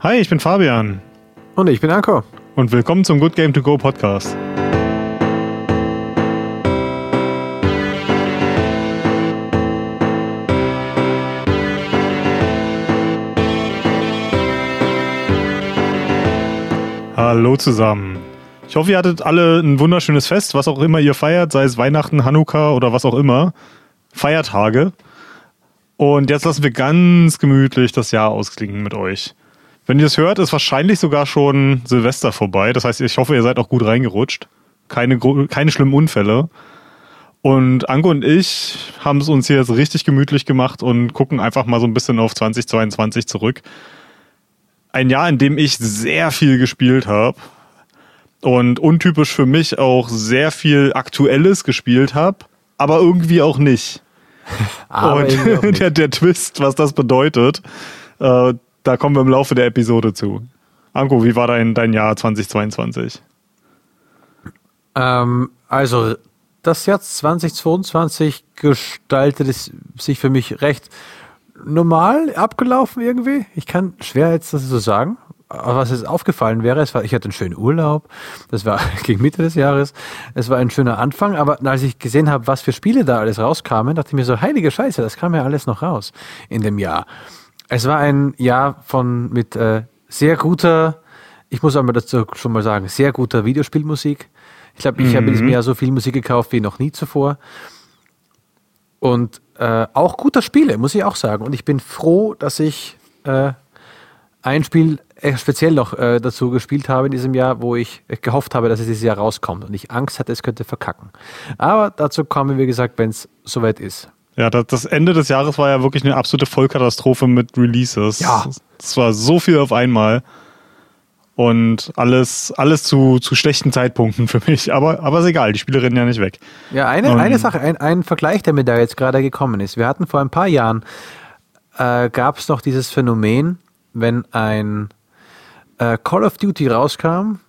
Hi, ich bin Fabian. Und ich bin Anko. Und willkommen zum Good Game to Go Podcast. Hallo zusammen. Ich hoffe, ihr hattet alle ein wunderschönes Fest, was auch immer ihr feiert, sei es Weihnachten, Hanukkah oder was auch immer. Feiertage. Und jetzt lassen wir ganz gemütlich das Jahr ausklingen mit euch. Wenn ihr es hört, ist wahrscheinlich sogar schon Silvester vorbei. Das heißt, ich hoffe, ihr seid auch gut reingerutscht. Keine, keine schlimmen Unfälle. Und Anke und ich haben es uns hier jetzt richtig gemütlich gemacht und gucken einfach mal so ein bisschen auf 2022 zurück. Ein Jahr, in dem ich sehr viel gespielt habe und untypisch für mich auch sehr viel Aktuelles gespielt habe, aber irgendwie auch nicht. und. Der, der Twist, was das bedeutet, äh, da kommen wir im Laufe der Episode zu. Anko, wie war dein, dein Jahr 2022? Ähm, also, das Jahr 2022 gestaltet es sich für mich recht normal abgelaufen irgendwie. Ich kann schwer jetzt das so sagen. Aber was jetzt aufgefallen wäre, es war, ich hatte einen schönen Urlaub, das war gegen Mitte des Jahres, es war ein schöner Anfang, aber als ich gesehen habe, was für Spiele da alles rauskamen, dachte ich mir so, heilige Scheiße, das kam ja alles noch raus in dem Jahr. Es war ein Jahr von mit äh, sehr guter, ich muss aber dazu schon mal sagen, sehr guter Videospielmusik. Ich glaube, ich mhm. habe in diesem Jahr so viel Musik gekauft wie noch nie zuvor. Und äh, auch guter Spiele, muss ich auch sagen. Und ich bin froh, dass ich äh, ein Spiel äh, speziell noch äh, dazu gespielt habe in diesem Jahr, wo ich gehofft habe, dass es dieses Jahr rauskommt und ich Angst hatte, es könnte verkacken. Aber dazu kommen wir, wie gesagt, wenn es soweit ist. Ja, das Ende des Jahres war ja wirklich eine absolute Vollkatastrophe mit Releases. Ja. Es war so viel auf einmal. Und alles, alles zu, zu schlechten Zeitpunkten für mich. Aber, aber ist egal, die Spiele rennen ja nicht weg. Ja, eine, eine Sache, ein, ein Vergleich, der mir da jetzt gerade gekommen ist. Wir hatten vor ein paar Jahren, äh, gab es noch dieses Phänomen, wenn ein äh, Call of Duty rauskam,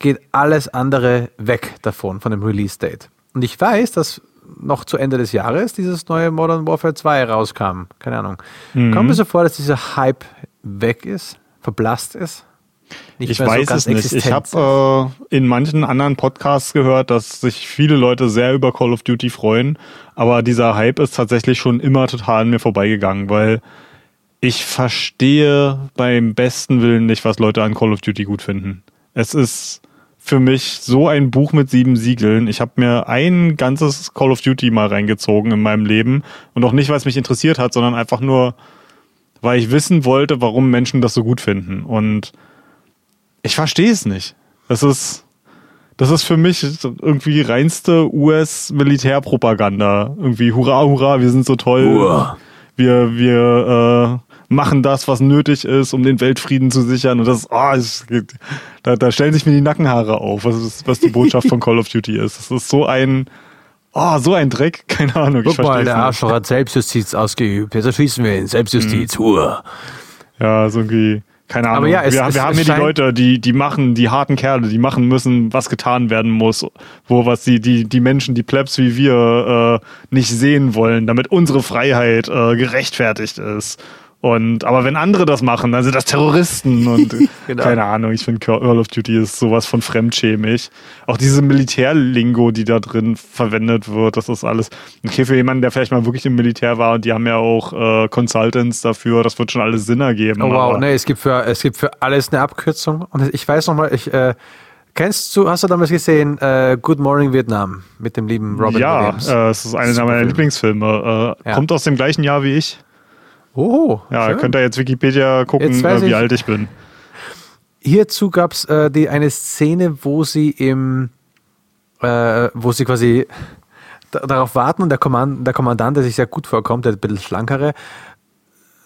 geht alles andere weg davon, von dem Release-Date. Und ich weiß, dass noch zu Ende des Jahres dieses neue Modern Warfare 2 rauskam. Keine Ahnung. Mhm. Kommt mir so vor, dass dieser Hype weg ist, verblasst ist? Nicht ich weiß so es nicht. Ich habe äh, in manchen anderen Podcasts gehört, dass sich viele Leute sehr über Call of Duty freuen, aber dieser Hype ist tatsächlich schon immer total an mir vorbeigegangen, weil ich verstehe beim besten Willen nicht, was Leute an Call of Duty gut finden. Es ist für mich so ein Buch mit sieben Siegeln. Ich habe mir ein ganzes Call of Duty mal reingezogen in meinem Leben und auch nicht, weil es mich interessiert hat, sondern einfach nur, weil ich wissen wollte, warum Menschen das so gut finden. Und ich verstehe es nicht. Das ist, das ist für mich irgendwie reinste US-Militärpropaganda. Irgendwie, hurra, hurra, wir sind so toll. Uah. Wir, wir, äh, machen das, was nötig ist, um den Weltfrieden zu sichern. Und das, oh, es, da, da stellen sich mir die Nackenhaare auf, was, was die Botschaft von Call of Duty ist. Das ist so ein, oh, so ein Dreck, keine Ahnung. Guck mal, der Arschloch hat Selbstjustiz ausgeübt. Jetzt erschießen wir ihn. Selbstjustiz, mhm. Hur. Ja, so irgendwie. Keine Ahnung. Aber ja, es, wir, es, wir haben hier die Leute, die, die machen, die harten Kerle, die machen müssen, was getan werden muss, wo was die, die, die Menschen, die Plebs wie wir äh, nicht sehen wollen, damit unsere Freiheit äh, gerechtfertigt ist. Und, aber wenn andere das machen, dann sind das Terroristen und genau. keine Ahnung, ich finde Call of Duty ist sowas von fremdschämig. Auch diese Militärlingo, die da drin verwendet wird, das ist alles, okay, für jemanden, der vielleicht mal wirklich im Militär war und die haben ja auch äh, Consultants dafür, das wird schon alles Sinn ergeben. Oh wow, nee, es gibt für, es gibt für alles eine Abkürzung und ich weiß nochmal, ich, äh, Kennst du, hast du damals gesehen, äh, Good Morning Vietnam mit dem lieben Robin ja, Williams? Ja, äh, es ist einer meiner Lieblingsfilme. Äh, ja. Kommt aus dem gleichen Jahr wie ich. Oh, ja, schön. könnt ihr jetzt Wikipedia gucken, äh, wie ich, alt ich bin. Hierzu gab es äh, die, eine Szene, wo sie im, äh, wo sie quasi darauf warten und der, Kommand der Kommandant, der sich sehr gut vorkommt, der ein bisschen schlankere,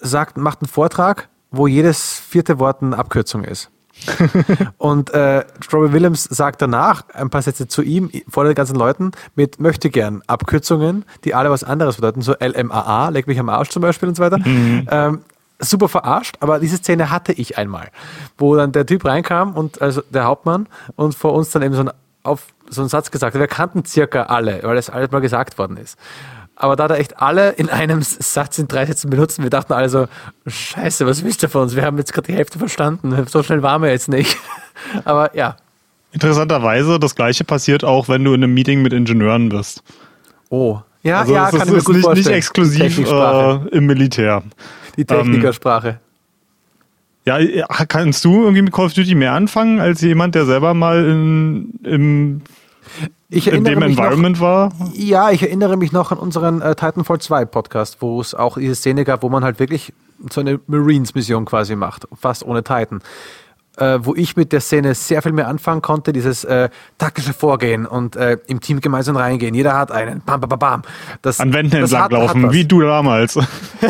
sagt, macht einen Vortrag, wo jedes vierte Wort eine Abkürzung ist. und äh, Robbie Williams sagt danach ein paar Sätze zu ihm vor den ganzen Leuten mit möchte gern Abkürzungen, die alle was anderes bedeuten, so LMAA, leg mich am Arsch zum Beispiel und so weiter. Mhm. Ähm, super verarscht, aber diese Szene hatte ich einmal, wo dann der Typ reinkam und also der Hauptmann und vor uns dann eben so ein, auf, so einen Satz gesagt hat. Wir kannten circa alle, weil das alles mal gesagt worden ist. Aber da da echt alle in einem Satz in drei Sätzen benutzen, wir dachten alle so, scheiße, was wisst ihr von uns? Wir haben jetzt gerade die Hälfte verstanden. So schnell waren wir jetzt nicht. Aber ja. Interessanterweise, das gleiche passiert auch, wenn du in einem Meeting mit Ingenieuren bist. Oh. Ja, Also ja, es kann ist, ich mir gut nicht, vorstellen. nicht exklusiv äh, im Militär. Die Technikersprache. Ja, kannst du irgendwie mit Call of Duty mehr anfangen als jemand, der selber mal in, im, ich in dem mich noch, Environment war? Ja, ich erinnere mich noch an unseren äh, Titanfall 2 Podcast, wo es auch diese Szene gab, wo man halt wirklich so eine Marines-Mission quasi macht, fast ohne Titan. Äh, wo ich mit der Szene sehr viel mehr anfangen konnte, dieses äh, taktische Vorgehen und äh, im Team gemeinsam reingehen. Jeder hat einen. Bam, bam, bam, bam. Das, An Wänden das entlang hat- hat laufen, was. wie du damals.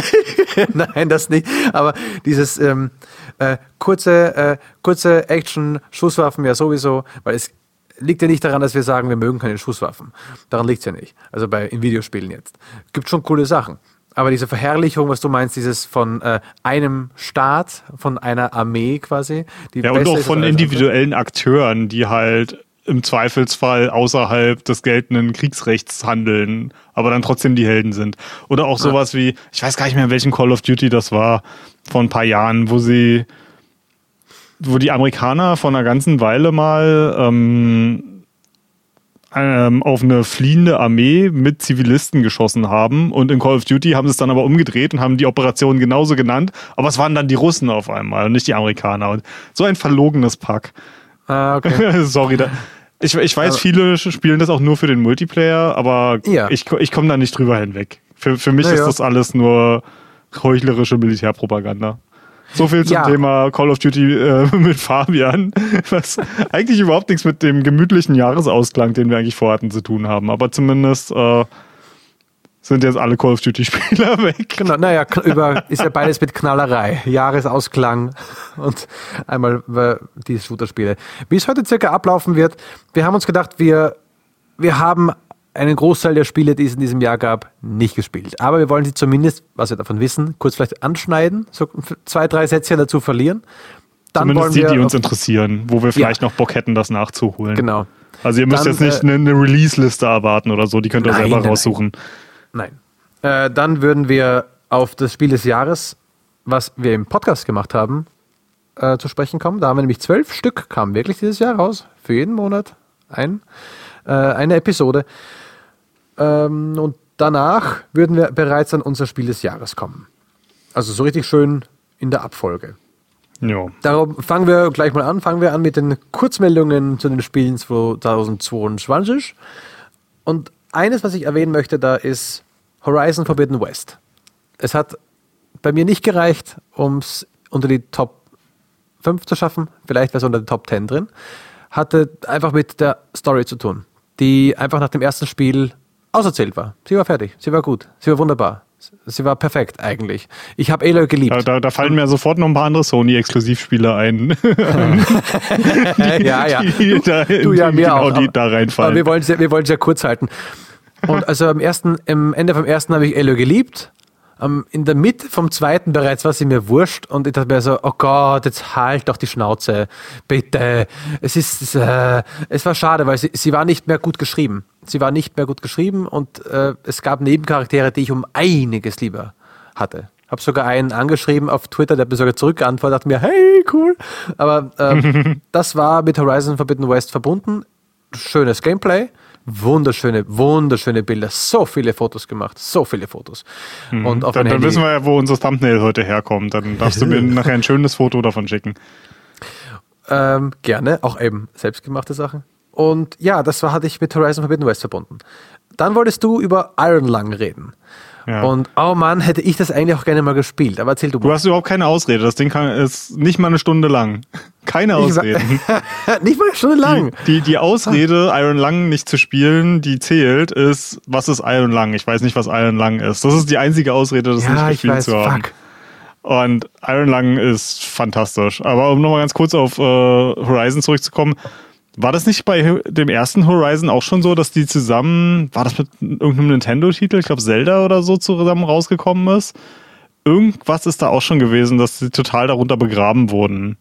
Nein, das nicht. Aber dieses ähm, äh, kurze, äh, kurze Action, Schusswaffen ja sowieso, weil es liegt ja nicht daran, dass wir sagen, wir mögen keine Schusswaffen. Daran liegt es ja nicht. Also bei in Videospielen jetzt. Gibt schon coole Sachen. Aber diese Verherrlichung, was du meinst, dieses von äh, einem Staat, von einer Armee quasi, die Ja, und auch von alles andere. individuellen Akteuren, die halt im Zweifelsfall außerhalb des geltenden Kriegsrechts handeln, aber dann trotzdem die Helden sind. Oder auch sowas wie, ich weiß gar nicht mehr, in welchem Call of Duty das war, vor ein paar Jahren, wo sie, wo die Amerikaner vor einer ganzen Weile mal ähm, ähm, auf eine fliehende Armee mit Zivilisten geschossen haben und in Call of Duty haben sie es dann aber umgedreht und haben die Operation genauso genannt, aber es waren dann die Russen auf einmal und nicht die Amerikaner. Und so ein verlogenes Pack. Ah, okay. Sorry, da, ich, ich weiß, Aber- viele spielen das auch nur für den Multiplayer, aber Ja. ich, ich komme da nicht drüber hinweg. Für, für mich Naja. ist das alles nur heuchlerische Militärpropaganda. So viel zum Ja. Thema Call of Duty äh, mit Fabian, was eigentlich überhaupt nichts mit dem gemütlichen Jahresausklang, den wir eigentlich vorhatten, zu tun haben. Aber zumindest äh, sind jetzt alle Call of Duty-Spieler weg. Genau, naja, über, ist ja beides mit Knallerei. Jahresausklang und einmal äh, die Shooter-Spiele. Wie es heute circa ablaufen wird, wir haben uns gedacht, wir, wir haben einen Großteil der Spiele, die es in diesem Jahr gab, nicht gespielt. Aber wir wollen sie zumindest, was wir davon wissen, kurz vielleicht anschneiden, so zwei, drei Sätze dazu verlieren. Dann Zumindest die, die uns interessieren, wo wir vielleicht noch Bock hätten, das nachzuholen. Genau. Also ihr müsst Dann, jetzt nicht äh, eine, eine Release-Liste erwarten oder so, die könnt ihr Nein, selber nein, raussuchen. Nein. Äh, dann würden wir auf das Spiel des Jahres, was wir im Podcast gemacht haben, äh, zu sprechen kommen. Da haben wir nämlich zwölf Stück, kamen wirklich dieses Jahr raus. Für jeden Monat ein, äh, eine Episode. Ähm, und danach würden wir bereits an unser Spiel des Jahres kommen. Also so richtig schön in der Abfolge. Ja. Darum fangen wir gleich mal an. Fangen wir an mit den Kurzmeldungen zu den Spielen 2022. Und eines, was ich erwähnen möchte, da ist Horizon Forbidden West. Es hat bei mir nicht gereicht, um es unter die Top 5 zu schaffen. Vielleicht wäre es unter die Top 10 drin. Hatte einfach mit der Story zu tun, die einfach nach dem ersten Spiel auserzählt war. Sie war fertig, sie war gut, sie war wunderbar. Sie war perfekt eigentlich. Ich habe Aloy geliebt. Da, da, da fallen mir sofort noch ein paar andere Sony-Exklusivspiele ein. ja, ja. Die da, Du ja, die mir genau auch. die aber- da reinfallen. Aber wir wollen es ja, wir ja kurz halten. Und also am ersten, am Ende vom ersten habe ich Elo geliebt. Am- in der Mitte vom zweiten bereits war sie mir wurscht und ich dachte mir so, oh Gott, jetzt halt doch die Schnauze, bitte. Es ist, äh, es war schade, weil sie, sie war nicht mehr gut geschrieben. Sie war nicht mehr gut geschrieben und äh, es gab Nebencharaktere, die ich um einiges lieber hatte. Hab sogar einen angeschrieben auf Twitter, der hat mir sogar zurückgeantwortet, dachte mir, hey, cool. Aber ähm, das war mit Horizon Forbidden West verbunden. Schönes Gameplay, wunderschöne, wunderschöne Bilder, so viele Fotos gemacht, so viele Fotos. Und auf dann, dann wissen wir ja, wo unser Thumbnail heute herkommt. Dann darfst du mir nachher ein schönes Foto davon schicken. Ähm, gerne, auch eben selbstgemachte Sachen. Und ja, das war, hatte ich mit Horizon Forbidden West verbunden. Dann wolltest du über Iron Lung reden. Ja. Und oh Mann, hätte ich das eigentlich auch gerne mal gespielt. Aber erzähl du Du mal. hast überhaupt keine Ausrede. Das Ding kann, ist nicht mal eine Stunde lang. Keine Ich Ausreden. Nicht mal eine Stunde lang. Die, die Ausrede, Iron Lung nicht zu spielen, die zählt, ist, was ist Iron Lung? Ich weiß nicht, was Iron Lung ist. Das ist die einzige Ausrede, das Ja, nicht ich gespielt weiß, zu haben. fuck. Und Iron Lung ist fantastisch. Aber um nochmal ganz kurz auf äh, Horizon zurückzukommen, war das nicht bei dem ersten Horizon auch schon so, dass die zusammen, war das mit irgendeinem Nintendo-Titel, ich glaube Zelda oder so zusammen rausgekommen ist? Irgendwas ist da auch schon gewesen, dass sie total darunter begraben wurden.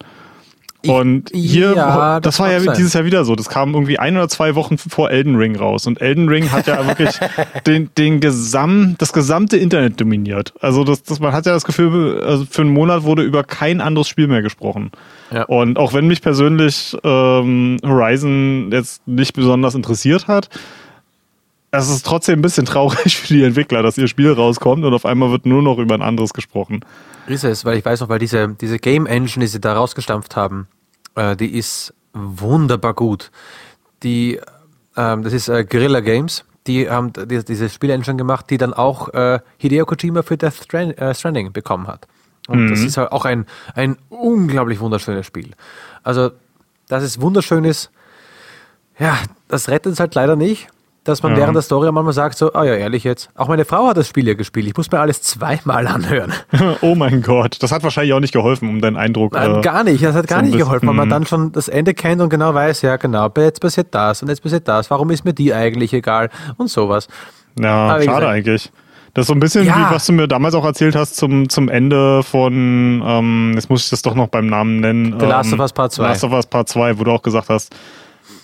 Und hier, ja, das, das war ja sein. dieses Jahr wieder so. Das kam irgendwie ein oder zwei Wochen vor Elden Ring raus. Und Elden Ring hat ja wirklich den, den Gesam, das gesamte Internet dominiert. Also das, das, man hat ja das Gefühl, also für einen Monat wurde über kein anderes Spiel mehr gesprochen. Ja. Und auch wenn mich persönlich ähm, Horizon jetzt nicht besonders interessiert hat, es ist trotzdem ein bisschen traurig für die Entwickler, dass ihr Spiel rauskommt und auf einmal wird nur noch über ein anderes gesprochen. Ist es, weil ich weiß noch, weil diese, diese Game Engine, die sie da rausgestampft haben, äh, die ist wunderbar gut. Die, ähm, das ist äh, Guerilla Games, die haben die, diese Spielengine gemacht, die dann auch äh, Hideo Kojima für Death Strand, äh, Stranding bekommen hat. Und das ist halt auch ein, ein unglaublich wunderschönes Spiel. Also, dass es wunderschön ist, ja, das rettet es halt leider nicht, dass man Ja. während der Story manchmal sagt so, ah ja, ehrlich jetzt. Auch meine Frau hat das Spiel ja gespielt. Ich muss mir alles zweimal anhören. oh mein Gott, das hat wahrscheinlich auch nicht geholfen, um deinen Eindruck. Nein, äh, gar nicht. Das hat gar so nicht geholfen, weil man bisschen- dann schon das Ende kennt und genau weiß, ja genau, jetzt passiert das und jetzt passiert das. Warum ist mir die eigentlich egal? Und sowas. Ja, Aber schade eigentlich. Das ist so ein bisschen Ja. wie was du mir damals auch erzählt hast zum, zum Ende von, ähm, jetzt muss ich das doch noch beim Namen nennen. The Last ähm, of Us Part 2. Last of Us Part 2, wo du auch gesagt hast,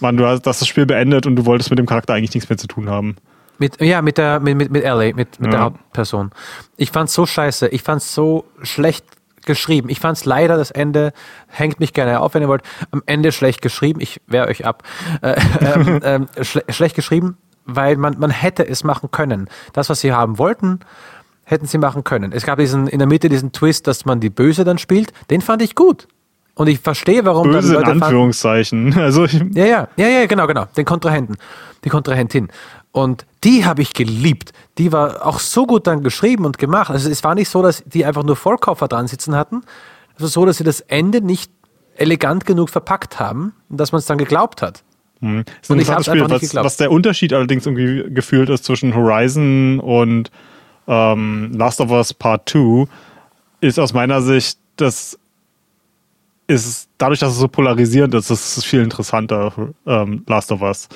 man, du hast, das Spiel beendet und du wolltest mit dem Charakter eigentlich nichts mehr zu tun haben. Mit, ja, mit der, mit, mit, mit Ellie, mit, mit der Ja. Hauptperson. Ich fand's so scheiße. Ich fand's so schlecht geschrieben. Ich fand's leider, das Ende hängt mich gerne auf, wenn ihr wollt. Am Ende schlecht geschrieben. Ich wehr euch ab. Äh, ähm, schle schlecht geschrieben, weil man, man hätte es machen können. Das, was sie haben wollten, hätten sie machen können. Es gab diesen, in der Mitte diesen Twist, dass man die Böse dann spielt. Den fand ich gut. Und ich verstehe, warum Böse in dann Leute fanden, Anführungszeichen. Also ja, ja, ja, ja, genau, genau. Den Kontrahenten, die Kontrahentin. Und die habe ich geliebt. Die war auch so gut dann geschrieben und gemacht. Also es war nicht so, dass die einfach nur Vollkoffer dran sitzen hatten. Es war so, dass sie das Ende nicht elegant genug verpackt haben, dass man es dann geglaubt hat. Das ist ein Und ich interessantes Spiel. einfach nicht Was, geglaubt. was der Unterschied allerdings irgendwie gefühlt ist zwischen Horizon und ähm, Last of Us Part 2, ist aus meiner Sicht, das ist dadurch, dass es so polarisierend ist, ist viel interessanter, ähm, Last of Us.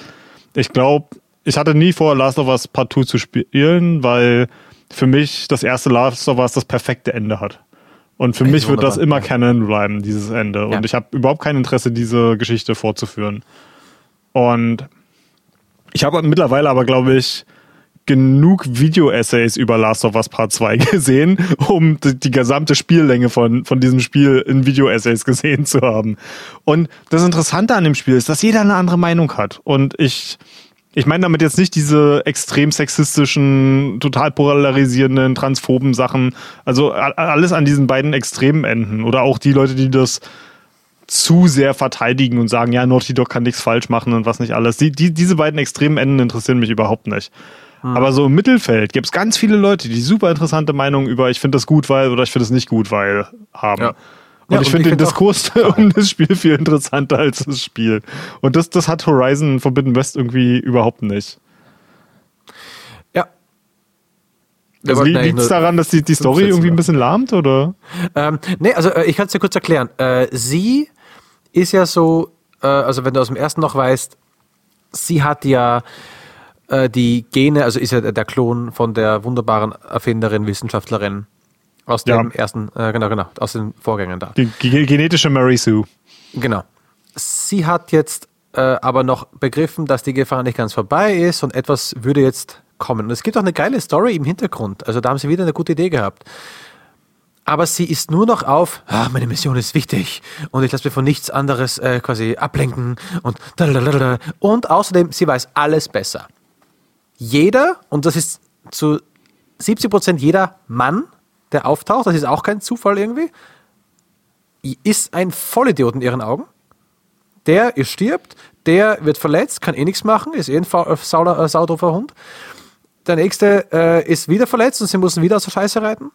Ich glaube, ich hatte nie vor, Last of Us Part 2 zu spielen, weil für mich das erste Last of Us das perfekte Ende hat. Und für mich wird das immer. Canon bleiben, dieses Ende. Ja. Und ich habe überhaupt kein Interesse, diese Geschichte fortzuführen. Und ich habe mittlerweile aber, glaube ich, genug Video-Essays über Last of Us Part 2 gesehen, um die, die gesamte Spiellänge von, von diesem Spiel in Video-Essays gesehen zu haben. Und das Interessante an dem Spiel ist, dass jeder eine andere Meinung hat. Und ich, ich meine damit jetzt nicht diese extrem sexistischen, total polarisierenden, transphoben Sachen. Also alles an diesen beiden Extremen enden. Oder auch die Leute, die das zu sehr verteidigen und sagen, ja, Naughty Dog kann nichts falsch machen und was nicht alles. Die, die, diese beiden extremen Enden interessieren mich überhaupt nicht. Hm. Aber so im Mittelfeld gibt es ganz viele Leute, die super interessante Meinungen über ich finde das gut, weil oder ich finde es nicht gut, weil haben. Ja. Und Ja, ich und finde den Diskurs um das Spiel viel interessanter als das Spiel. Und das, das hat Horizon Forbidden West irgendwie überhaupt nicht. Ja. Wir Also li liegt es nur- daran, dass die, die Story irgendwie ein bisschen lahmt, oder? Ähm, nee, also äh, ich kann es dir kurz erklären. Äh, sie ist ja so, äh, also wenn du aus dem ersten noch weißt, sie hat ja äh, die Gene, also ist ja der Klon von der wunderbaren Erfinderin, Wissenschaftlerin aus dem Ja. ersten, äh, genau, genau, aus den Vorgängern da. Die ge- genetische Mary Sue. Genau. Sie hat jetzt äh, aber noch begriffen, dass die Gefahr nicht ganz vorbei ist und etwas würde jetzt kommen. Und es gibt auch eine geile Story im Hintergrund. Also da haben sie wieder eine gute Idee gehabt. Aber sie ist nur noch auf, ah, meine Mission ist wichtig und ich lasse mir von nichts anderes äh, quasi ablenken und und außerdem, sie weiß alles besser. Jeder, und das ist zu 70 Prozent jeder Mann, der auftaucht, das ist auch kein Zufall irgendwie, ist ein Vollidiot in ihren Augen. Der ist stirbt, der wird verletzt, kann eh nichts machen, ist eh ein äh, äh, saudoofer Hund. Der nächste äh, ist wieder verletzt und sie müssen wieder aus der Scheiße reiten.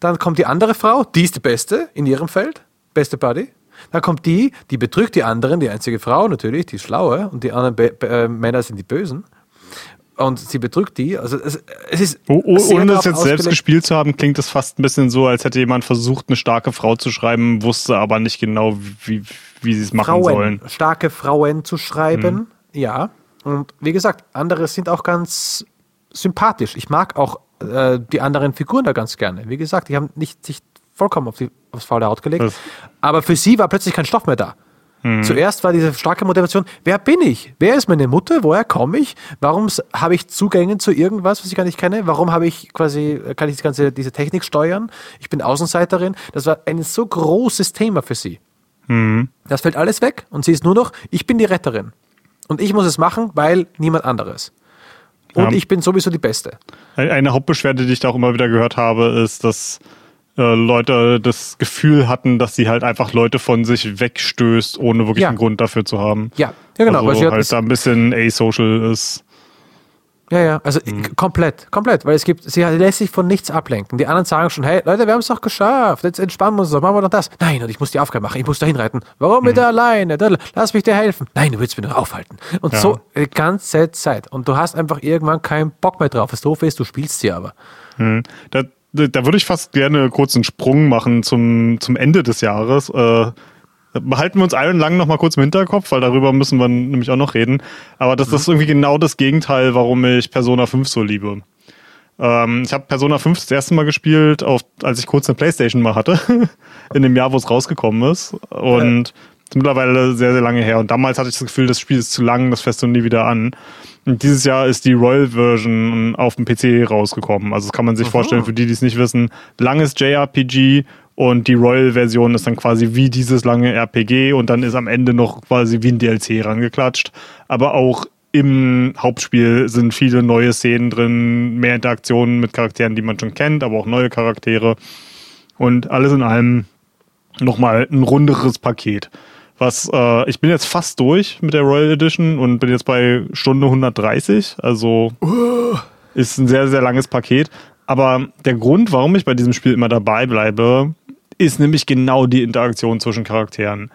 Dann kommt die andere Frau, die ist die Beste in ihrem Feld, beste Buddy. Dann kommt die, die betrügt die anderen, die einzige Frau natürlich, die schlaue und die anderen Be Be äh, Männer sind die Bösen. Und sie betrügt die. Also es, es ist Oh, oh, ohne das jetzt selbst gespielt zu haben, klingt es fast ein bisschen so, als hätte jemand versucht, eine starke Frau zu schreiben, wusste aber nicht genau, wie, wie sie es machen Frauen, sollen. Mhm. starke Frauen zu schreiben. Ja. Und wie gesagt, andere sind auch ganz sympathisch. Ich mag auch äh, die anderen Figuren da ganz gerne. Wie gesagt, die haben nicht sich vollkommen auf die, aufs faule Haut gelegt. Das- Aber für sie war plötzlich kein Stoff mehr da. Zuerst war diese starke Motivation, wer bin ich? Wer ist meine Mutter? Woher komme ich? Warum habe ich Zugänge zu irgendwas, was ich gar nicht kenne? Warum habe ich quasi, kann ich das ganze, diese Technik steuern? Ich bin Außenseiterin. Das war ein so großes Thema für sie. Das fällt alles weg und sie ist nur noch, ich bin die Retterin. Und ich muss es machen, weil niemand anderes. Und Ja. ich bin sowieso die Beste. Eine Hauptbeschwerde, die ich da auch immer wieder gehört habe, ist, dass äh, Leute das Gefühl hatten, dass sie halt einfach Leute von sich wegstößt, ohne wirklich Ja. einen Grund dafür zu haben. Ja, ja genau. weil Also sie hat halt da ein bisschen asocial ist. Ja, ja, also Mhm. äh, komplett, komplett, weil es gibt, sie lässt sich von nichts ablenken. Die anderen sagen schon, hey Leute, wir haben es doch geschafft, jetzt entspannen wir uns doch, machen wir doch das. Nein, und ich muss die Aufgabe machen, ich muss da hinreiten. Warum Mhm. mit der alleine? Lass mich dir helfen. Nein, du willst mich noch aufhalten. Und Ja. so die ganze Zeit. Und du hast einfach irgendwann keinen Bock mehr drauf. Das Doofe ist, du spielst sie aber. Da, da, da würde ich fast gerne kurz einen Sprung machen zum, zum Ende des Jahres. Äh, behalten wir uns allen lang noch mal kurz im Hinterkopf, weil darüber müssen wir nämlich auch noch reden. Aber das, das ist irgendwie genau das Gegenteil, warum ich Persona 5 so liebe. Ähm, ich habe Persona 5 das erste Mal gespielt, auf, als ich kurz eine Playstation mal hatte, in dem Jahr, wo es rausgekommen ist. Und ist mittlerweile sehr, sehr lange her. Und damals hatte ich das Gefühl, das Spiel ist zu lang, das fährst du nie wieder an. Und dieses Jahr ist die Royal-Version auf dem PC rausgekommen. Also das kann man sich vorstellen, für die, die es nicht wissen. Langes JRPG und die Royal-Version ist dann quasi wie dieses lange RPG und dann ist am Ende noch quasi wie ein DLC rangeklatscht. Aber auch im Hauptspiel sind viele neue Szenen drin, mehr Interaktionen mit Charakteren, die man schon kennt, aber auch neue Charaktere. Und alles in allem nochmal ein runderes Paket. Was, äh, ich bin jetzt fast durch mit der Royal Edition und bin jetzt bei Stunde 130. Also ist ein sehr, sehr langes Paket. Aber der Grund, warum ich bei diesem Spiel immer dabei bleibe, ist nämlich genau die Interaktion zwischen Charakteren.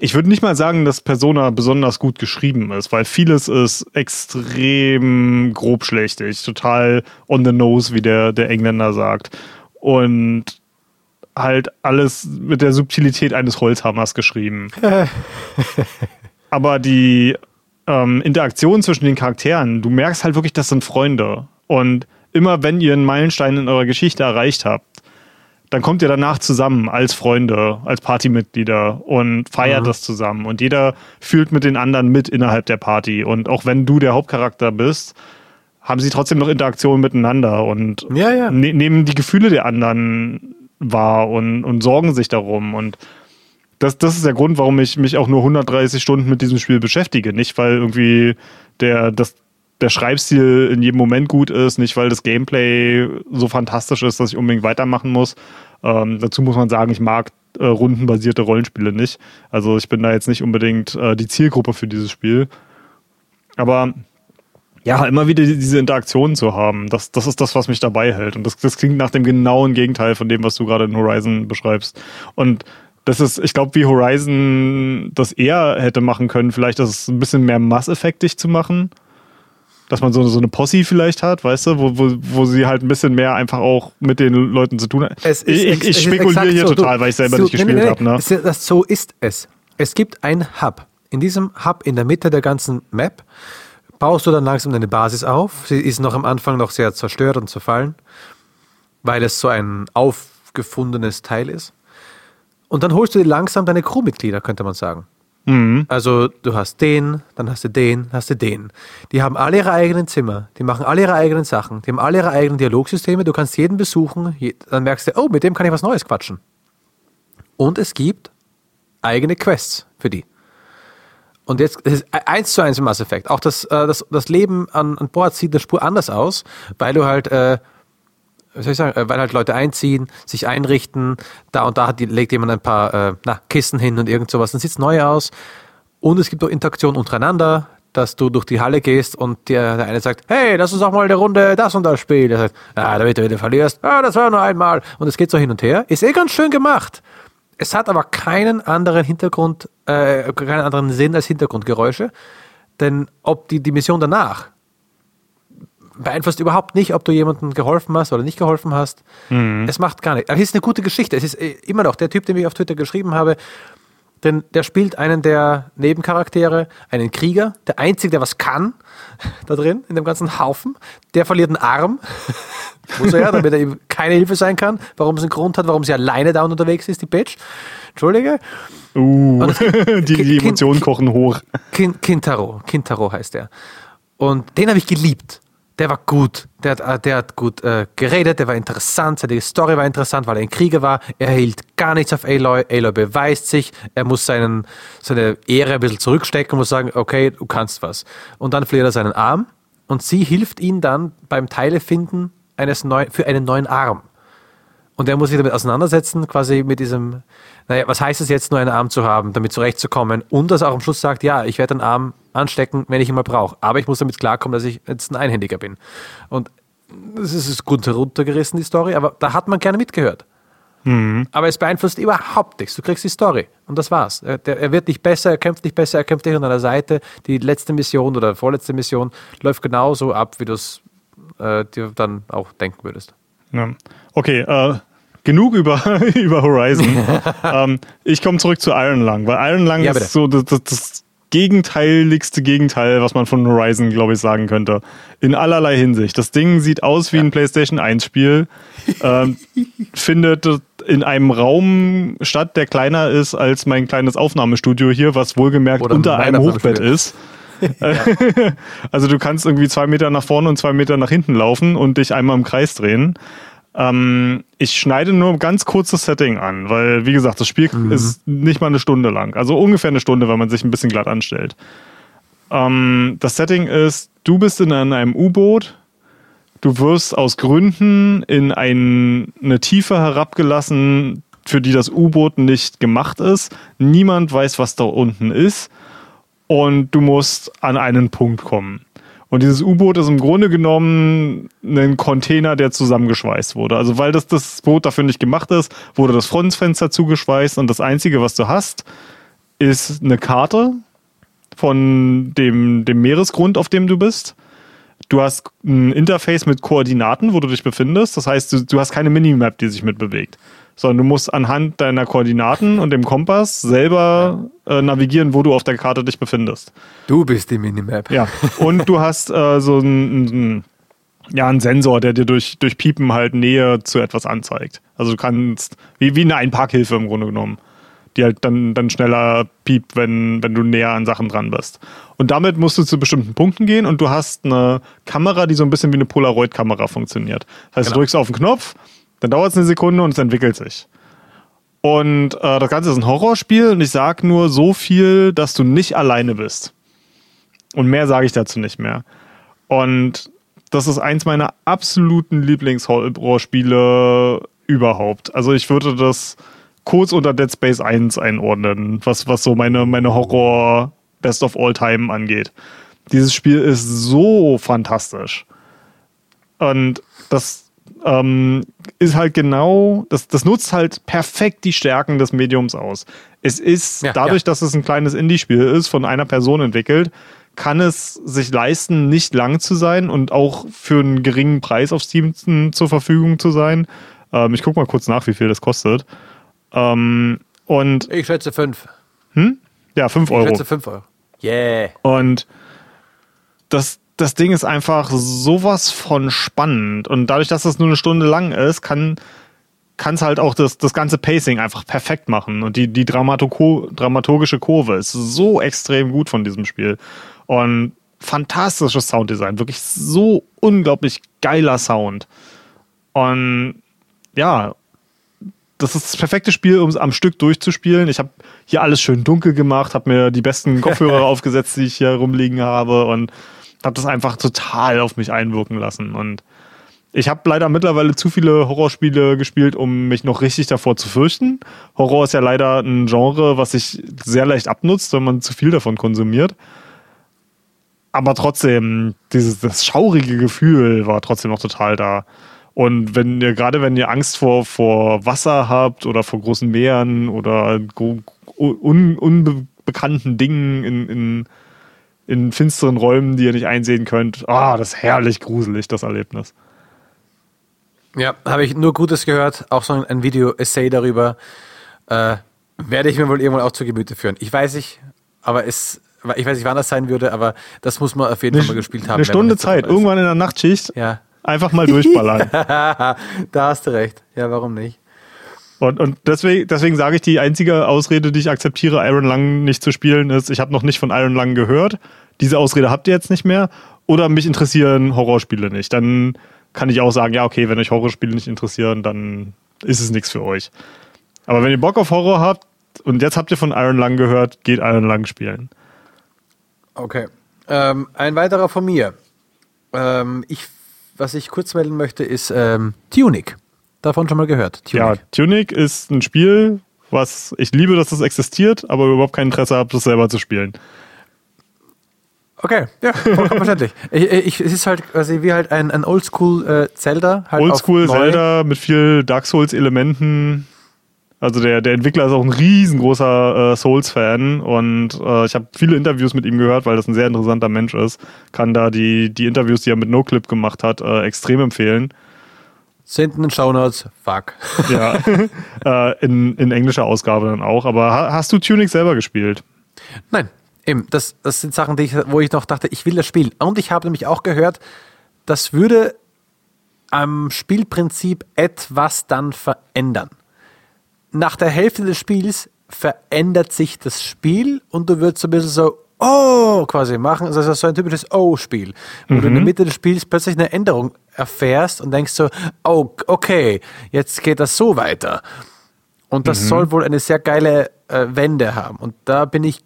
Ich würde nicht mal sagen, dass Persona besonders gut geschrieben ist, weil vieles ist extrem grobschlächtig, total on the nose, wie der, der Engländer sagt. Und halt alles mit der Subtilität eines Holzhammers geschrieben. Aber die ähm, Interaktion zwischen den Charakteren, du merkst halt wirklich, das sind Freunde. Und immer wenn ihr einen Meilenstein in eurer Geschichte erreicht habt, dann kommt ihr danach zusammen als Freunde, als Partymitglieder und feiert das zusammen. Und jeder fühlt mit den anderen mit innerhalb der Party. Und auch wenn du der Hauptcharakter bist, haben sie trotzdem noch Interaktionen miteinander und Ja, ja. ne nehmen die Gefühle der anderen wahr und, und sorgen sich darum. Und das, das ist der Grund, warum ich mich auch nur 130 Stunden mit diesem Spiel beschäftige. Nicht, weil irgendwie der, das, der Schreibstil in jedem Moment gut ist, nicht, weil das Gameplay so fantastisch ist, dass ich unbedingt weitermachen muss. Ähm, dazu muss man sagen, ich mag äh, rundenbasierte Rollenspiele nicht. Also ich bin da jetzt nicht unbedingt äh, die Zielgruppe für dieses Spiel. Aber ja, immer wieder diese Interaktionen zu haben, das, das ist das, was mich dabei hält. Und das, das klingt nach dem genauen Gegenteil von dem, was du gerade in Horizon beschreibst. Und das ist, ich glaube, wie Horizon das eher hätte machen können, vielleicht das ist ein bisschen mehr masseffektig zu machen. Dass man so, so eine Posse vielleicht hat, weißt du, wo, wo, wo sie halt ein bisschen mehr einfach auch mit den Leuten zu tun hat. Ich ich, ist spekuliere hier so. total, weil ich selber so- nicht nee, gespielt nee, nee. habe. Ne? So ist es. Es gibt ein Hub. In diesem Hub in der Mitte der ganzen Map baust du dann langsam eine Basis auf. Sie ist noch am Anfang noch sehr zerstört und zerfallen, weil es so ein aufgefundenes Teil ist. Und dann holst du dir langsam deine Crewmitglieder, könnte man sagen. Also du hast den, dann hast du den, dann hast du den. Die haben alle ihre eigenen Zimmer, die machen alle ihre eigenen Sachen, die haben alle ihre eigenen Dialogsysteme, du kannst jeden besuchen, dann merkst du, oh, mit dem kann ich was Neues quatschen. Und es gibt eigene Quests für die. Und jetzt es ist eins zu eins im Mass Effect. Auch das, äh, das, das Leben an, an Bord sieht eine Spur anders aus, weil du halt, äh, wie soll ich sagen, äh, weil halt Leute einziehen, sich einrichten, da und da hat legt jemand ein paar äh, na, Kissen hin und irgend sowas, dann sieht es neu aus. Und es gibt auch Interaktion untereinander, dass du durch die Halle gehst und der, der eine sagt, hey, lass uns auch mal eine Runde das und das spielen. Der sagt, ah, damit du wieder verlierst, ah, das war nur einmal. Und es geht so hin und her. Ist eh ganz schön gemacht. Es hat aber keinen anderen Hintergrund, äh, keinen anderen Sinn als Hintergrundgeräusche. Denn ob die, die Mission danach beeinflusst überhaupt nicht, ob du jemandem geholfen hast oder nicht geholfen hast. Es macht gar nichts. Aber es ist eine gute Geschichte. Es ist äh, immer noch der Typ, den ich auf Twitter geschrieben habe. denn der spielt einen der Nebencharaktere, einen Krieger, der einzige, der was kann, da drin, in dem ganzen Haufen. Der verliert einen Arm, muss er ja, damit er ihm keine Hilfe sein kann, warum es einen Grund hat, warum sie alleine da unterwegs ist, die Bitch. Entschuldige. Uh, die, die Emotionen kochen hoch. Kin Kintaro, Kintaro heißt er. Und den habe ich geliebt der war gut. Der hat, äh, der hat gut äh, geredet, der war interessant, seine Story war interessant, weil er ein Krieger war. Er hielt gar nichts auf Aloy. Aloy beweist sich. Er muss seinen, seine Ehre ein bisschen zurückstecken und muss sagen, okay, du kannst was. Und dann verliert er seinen Arm und sie hilft ihm dann beim Teilefinden eines neu, für einen neuen Arm. Und er muss sich damit auseinandersetzen, quasi mit diesem, naja, was heißt es jetzt, nur einen Arm zu haben, damit zurechtzukommen? Und dass er auch am Schluss sagt, ja, ich werde den Arm anstecken, wenn ich ihn mal brauche. Aber ich muss damit klarkommen, dass ich jetzt ein Einhändiger bin. Und das ist gut heruntergerissen, die Story, aber da hat man gerne mitgehört. Mhm. Aber es beeinflusst überhaupt nichts. Du kriegst die Story und das war's. Er, der, er wird nicht besser, er kämpft nicht besser, er kämpft nicht an deiner Seite. Die letzte Mission oder vorletzte Mission läuft genauso ab, wie du es äh, dir dann auch denken würdest. Ja. Okay, äh, genug über, über Horizon. ähm, ich komme zurück zu Iron Lung, weil Iron Lung ja, ist so das, das, das gegenteiligste Gegenteil, was man von Horizon, glaube ich, sagen könnte. In allerlei Hinsicht. Das Ding sieht aus wie ja. ein PlayStation 1 Spiel, ähm, findet in einem Raum statt, der kleiner ist als mein kleines Aufnahmestudio hier, was wohlgemerkt Oder unter einem Hochbett ist. also du kannst irgendwie zwei Meter nach vorne und zwei Meter nach hinten laufen und dich einmal im Kreis drehen. Ähm, ich schneide nur ganz kurzes Setting an, weil, wie gesagt, das Spiel mhm. ist nicht mal eine Stunde lang. Also ungefähr eine Stunde, wenn man sich ein bisschen glatt anstellt. Ähm, das Setting ist, du bist in einem U-Boot, du wirst aus Gründen in ein, eine Tiefe herabgelassen, für die das U-Boot nicht gemacht ist. Niemand weiß, was da unten ist. Und du musst an einen Punkt kommen. Und dieses U-Boot ist im Grunde genommen ein Container, der zusammengeschweißt wurde. Also weil das, das Boot dafür nicht gemacht ist, wurde das Frontfenster zugeschweißt und das Einzige, was du hast, ist eine Karte von dem, dem Meeresgrund, auf dem du bist. Du hast ein Interface mit Koordinaten, wo du dich befindest. Das heißt, du, du hast keine Minimap, die sich mitbewegt sondern du musst anhand deiner Koordinaten und dem Kompass selber äh, navigieren, wo du auf der Karte dich befindest. Du bist die Minimap. Ja, und du hast äh, so einen, ja, einen Sensor, der dir durch, durch Piepen halt Nähe zu etwas anzeigt. Also du kannst, wie, wie eine Einparkhilfe im Grunde genommen, die halt dann, dann schneller piept, wenn, wenn du näher an Sachen dran bist. Und damit musst du zu bestimmten Punkten gehen und du hast eine Kamera, die so ein bisschen wie eine Polaroid-Kamera funktioniert. Das heißt, genau. du drückst auf den Knopf, dann dauert es eine Sekunde und es entwickelt sich. Und äh, das Ganze ist ein Horrorspiel und ich sage nur so viel, dass du nicht alleine bist. Und mehr sage ich dazu nicht mehr. Und das ist eins meiner absoluten Lieblingshorrorspiele überhaupt. Also ich würde das kurz unter Dead Space 1 einordnen, was, was so meine, meine Horror Best of All Time angeht. Dieses Spiel ist so fantastisch. Und das ähm, ist halt genau, das, das nutzt halt perfekt die Stärken des Mediums aus. Es ist, ja, dadurch, ja. dass es ein kleines Indie-Spiel ist, von einer Person entwickelt, kann es sich leisten, nicht lang zu sein und auch für einen geringen Preis auf Steam zur Verfügung zu sein. Ähm, ich gucke mal kurz nach, wie viel das kostet. Ähm, und ich schätze fünf. Hm? Ja, fünf Euro. Ich schätze fünf Euro. Yeah. Und das, das Ding ist einfach sowas von spannend. Und dadurch, dass es nur eine Stunde lang ist, kann es halt auch das, das ganze Pacing einfach perfekt machen. Und die, die dramaturgische Kurve ist so extrem gut von diesem Spiel. Und fantastisches Sounddesign, wirklich so unglaublich geiler Sound. Und ja, das ist das perfekte Spiel, um es am Stück durchzuspielen. Ich habe hier alles schön dunkel gemacht, habe mir die besten Kopfhörer aufgesetzt, die ich hier rumliegen habe und habe das einfach total auf mich einwirken lassen. Und ich habe leider mittlerweile zu viele Horrorspiele gespielt, um mich noch richtig davor zu fürchten. Horror ist ja leider ein Genre, was sich sehr leicht abnutzt, wenn man zu viel davon konsumiert. Aber trotzdem, dieses das schaurige Gefühl war trotzdem noch total da. Und wenn ihr, gerade wenn ihr Angst vor, vor Wasser habt oder vor großen Meeren oder un, unbekannten Dingen in, in in finsteren Räumen, die ihr nicht einsehen könnt. Ah, das ist herrlich gruselig, das Erlebnis. Ja, habe ich nur Gutes gehört. Auch so ein Video-Essay darüber, äh, Werde ich mir wohl irgendwann auch zu Gemüte führen. Ich weiß nicht, aber es, ich weiß nicht, wann das sein würde, aber das muss man auf jeden Eine, Fall mal gespielt haben. eine Stunde Zeit, irgendwann in der Nachtschicht, Ja. einfach mal durchballern. da hast du recht. Ja, warum nicht? Und, und deswegen, deswegen sage ich, die einzige Ausrede, die ich akzeptiere, Iron Lung nicht zu spielen, ist, ich habe noch nicht von Iron Lung gehört. Diese Ausrede habt ihr jetzt nicht mehr. Oder mich interessieren Horrorspiele nicht. Dann kann ich auch sagen, ja, okay, wenn euch Horrorspiele nicht interessieren, dann ist es nichts für euch. Aber wenn ihr Bock auf Horror habt und jetzt habt ihr von Iron Lung gehört, geht Iron Lung spielen. Okay. Ähm, ein weiterer von mir. Ähm, ich, was ich kurz melden möchte, ist ähm, Tunic. Davon schon mal gehört. Ja, Tunic ist ein Spiel, was ich liebe, dass das existiert, aber überhaupt kein Interesse habe, das selber zu spielen. Okay, ja, vollkommen verständlich. Ich, ich, es ist halt quasi wie halt ein, ein Oldschool äh, Zelda. Halt Oldschool. Zelda mit viel Dark Souls-Elementen. Also der, der Entwickler ist auch ein riesengroßer äh, Souls-Fan und äh, ich habe viele Interviews mit ihm gehört, weil das ein sehr interessanter Mensch ist. Kann da die, die Interviews, die er mit NoClip gemacht hat, äh, extrem empfehlen. Sind in den Shownotes. Fuck. Ja, äh, in, in englischer Ausgabe dann auch. Aber ha hast du Tunic selber gespielt? Nein, eben, das, das sind Sachen, ich, wo ich noch dachte, ich will das spielen. Und ich habe nämlich auch gehört, das würde am Spielprinzip etwas dann verändern. Nach der Hälfte des Spiels verändert sich das Spiel und du würdest so ein bisschen so, oh, quasi machen. Also das ist so ein typisches Oh-Spiel, wo du in der Mitte des Spiels plötzlich eine Änderung erfährst und denkst so, oh, okay, jetzt geht das so weiter. Und das soll wohl eine sehr geile äh, Wende haben. Und da bin ich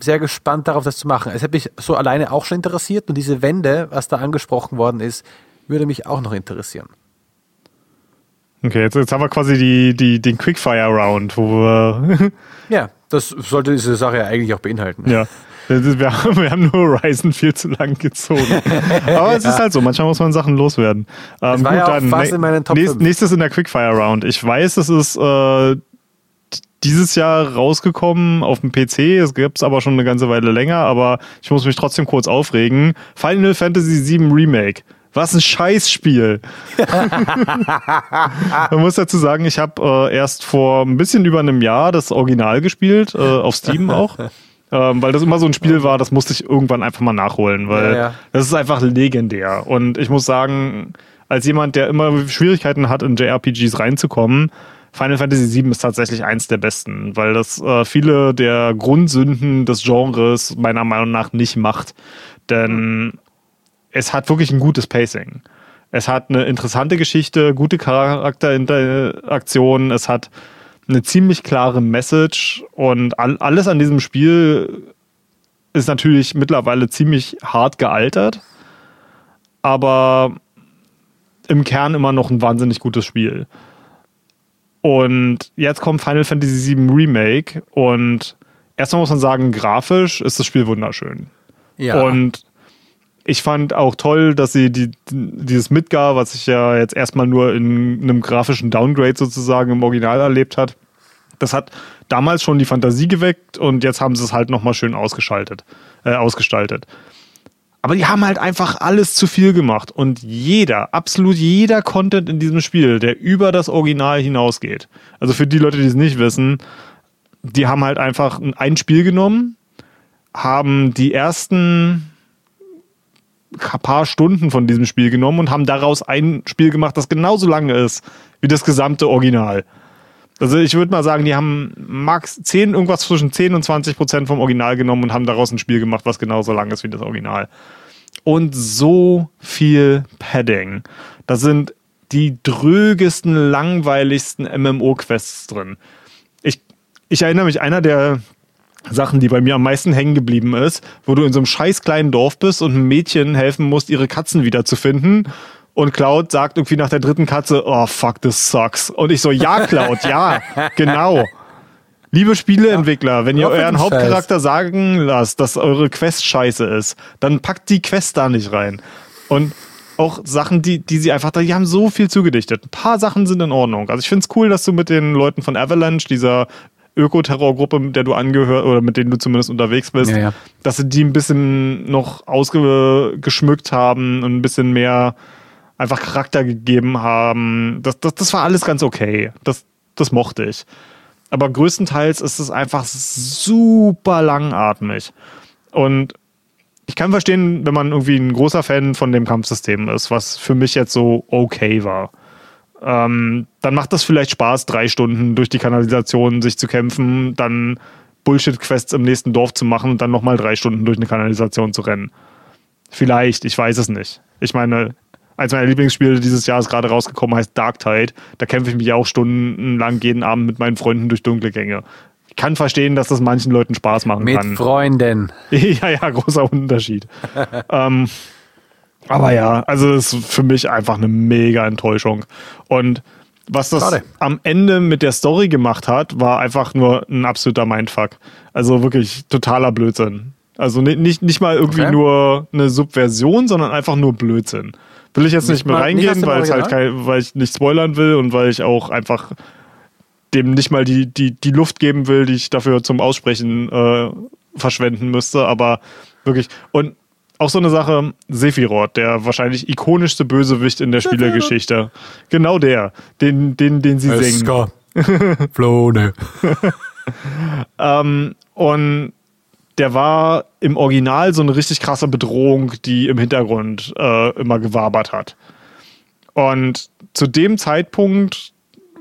sehr gespannt darauf, das zu machen. Es hat mich so alleine auch schon interessiert und diese Wende, was da angesprochen worden ist, würde mich auch noch interessieren. Okay, jetzt, jetzt haben wir quasi die, die, den Quickfire-Round, wo wir Ja, das sollte diese Sache ja eigentlich auch beinhalten. Ja. Ist- Wir haben, wir haben nur Horizon viel zu lang gezogen. Aber es ist halt so, manchmal muss man Sachen loswerden. Ähm, war ja Top nächst, nächstes in der Quickfire Round. Ich weiß, es ist äh, dieses Jahr rausgekommen auf dem PC. Es gibt es aber schon eine ganze Weile länger, aber ich muss mich trotzdem kurz aufregen. Final Fantasy VII Remake. Was ein Scheißspiel. Man muss dazu sagen, ich habe äh, erst vor ein bisschen über einem Jahr das Original gespielt, äh, auf Steam auch. Ähm, weil das immer so ein Spiel war, das musste ich irgendwann einfach mal nachholen, weil Ja, ja. das ist einfach legendär. Und ich muss sagen, als jemand, der immer Schwierigkeiten hat, in JRPGs reinzukommen, Final Fantasy VII ist tatsächlich eins der besten, weil das äh, viele der Grundsünden des Genres meiner Meinung nach nicht macht. Denn es hat wirklich ein gutes Pacing. Es hat eine interessante Geschichte, gute Charakterinteraktionen, es hat eine ziemlich klare Message und all, alles an diesem Spiel ist natürlich mittlerweile ziemlich hart gealtert, aber im Kern immer noch ein wahnsinnig gutes Spiel. Und jetzt kommt Final Fantasy VII Remake und erstmal muss man sagen, grafisch ist das Spiel wunderschön. Ja. Und ich fand auch toll, dass sie die, dieses Midgar, was sich ja jetzt erstmal nur in einem grafischen Downgrade sozusagen im Original erlebt hat, das hat damals schon die Fantasie geweckt und jetzt haben sie es halt nochmal schön ausgeschaltet, äh, ausgestaltet. Aber die haben halt einfach alles zu viel gemacht und jeder, absolut jeder Content in diesem Spiel, der über das Original hinausgeht. Also für die Leute, die es nicht wissen, die haben halt einfach ein Spiel genommen, haben die ersten paar Stunden von diesem Spiel genommen und haben daraus ein Spiel gemacht, das genauso lange ist wie das gesamte Original. Also ich würde mal sagen, die haben max 10, irgendwas zwischen 10 und 20 Prozent vom Original genommen und haben daraus ein Spiel gemacht, was genauso lang ist wie das Original. Und so viel Padding. Da sind die drögesten, langweiligsten MMO-Quests drin. Ich, ich erinnere mich, einer der Sachen, die bei mir am meisten hängen geblieben ist, wo du in so einem scheiß kleinen Dorf bist und einem Mädchen helfen musst, ihre Katzen wiederzufinden. Und Cloud sagt irgendwie nach der dritten Katze, oh fuck, this sucks. Und ich so, ja, Cloud, ja, genau. Liebe Spieleentwickler, wenn ihr euren Hauptcharakter sagen lasst, dass eure Quest scheiße ist, dann packt die Quest da nicht rein. Und auch Sachen, die, die sie einfach, die haben so viel zugedichtet. Ein paar Sachen sind in Ordnung. Also ich finde es cool, dass du mit den Leuten von Avalanche, dieser Ökoterrorgruppe, mit der du angehört oder mit denen du zumindest unterwegs bist, Ja, ja. dass sie die ein bisschen noch ausgeschmückt haben und ein bisschen mehr einfach Charakter gegeben haben. Das, das, das war alles ganz okay. Das, das mochte ich. aber größtenteils ist es einfach super langatmig. Und ich kann verstehen, wenn man irgendwie ein großer Fan von dem Kampfsystem ist, was für mich jetzt so okay war. Ähm, dann macht das vielleicht Spaß, drei Stunden durch die Kanalisation sich zu kämpfen, dann Bullshit-Quests im nächsten Dorf zu machen und dann nochmal drei Stunden durch eine Kanalisation zu rennen. Vielleicht, ich weiß es nicht. Ich meine, eins meiner Lieblingsspiele dieses Jahr ist gerade rausgekommen, heißt Dark Tide. Da kämpfe ich mich auch stundenlang jeden Abend mit meinen Freunden durch dunkle Gänge. Ich kann verstehen, dass das manchen Leuten Spaß machen mit kann. Mit Freunden. ja, ja, großer Unterschied. ähm, aber ja, also es ist für mich einfach eine mega Enttäuschung. Und was das Schade. am Ende mit der Story gemacht hat, war einfach nur ein absoluter Mindfuck. Also wirklich totaler Blödsinn. Also nicht, nicht mal irgendwie okay. nur eine Subversion, sondern einfach nur Blödsinn. Will ich jetzt nicht, nicht mehr reingehen, weil, halt kein, weil ich nicht spoilern will und weil ich auch einfach dem nicht mal die, die, die Luft geben will, die ich dafür zum Aussprechen äh, verschwenden müsste. Aber wirklich. Und auch so eine Sache, Sephiroth, der wahrscheinlich ikonischste Bösewicht in der Spielegeschichte. Genau der, den, den, den sie Eska. singen. Flone. ähm, und der war im Original so eine richtig krasse Bedrohung, die im Hintergrund äh, immer gewabert hat. Und zu dem Zeitpunkt,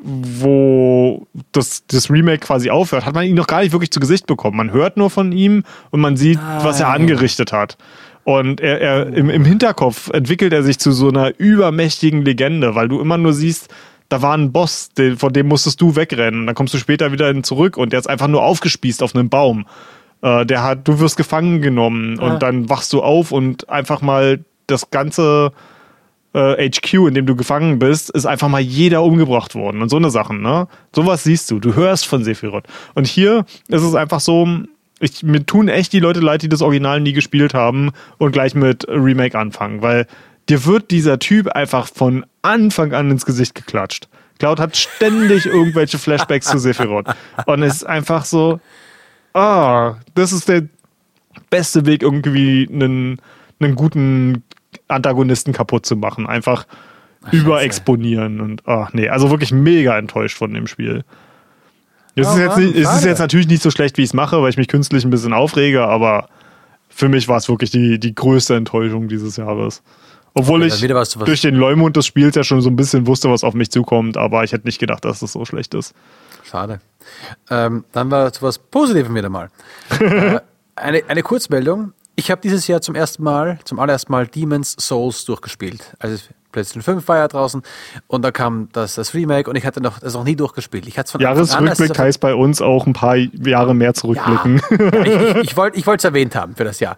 wo das, das Remake quasi aufhört, hat man ihn noch gar nicht wirklich zu Gesicht bekommen. Man hört nur von ihm und man sieht, ah, was er angerichtet hat. Und er, er im, im Hinterkopf entwickelt er sich zu so einer übermächtigen Legende, weil du immer nur siehst, da war ein Boss, den, von dem musstest du wegrennen. Dann kommst du später wieder zurück und der ist einfach nur aufgespießt auf einem Baum. Äh, der hat, du wirst gefangen genommen und dann wachst du auf und einfach mal das ganze äh, HQ, in dem du gefangen bist, ist einfach mal jeder umgebracht worden und so eine Sachen, ne? Sowas siehst du, du hörst von Sephiroth. Und hier ist es einfach so, ich, mir tun echt die Leute leid, die das Original nie gespielt haben und gleich mit Remake anfangen, weil dir wird dieser Typ einfach von Anfang an ins Gesicht geklatscht. Cloud hat ständig irgendwelche Flashbacks zu Sephiroth. Und es ist einfach so, ah, das ist der beste Weg, irgendwie einen, einen guten Antagonisten kaputt zu machen. Einfach Ach, überexponieren und ach nee, also wirklich mega enttäuscht von dem Spiel. Es, oh, ist, jetzt nicht, es ist jetzt natürlich nicht so schlecht, wie ich es mache, weil ich mich künstlich ein bisschen aufrege, aber für mich war es wirklich die, die größte Enttäuschung dieses Jahres. Obwohl okay, ich was, was durch den Leumund des Spiels ja schon so ein bisschen wusste, was auf mich zukommt, aber ich hätte nicht gedacht, dass das so schlecht ist. Schade. Ähm, dann war zu was Positivem wieder mal. äh, eine, eine Kurzmeldung. Ich habe dieses Jahr zum ersten Mal, zum allerersten Mal Demon's Souls durchgespielt. Also PlayStation 5 war ja draußen und da kam das, das Remake und ich hatte noch, das noch nie durchgespielt. Ich von Jahresrückblick heißt bei uns auch ein paar Jahre mehr zurückblicken. Ja, ja, ich ich, ich wollte es erwähnt haben für das Jahr.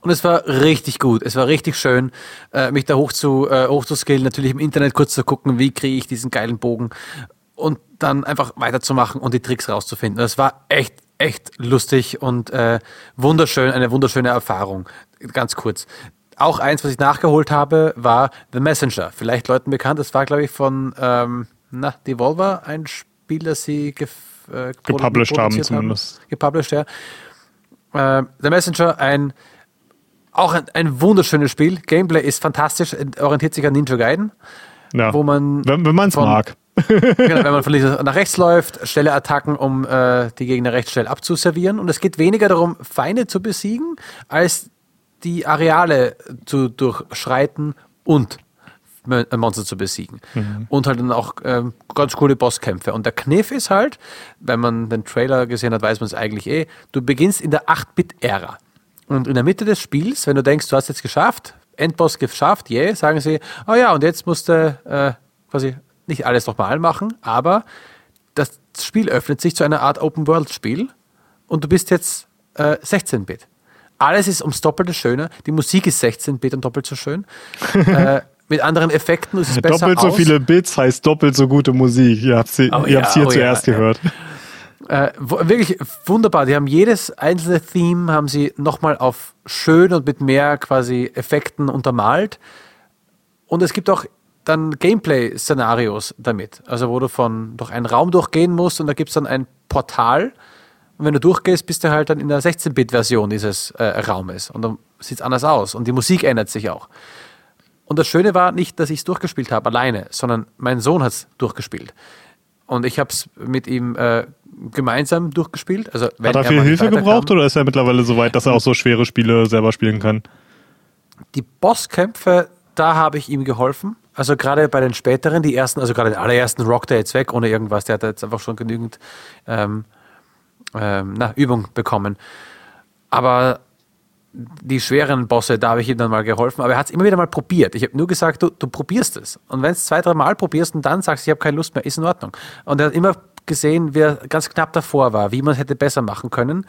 Und es war richtig gut. Es war richtig schön, äh, mich da hoch zu, äh, hoch zu skillen, natürlich im Internet kurz zu gucken, wie kriege ich diesen geilen Bogen und dann einfach weiterzumachen und die Tricks rauszufinden. Das war echt, echt lustig und äh, wunderschön, eine wunderschöne Erfahrung. Ganz kurz. Auch eins, was ich nachgeholt habe, war The Messenger. Vielleicht Leuten bekannt. Das war, glaube ich, von ähm, na, Devolver, ein Spiel, das sie gef äh, gepublished haben, zumindest. Gepublished, ja. Äh, The Messenger, ein auch ein, ein, wunderschönes Spiel. Gameplay ist fantastisch, orientiert sich an Ninja Gaiden. Ja, wo man wenn, wenn man es mag. genau, wenn man von links nach rechts läuft, schnelle Attacken, um äh, die Gegner recht schnell abzuservieren. Und es geht weniger darum, Feinde zu besiegen, als die Areale zu durchschreiten und Monster zu besiegen. Mhm. Und halt dann auch ähm, ganz coole Bosskämpfe. Und der Kniff ist halt, wenn man den Trailer gesehen hat, weiß man es eigentlich eh, du beginnst in der 8-Bit-Ära. Und in der Mitte des Spiels, wenn du denkst, du hast jetzt geschafft, Endboss geschafft, yeah, sagen sie, oh ja, und jetzt musst du äh, quasi nicht alles nochmal machen, aber das Spiel öffnet sich zu einer Art Open-World-Spiel und du bist jetzt äh, 16-Bit. Alles ist ums Doppelte schöner. Die Musik ist 16-Bit und doppelt so schön. äh, mit anderen Effekten ist es besser Doppelt so aus. viele Bits heißt doppelt so gute Musik. Ihr habt sie, oh, ihr ja, hier oh, zuerst ja, gehört. Äh, wirklich wunderbar. Die haben jedes einzelne Theme haben sie nochmal auf schön und mit mehr quasi Effekten untermalt. Und es gibt auch dann Gameplay-Szenarios damit. Also wo du von durch einen Raum durchgehen musst und da gibt es dann ein Portal und wenn du durchgehst, bist du halt dann in der 16-Bit-Version dieses äh, Raumes. Und dann sieht es anders aus. Und die Musik ändert sich auch. Und das Schöne war nicht, dass ich es durchgespielt habe alleine, sondern mein Sohn hat es durchgespielt. Und ich habe es mit ihm äh, gemeinsam durchgespielt. Also, Hat er viel Hilfe gebraucht oder ist er mittlerweile so weit, dass er auch so schwere Spiele selber spielen kann? Die Bosskämpfe, da habe ich ihm geholfen. Also gerade bei den späteren, die ersten, also gerade den allerersten rockt er jetzt weg ohne irgendwas. Der hat jetzt einfach schon genügend ähm, ähm, na, Übung bekommen. Aber die schweren Bosse, da habe ich ihm dann mal geholfen, aber er hat es immer wieder mal probiert. Ich habe nur gesagt, du, du probierst es. Und wenn es zwei, drei Mal probierst und dann sagst, ich habe keine Lust mehr, ist in Ordnung. Und er hat immer gesehen, wer ganz knapp davor war, wie man es hätte besser machen können.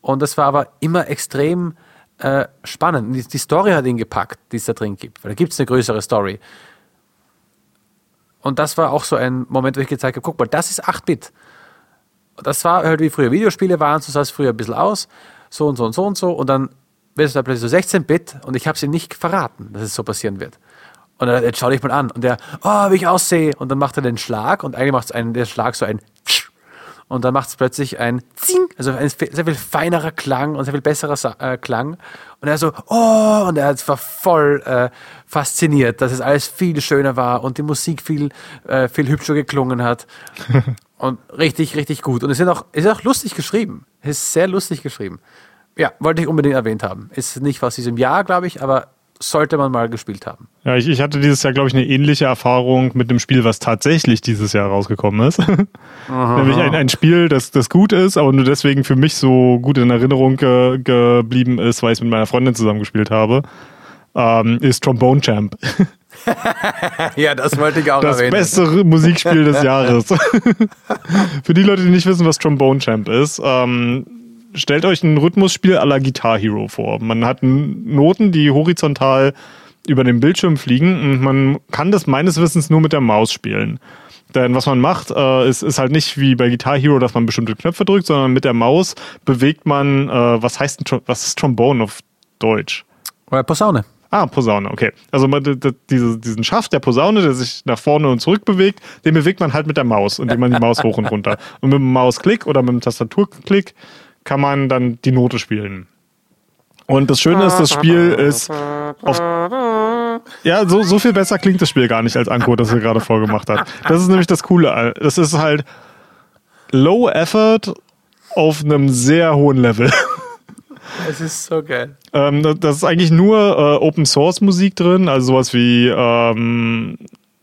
Und das war aber immer extrem äh, spannend. Die, die, Story hat ihn gepackt, die es da drin gibt, weil da gibt es eine größere Story. Und das war auch so ein Moment, wo ich gezeigt habe, guck mal, das ist 8-Bit. Das war halt wie früher Videospiele waren, so sah es früher ein bisschen aus so und so und so und so. Und dann wird es da plötzlich so 16-Bit und ich habe es ihm nicht verraten, dass es so passieren wird. Und dann jetzt schau dich mal an. Und der, oh, wie ich aussehe. Und dann macht er den Schlag und eigentlich macht der Schlag so ein und dann macht es plötzlich ein Zing, also ein sehr viel feinerer Klang und sehr viel besserer äh, Klang. Und er so, oh, und er war voll äh, fasziniert, dass es alles viel schöner war und die Musik viel, äh, viel hübscher geklungen hat. und richtig, richtig gut. Und es ist auch, es ist auch lustig geschrieben. Es ist sehr lustig geschrieben. Ja, wollte ich unbedingt erwähnt haben. Ist nicht aus diesem Jahr, glaube ich, aber sollte man mal gespielt haben. Ja, ich, ich hatte dieses Jahr, glaube ich, eine ähnliche Erfahrung mit einem Spiel, was tatsächlich dieses Jahr rausgekommen ist. Nämlich ein, ein Spiel, das, das gut ist, aber nur deswegen für mich so gut in Erinnerung ge geblieben ist, weil ich es mit meiner Freundin zusammengespielt habe, ähm, ist Trombone Champ. ja, das wollte ich auch das erwähnen. Das beste Musikspiel des Jahres. für die Leute, die nicht wissen, was Trombone Champ ist, ähm, stellt euch ein Rhythmusspiel à la Guitar Hero vor. Man hat Noten, die horizontal über den Bildschirm fliegen und man kann das meines Wissens nur mit der Maus spielen. Denn was man macht, äh, ist, ist halt nicht wie bei Guitar Hero, dass man bestimmte Knöpfe drückt, sondern mit der Maus bewegt man, äh, was heißt was ist Trombone auf Deutsch? Oder Posaune. Ah, Posaune, okay. Also diese, diesen Schaft der Posaune, der sich nach vorne und zurück bewegt, den bewegt man halt mit der Maus, indem man die Maus hoch und runter. Und mit dem Mausklick oder mit dem Tastaturklick kann man dann die Note spielen. Und das Schöne ist, das Spiel ist auf. Ja, so, so viel besser klingt das Spiel gar nicht als Anko, das er gerade vorgemacht hat. Das ist nämlich das Coole. Das ist halt Low Effort auf einem sehr hohen Level. Es ist so geil. Ähm, das ist eigentlich nur äh, Open Source Musik drin, also sowas wie ähm,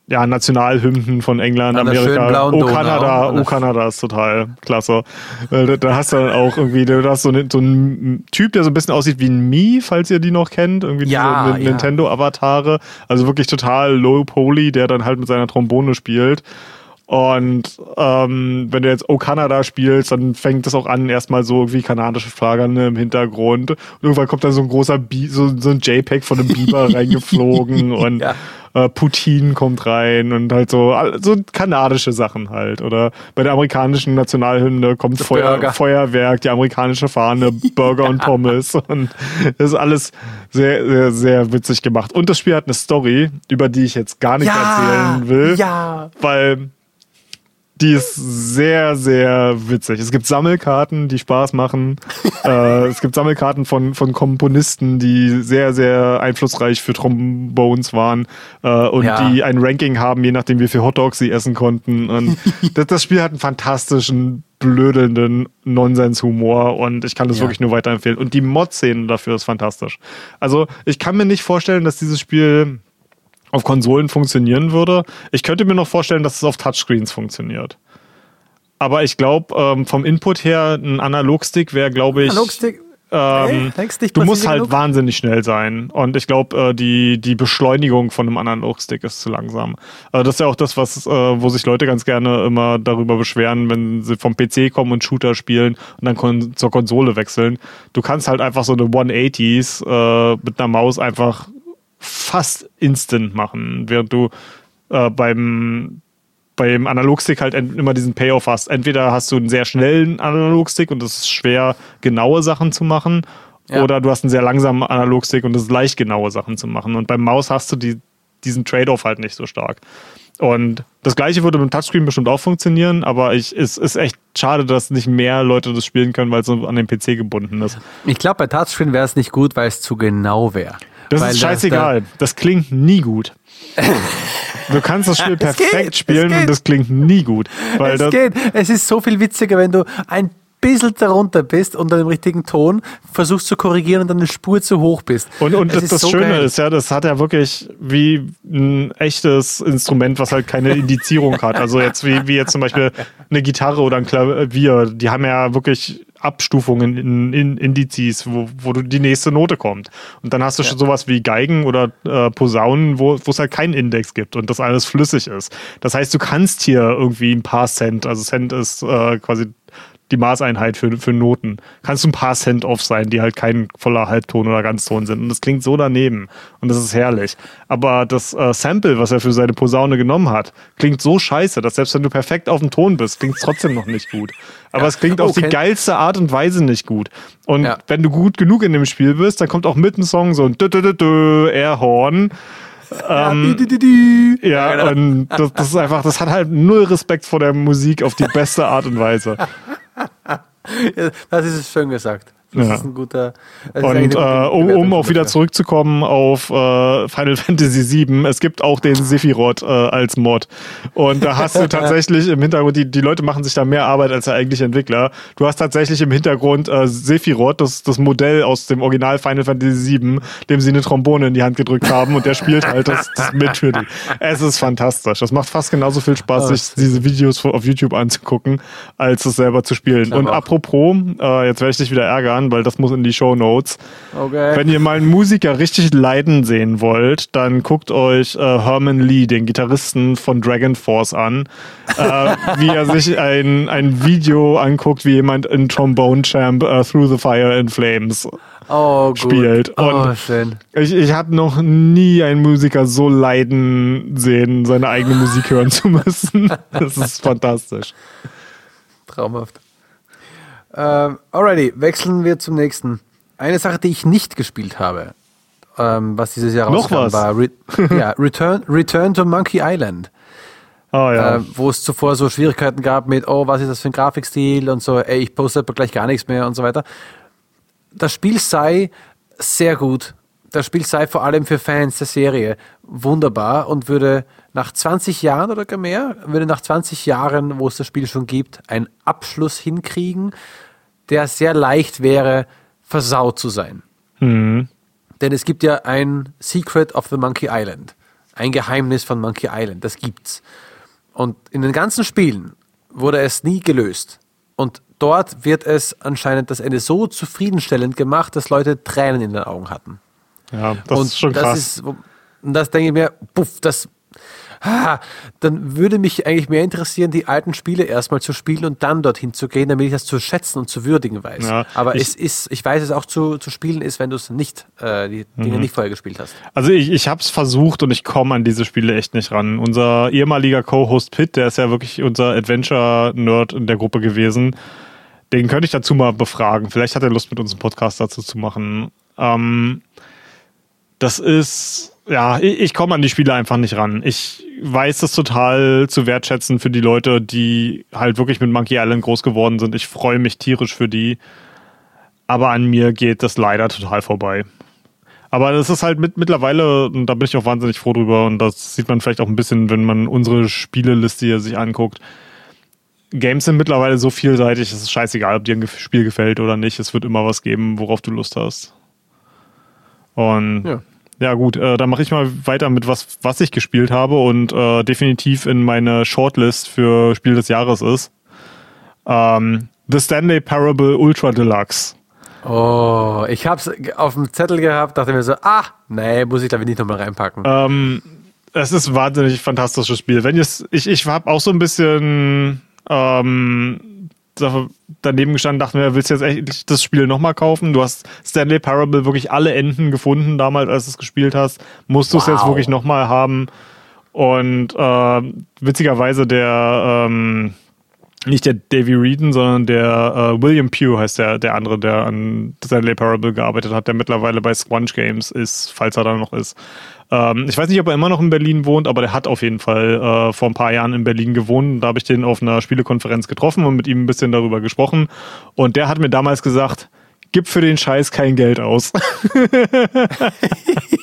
ja, Nationalhymnen von England, An Amerika. Oh, Kanada, oh, Kanada ist total klasse. Da, da hast du dann auch irgendwie, da hast so, so einen Typ, der so ein bisschen aussieht wie ein Mii, falls ihr die noch kennt, irgendwie ja, diese ja. Nintendo-Avatare. Also wirklich total low poly, der dann halt mit seiner Trombone spielt. Und ähm, wenn du jetzt Oh Kanada spielst, dann fängt das auch an, erstmal so irgendwie kanadische Flaggen ne, im Hintergrund. Und irgendwann kommt dann so ein großer Bi so, so ein JPEG von einem Biber reingeflogen und ja. äh, Putin kommt rein und halt so, so kanadische Sachen halt. Oder bei der amerikanischen Nationalhymne kommt Feuer, Feuerwerk, die amerikanische Fahne, Burger ja. und Pommes. Und das ist alles sehr, sehr, sehr witzig gemacht. Und das Spiel hat eine Story, über die ich jetzt gar nicht ja. erzählen will. Ja. Weil die ist sehr, sehr witzig. Es gibt Sammelkarten, die Spaß machen. äh, es gibt Sammelkarten von, von Komponisten, die sehr, sehr einflussreich für Trombones waren äh, und ja. die ein Ranking haben, je nachdem, wie viel Hotdogs sie essen konnten. Und das, das Spiel hat einen fantastischen, blödelnden Nonsenshumor und ich kann das ja. wirklich nur weiterempfehlen. Und die Mod-Szene dafür ist fantastisch. Also ich kann mir nicht vorstellen, dass dieses Spiel auf Konsolen funktionieren würde. Ich könnte mir noch vorstellen, dass es auf Touchscreens funktioniert. Aber ich glaube, ähm, vom Input her, ein Analogstick wäre, glaube ich. Analogstick. Ähm, hey, du musst halt genug? wahnsinnig schnell sein. Und ich glaube, äh, die, die Beschleunigung von einem Analogstick ist zu langsam. Also das ist ja auch das, was, äh, wo sich Leute ganz gerne immer darüber beschweren, wenn sie vom PC kommen und Shooter spielen und dann kon zur Konsole wechseln. Du kannst halt einfach so eine 180s äh, mit einer Maus einfach fast instant machen, während du äh, beim beim Analogstick halt immer diesen Payoff hast. Entweder hast du einen sehr schnellen Analogstick und es ist schwer, genaue Sachen zu machen, ja. oder du hast einen sehr langsamen Analogstick und es ist leicht, genaue Sachen zu machen. Und beim Maus hast du die, diesen Trade-off halt nicht so stark. Und das gleiche würde mit dem Touchscreen bestimmt auch funktionieren, aber ich, es ist echt schade, dass nicht mehr Leute das spielen können, weil es so an den PC gebunden ist. Ich glaube, bei Touchscreen wäre es nicht gut, weil es zu genau wäre. Das Weil ist da- scheißegal. Das klingt nie gut. Du kannst das Spiel perfekt geht, spielen und das klingt nie gut. Weil es das, geht. Es ist so viel witziger, wenn du ein bisschen darunter bist und dann im richtigen Ton versuchst zu korrigieren und dann eine Spur zu hoch bist. Und, und das, ist das so Schöne geil. ist ja, das hat ja wirklich wie ein echtes Instrument, was halt keine Indizierung hat. Also jetzt wie, wie jetzt zum Beispiel eine Gitarre oder ein Klavier, die haben ja wirklich Abstufungen in, in Indizes, wo, wo du die nächste Note kommt. Und dann hast du schon sowas wie Geigen oder äh, Posaunen, wo wo es halt keinen Index gibt und das alles flüssig ist. Das heißt, du kannst hier irgendwie ein paar Cent, also Cent ist äh, quasi die Maßeinheit für, für Noten. Kannst du ein paar Cent off sein, die halt kein voller Halbton oder Ganzton sind. Und das klingt so daneben. Und das ist herrlich. Aber das äh, Sample, was er für seine Posaune genommen hat, klingt so scheiße, dass selbst wenn du perfekt auf dem Ton bist, klingt es trotzdem noch nicht gut. Aber es klingt auf die Okay. geilste Art und Weise nicht gut. Und Ja. wenn du gut genug in dem Spiel bist, dann kommt auch mit ein Song so ein Airhorn. Ähm, ja, genau. und das, das ist einfach, das hat halt null Respekt vor der Musik auf die beste Art und Weise. Das ist schön gesagt. Das Ja. ist ein guter. Und äh, um, um auch wieder zurückzukommen auf äh, Final Fantasy VII, es gibt auch den Sephiroth äh, als Mod. Und da hast du tatsächlich im Hintergrund, die, die Leute machen sich da mehr Arbeit als der eigentliche Entwickler. Du hast tatsächlich im Hintergrund äh, Sephiroth, das, das Modell aus dem Original Final Fantasy VII, dem sie eine Trombone in die Hand gedrückt haben und der spielt halt das, das mit für die. Es ist fantastisch. Das macht fast genauso viel Spaß, Oh, sich diese Videos auf YouTube anzugucken, als es selber zu spielen. Und apropos, äh, jetzt werde ich dich wieder ärgern, weil das muss in die Show Notes. Okay. Wenn ihr mal einen Musiker richtig leiden sehen wollt, dann guckt euch äh, Herman Lee, den Gitarristen von Dragon Force, an, äh, wie er sich ein, ein Video anguckt, wie jemand in Trombone Champ äh, Through the Fire in Flames. oh, gut. spielt. Oh, Und- schön. Ich, ich habe noch nie einen Musiker so leiden sehen, seine eigene Musik hören zu müssen. Das ist fantastisch. Traumhaft. Ähm, alrighty, wechseln wir zum nächsten. Eine Sache, die ich nicht gespielt habe, ähm, was dieses Jahr rauskam, war Re ja, Return, Return to Monkey Island. Ah ja. äh, wo es zuvor so Schwierigkeiten gab mit, oh, was ist das für ein Grafikstil und so, ey, ich poste aber gleich gar nichts mehr und so weiter. Das Spiel sei sehr gut. Das Spiel sei vor allem für Fans der Serie wunderbar und würde nach 20 Jahren oder gar mehr, würde nach 20 Jahren, wo es das Spiel schon gibt, einen Abschluss hinkriegen, der sehr leicht wäre, versaut zu sein. Denn es gibt ja ein Secret of the Monkey Island. Ein Geheimnis von Monkey Island. Das gibt's. Und in den ganzen Spielen wurde es nie gelöst. Und dort wird es anscheinend das Ende so zufriedenstellend gemacht, dass Leute Tränen in den Augen hatten. ja, das und ist schon das krass. Ist, und das denke ich mir, puff, das. Ah, dann würde mich eigentlich mehr interessieren, die alten Spiele erstmal zu spielen und dann dorthin zu gehen, damit ich das zu schätzen und zu würdigen weiß. Ja, Aber ich- es ist, ich weiß es auch zu, zu spielen ist, wenn du es nicht, äh, die Mhm. Dinge nicht vorher gespielt hast. Also ich, ich habe es versucht und ich komme an diese Spiele echt nicht ran. Unser ehemaliger Co-Host Pitt, der ist ja wirklich unser Adventure-Nerd in der Gruppe gewesen. Den könnte ich dazu mal befragen. Vielleicht hat er Lust, mit uns einen Podcast dazu zu machen. Ähm, das ist, ja, ich, ich komme an die Spiele einfach nicht ran. Ich weiß das total zu wertschätzen für die Leute, die halt wirklich mit Monkey Island groß geworden sind. Ich freue mich tierisch für die. Aber an mir geht das leider total vorbei. Aber das ist halt mit, mittlerweile, und da bin ich auch wahnsinnig froh drüber, und das sieht man vielleicht auch ein bisschen, wenn man unsere Spieleliste hier sich anguckt. Games sind mittlerweile so vielseitig, es ist scheißegal, ob dir ein Spiel gefällt oder nicht. Es wird immer was geben, worauf du Lust hast. Und ja, Ja. gut, äh, dann mache ich mal weiter mit was, was ich gespielt habe und äh, definitiv in meine Shortlist für Spiel des Jahres ist. Ähm, The Stanley Parable Ultra Deluxe. Oh, ich hab's auf dem Zettel gehabt, dachte mir so, ah, nee, muss ich ich nicht nochmal reinpacken. Ähm, es ist ein wahnsinnig fantastisches Spiel. Wenn ich, ich habe auch so ein bisschen ähm, da- daneben gestanden, dachte mir, willst du jetzt echt das Spiel nochmal kaufen? Du hast Stanley Parable wirklich alle Enden gefunden damals, als du es gespielt hast. Musst du es jetzt Wow. wirklich nochmal haben? Und äh, witzigerweise der ähm, nicht der Davy Reedon, sondern der äh, William Pugh heißt der, der andere, der an Stanley Parable gearbeitet hat, der mittlerweile bei Squanch Games ist, falls er da noch ist. Ähm, ich weiß nicht, ob er immer noch in Berlin wohnt, aber der hat auf jeden Fall äh, vor ein paar Jahren in Berlin gewohnt. Da habe ich den auf einer Spielekonferenz getroffen und mit ihm ein bisschen darüber gesprochen. Und der hat mir damals gesagt, gib für den Scheiß kein Geld aus.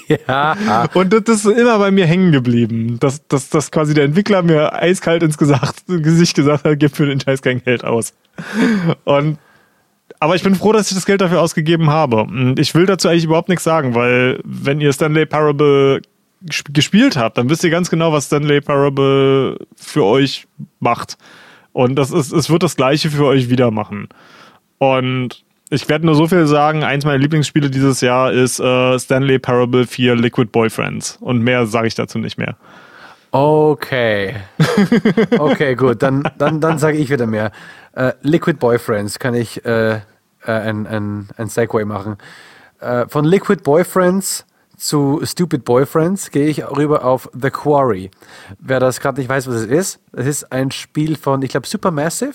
ja. Und das ist immer bei mir hängen geblieben, dass, dass, dass quasi der Entwickler mir eiskalt ins Gesicht gesagt hat, gib für den Scheiß kein Geld aus. Und aber ich bin froh, dass ich das Geld dafür ausgegeben habe. Und Ich will dazu eigentlich überhaupt nichts sagen, weil wenn ihr Stanley Parable gesp- gespielt habt, dann wisst ihr ganz genau, was Stanley Parable für euch macht. Und das ist, es wird das Gleiche für euch wieder machen. Und ich werde nur so viel sagen, eins meiner Lieblingsspiele dieses Jahr ist äh, Stanley Parable 4 Liquid Boyfriends. Und mehr sage ich dazu nicht mehr. Okay. Okay, gut. Dann, dann, dann sage ich wieder mehr. Äh, Liquid Boyfriends kann ich äh, äh, ein, ein, ein Segway machen. Äh, von Liquid Boyfriends zu Stupid Boyfriends gehe ich rüber auf The Quarry. Wer das gerade nicht weiß, was es ist, es ist ein Spiel von, ich glaube, Supermassive,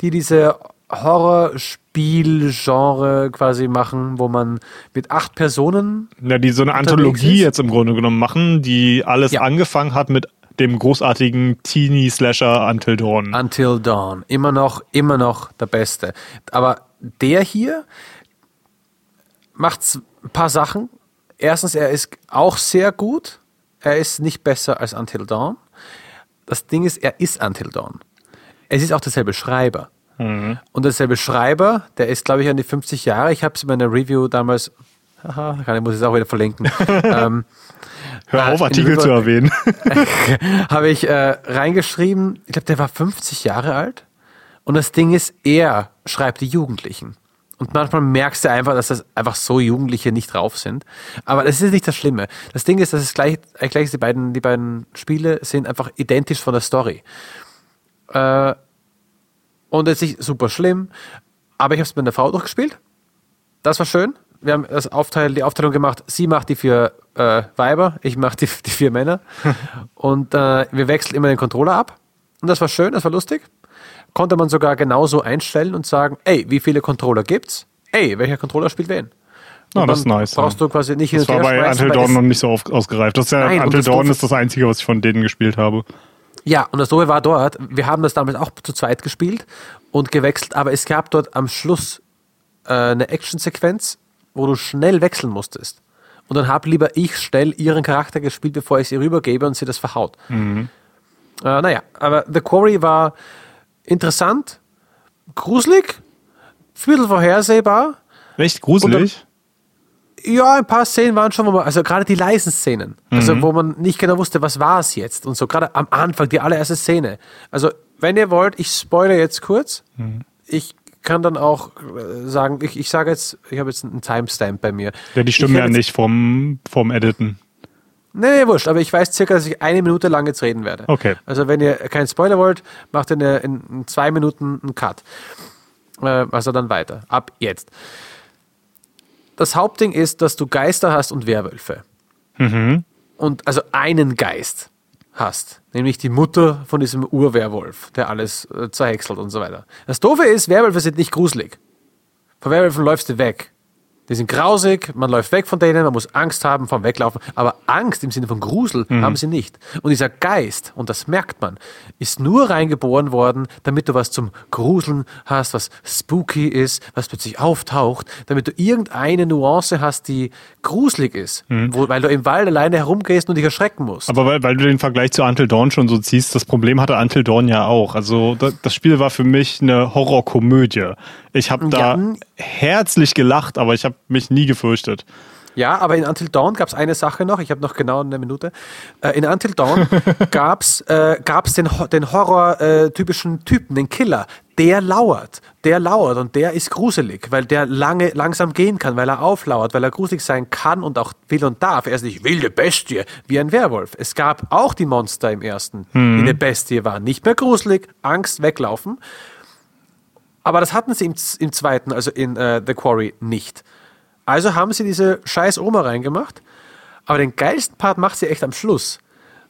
die diese Horrorspiel-Genre quasi machen, wo man mit acht Personen Ja, die so eine Anthologie ist? jetzt im Grunde genommen machen, die alles Ja. angefangen hat mit dem großartigen Teenie-Slasher Until Dawn. Until Dawn. Immer noch, immer noch der Beste. Aber der hier macht ein paar Sachen. Erstens, er ist auch sehr gut. Er ist nicht besser als Until Dawn. Das Ding ist, er ist Until Dawn. Es ist auch derselbe Schreiber. Und derselbe Schreiber, der ist, glaube ich, an die 50 Jahre. Ich habe es in meiner Review damals, haha, ich muss es auch wieder verlinken, ähm, Hör auf, in Artikel zu erwähnen. habe ich äh, reingeschrieben, ich glaube, der war 50 Jahre alt. Und das Ding ist, er schreibt die Jugendlichen. Und manchmal merkst du einfach, dass das einfach so Jugendliche nicht drauf sind. Aber das ist nicht das Schlimme. Das Ding ist, dass es gleich, äh, gleich die beiden, die beiden Spiele sind einfach identisch von der Story. Äh, und es ist nicht super schlimm. Aber ich habe es mit einer Frau durchgespielt. Das war schön. Wir haben das Aufteil, die Aufteilung gemacht. Sie macht die vier äh, Weiber, ich mache die, die vier Männer. und äh, wir wechseln immer den Controller ab. Und das war schön, das war lustig. Konnte man sogar genauso einstellen und sagen, ey, wie viele Controller gibt's? Ey, welcher Controller spielt wen? Na, Und das ist nice. Brauchst du quasi nicht Das war bei Until Dawn noch nicht so auf, ausgereift. Das ist ja, Nein, Until das Dawn ist das Einzige, was ich von denen gespielt habe. Ja, und das Doofe war dort, wir haben das damals auch zu zweit gespielt und gewechselt, aber es gab dort am Schluss äh, eine Actionsequenz, wo du schnell wechseln musstest. Und dann habe lieber ich schnell ihren Charakter gespielt, bevor ich sie rübergebe und sie das verhaut. Äh, naja, aber The Quarry war interessant, gruselig, ein bisschen vorhersehbar. Echt gruselig? Ja, ein paar Szenen waren schon, wo man, also gerade die leisen Szenen, also wo man nicht genau wusste, was war es jetzt und so, gerade am Anfang, die allererste Szene. Also, wenn ihr wollt, ich spoilere jetzt kurz. Ich kann dann auch äh, sagen, ich, ich sage jetzt, ich habe jetzt einen Timestamp bei mir. Ja, die stimmen ja nicht vom, vom Editen. Nee, nee, wurscht, aber ich weiß circa, dass ich eine Minute lang jetzt reden werde. Okay. Also wenn ihr keinen Spoiler wollt, macht ihr eine, in, in zwei Minuten einen Cut. Äh, also dann weiter. Ab jetzt. Das Hauptding ist, dass du Geister hast und Werwölfe. Und also einen Geist hast, nämlich die Mutter von diesem Urwerwolf, der alles äh, zerhäckselt und so weiter. Das Doofe ist, Werwölfe sind nicht gruselig. Von Werwölfen läufst du weg. Die sind grausig, man läuft weg von denen, man muss Angst haben vom Weglaufen. Aber Angst im Sinne von Grusel haben sie nicht. Und dieser Geist, und das merkt man, ist nur reingeboren worden, damit du was zum Gruseln hast, was spooky ist, was plötzlich auftaucht, damit du irgendeine Nuance hast, die gruselig ist, wo, weil du im Wald alleine herumgehst und dich erschrecken musst. Aber weil, weil du den Vergleich zu Until Dawn schon so ziehst, das Problem hatte Until Dawn ja auch. Also das, das Spiel war für mich eine Horrorkomödie. Ich habe da Ja. Hm. herzlich gelacht, aber ich habe mich nie gefürchtet. Ja, aber in Until Dawn gab es eine Sache noch, ich habe noch genau eine Minute. Äh, in Until Dawn gab es äh, gab's den, den Horror-typischen Typen, den Killer. Der lauert, der lauert und der ist gruselig, weil der lange langsam gehen kann, weil er auflauert, weil er gruselig sein kann und auch will und darf. Er ist nicht wilde Bestie wie ein Werwolf. Es gab auch die Monster im ersten, die eine Bestie waren. Nicht mehr gruselig, Angst, weglaufen. Aber das hatten sie im, im zweiten, also in äh, The Quarry, nicht. Also haben sie diese scheiß Oma reingemacht. Aber den geilsten Part macht sie echt am Schluss,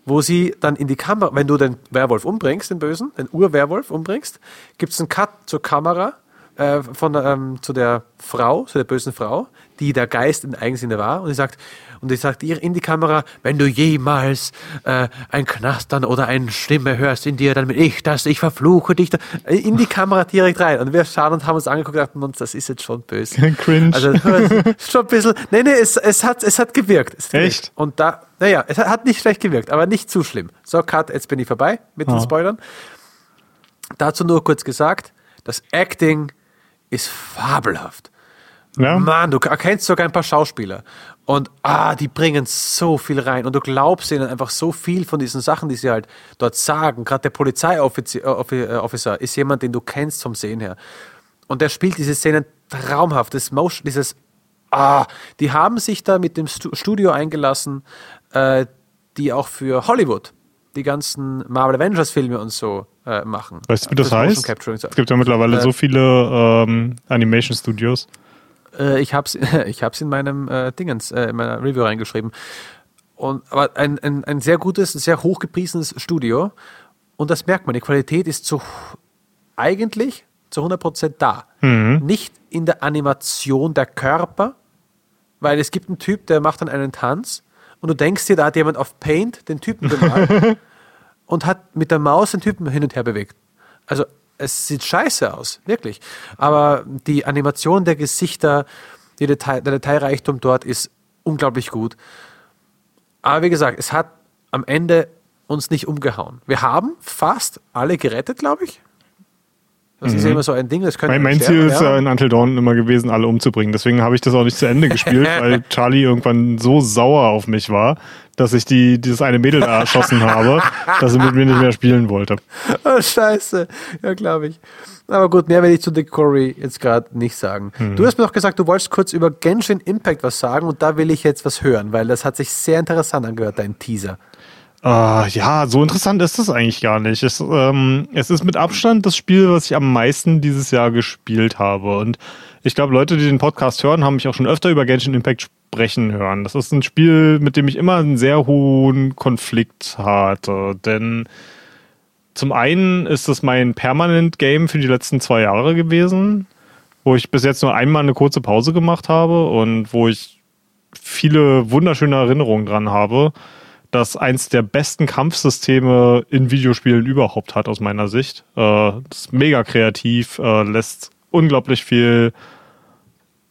wo sie dann in die Kamera, wenn du den Werwolf umbringst, den Bösen, den Urwerwolf umbringst, gibt es einen Cut zur Kamera, äh, von, ähm, zu der Frau, zu der bösen Frau, die der Geist in Eigensinne war. Und sie sagt, und sie sagt ihr in die Kamera, wenn du jemals äh, ein Knastern oder eine Stimme hörst in dir, dann bin ich das, ich verfluche dich. Da. In die Kamera direkt rein. Und wir schauen und haben uns angeguckt und dachten uns, das ist jetzt schon böse. Cringe. Also schon ein bisschen. Nee, nee, es, es, hat, es hat gewirkt. Es hat Echt? Gewirkt. Und da, naja, es hat nicht schlecht gewirkt, aber nicht zu schlimm. So, Cut, jetzt bin ich vorbei mit den Ah. Spoilern. Dazu nur kurz gesagt, das Acting ist fabelhaft. Ja? Mann, du erkennst sogar ein paar Schauspieler. Und ah, die bringen so viel rein. Und du glaubst ihnen einfach so viel von diesen Sachen, die sie halt dort sagen. Gerade der Polizeiofficer ist jemand, den du kennst vom Sehen her. Und der spielt diese Szenen traumhaft. Das Motion, dieses Ah, die haben sich da mit dem Stu Studio eingelassen, äh, die auch für Hollywood die ganzen Marvel Avengers Filme und so äh, machen. Weißt du, wie das Motion heißt? Es gibt ja mittlerweile Äh, so viele ähm, Animation Studios. Äh, ich habe es ich hab's in meinem äh, Dingens, äh, in meiner Review reingeschrieben. Und, aber ein, ein, ein sehr gutes, sehr hochgepriesenes Studio. Und das merkt man, die Qualität ist zu, eigentlich zu 100% da. Nicht in der Animation der Körper, weil es gibt einen Typ, der macht dann einen Tanz und du denkst dir, da hat jemand auf Paint den Typen bemalt und hat mit der Maus den Typen hin und her bewegt. Also es sieht scheiße aus, wirklich. Aber die Animation der Gesichter, Detail, der Detailreichtum dort ist unglaublich gut. Aber wie gesagt, es hat am Ende uns nicht umgehauen. Wir haben fast alle gerettet, glaube ich. Das ist ja immer so ein Ding, das könnte Mein, mein Ziel ist ja in Until Dawn immer gewesen, alle umzubringen. Deswegen habe ich das auch nicht zu Ende gespielt, weil Charlie irgendwann so sauer auf mich war, dass ich die, dieses eine Mädel da erschossen habe, dass sie mit mir nicht mehr spielen wollte. Oh, scheiße. Ja, glaube ich. Aber gut, mehr werde ich zu Dick Corey jetzt gerade nicht sagen. Mhm. Du hast mir noch gesagt, du wolltest kurz über Genshin Impact was sagen und da will ich jetzt was hören, weil das hat sich sehr interessant angehört, dein Teaser. Ah, ja, so interessant ist das eigentlich gar nicht. Es, ähm, es ist mit Abstand das Spiel, was ich am meisten dieses Jahr gespielt habe. Und ich glaube, Leute, die den Podcast hören, haben mich auch schon öfter über Genshin Impact sprechen hören. Das ist ein Spiel, mit dem ich immer einen sehr hohen Konflikt hatte. Denn zum einen ist es mein Permanent-Game für die letzten zwei Jahre gewesen, wo ich bis jetzt nur einmal eine kurze Pause gemacht habe und wo ich viele wunderschöne Erinnerungen dran habe, das eins der besten Kampfsysteme in Videospielen überhaupt hat, aus meiner Sicht. Äh, das ist mega kreativ, äh, lässt unglaublich viel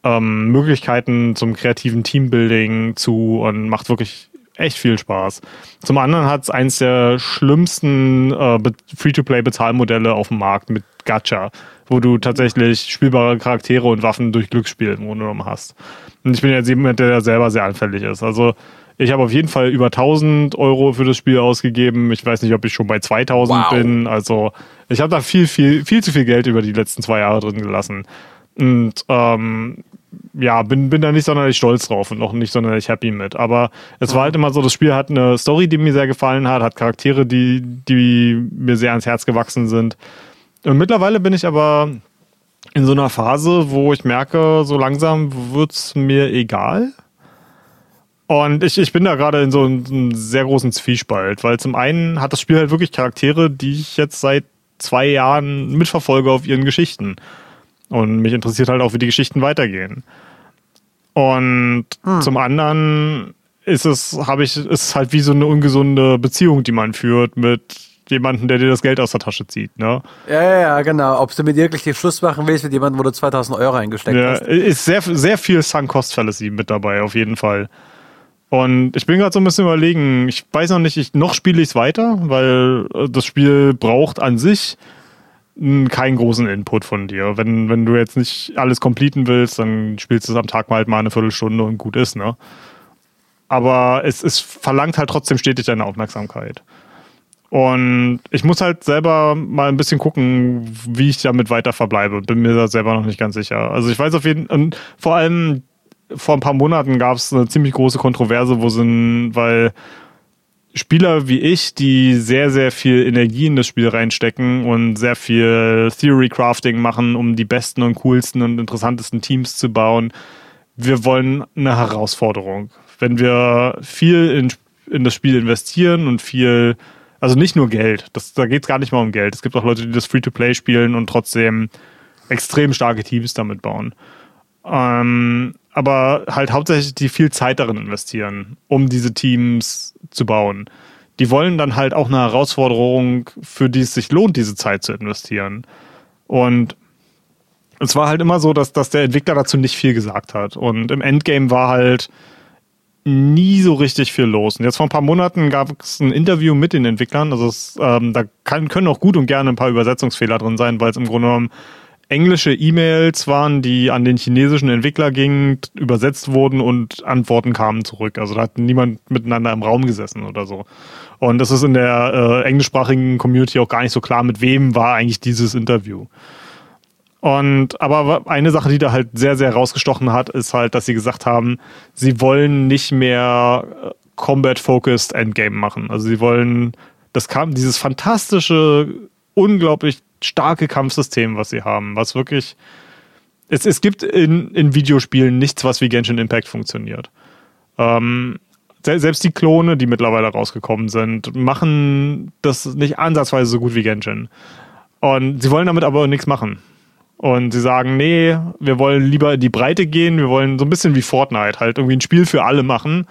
ähm, Möglichkeiten zum kreativen Teambuilding zu und macht wirklich echt viel Spaß. Zum anderen hat es eins der schlimmsten äh, Be- Free-to-Play-Bezahlmodelle auf dem Markt mit Gacha, wo du tatsächlich spielbare Charaktere und Waffen durch Glücksspiel im Grunde genommen hast. Und ich bin jetzt jemand, der selber sehr anfällig ist. Also ich habe auf jeden Fall über 1000 Euro für das Spiel ausgegeben. Ich weiß nicht, ob ich schon bei 2000 Wow. bin. Also ich habe da viel, viel, viel zu viel Geld über die letzten zwei Jahre drin gelassen. Und ähm, ja, bin, bin da nicht sonderlich stolz drauf und noch nicht sonderlich happy mit. Aber es war halt immer so, das Spiel hat eine Story, die mir sehr gefallen hat, hat Charaktere, die, die mir sehr ans Herz gewachsen sind. Und mittlerweile bin ich aber in so einer Phase, wo ich merke, so langsam wird's mir egal. Und ich, ich bin da gerade in so einem sehr großen Zwiespalt, weil zum einen hat das Spiel halt wirklich Charaktere, die ich jetzt seit zwei Jahren mitverfolge auf ihren Geschichten. Und mich interessiert halt auch, wie die Geschichten weitergehen. Und zum anderen ist es, habe ich, ist es halt wie so eine ungesunde Beziehung, die man führt mit jemandem, der dir das Geld aus der Tasche zieht, ne? Ja, ja, ja, genau. Ob du mit wirklich den Schluss machen willst mit jemandem, wo du 2000 Euro eingesteckt Ja, hast. ist sehr, sehr viel Sunk-Cost-Fallacy mit dabei, auf jeden Fall. Und ich bin gerade so ein bisschen überlegen, ich weiß noch nicht, ich, noch spiele ich es weiter, weil äh, das Spiel braucht an sich keinen großen Input von dir. Wenn, wenn du jetzt nicht alles completen willst, dann spielst du es am Tag mal halt mal eine Viertelstunde und gut ist, ne? Aber es, es verlangt halt trotzdem stetig deine Aufmerksamkeit. Und ich muss halt selber mal ein bisschen gucken, wie ich damit weiter verbleibe. Bin mir da selber noch nicht ganz sicher. Also ich weiß auf jeden Fall, vor allem vor ein paar Monaten gab es eine ziemlich große Kontroverse, wo sind, weil Spieler wie ich, die sehr, sehr viel Energie in das Spiel reinstecken und sehr viel Theory Crafting machen, um die besten und coolsten und interessantesten Teams zu bauen, wir wollen eine Herausforderung. Wenn wir viel in, in das Spiel investieren und viel, also nicht nur Geld, das, da geht es gar nicht mal um Geld. Es gibt auch Leute, die das Free-to-Play spielen und trotzdem extrem starke Teams damit bauen. Ähm, aber halt hauptsächlich die viel Zeit darin investieren, um diese Teams zu bauen. Die wollen dann halt auch eine Herausforderung, für die es sich lohnt, diese Zeit zu investieren. Und es war halt immer so, dass, dass der Entwickler dazu nicht viel gesagt hat. Und im Endgame war halt nie so richtig viel los. Und jetzt vor ein paar Monaten gab es ein Interview mit den Entwicklern. Also es, ähm, da kann, können auch gut und gerne ein paar Übersetzungsfehler drin sein, weil es im Grunde genommen englische E-Mails waren, die an den chinesischen Entwickler gingen, übersetzt wurden und Antworten kamen zurück. Also da hat niemand miteinander im Raum gesessen oder so. Und das ist in der äh, englischsprachigen Community auch gar nicht so klar, mit wem war eigentlich dieses Interview. Und aber eine Sache, die da halt sehr, sehr rausgestochen hat, ist halt, dass sie gesagt haben, sie wollen nicht mehr äh, Combat-Focused Endgame machen. Also sie wollen das kam, dieses fantastische, unglaublich starke Kampfsystem, was sie haben, was wirklich. Es, es gibt in, in Videospielen nichts, was wie Genshin Impact funktioniert. Ähm, selbst die Klone, die mittlerweile rausgekommen sind, machen das nicht ansatzweise so gut wie Genshin. Und sie wollen damit aber nichts machen. Und sie sagen, nee, wir wollen lieber in die Breite gehen, wir wollen so ein bisschen wie Fortnite, halt irgendwie ein Spiel für alle machen,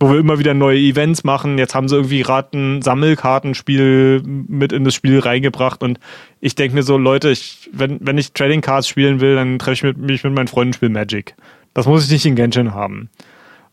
wo wir immer wieder neue Events machen. Jetzt haben sie irgendwie gerade ein Sammelkartenspiel mit in das Spiel reingebracht und ich denke mir so, Leute, ich, wenn, wenn ich Trading Cards spielen will, dann treffe ich mit, mich mit meinen Freunden spiel Magic. Das muss ich nicht in Genshin haben.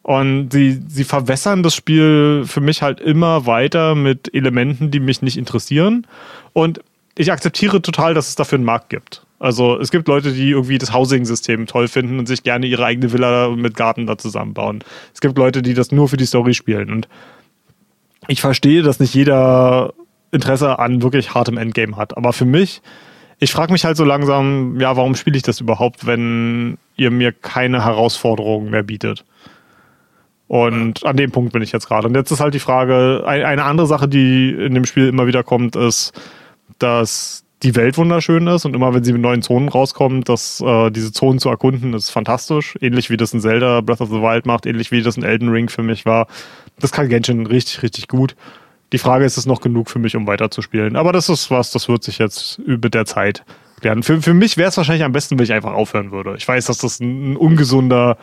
Und sie, sie verwässern das Spiel für mich halt immer weiter mit Elementen, die mich nicht interessieren. Und ich akzeptiere total, dass es dafür einen Markt gibt. Also es gibt Leute, die irgendwie das Housing-System toll finden und sich gerne ihre eigene Villa mit Garten da zusammenbauen. Es gibt Leute, die das nur für die Story spielen. Und ich verstehe, dass nicht jeder Interesse an wirklich hartem Endgame hat. Aber für mich, ich frage mich halt so langsam, ja, warum spiele ich das überhaupt, wenn ihr mir keine Herausforderungen mehr bietet? Und an dem Punkt bin ich jetzt gerade. Und jetzt ist halt die Frage, eine andere Sache, die in dem Spiel immer wieder kommt, ist, dass die Welt wunderschön ist und immer wenn sie mit neuen Zonen rauskommen, dass äh, diese Zonen zu erkunden, ist fantastisch. Ähnlich wie das in Zelda Breath of the Wild macht, ähnlich wie das in Elden Ring für mich war. Das kann Genshin richtig, richtig gut. Die Frage ist, ist es noch genug für mich, um weiterzuspielen? Aber das ist was, das wird sich jetzt über der Zeit lernen. Für, für mich wäre es wahrscheinlich am besten, wenn ich einfach aufhören würde. Ich weiß, dass das ein, ein ungesunder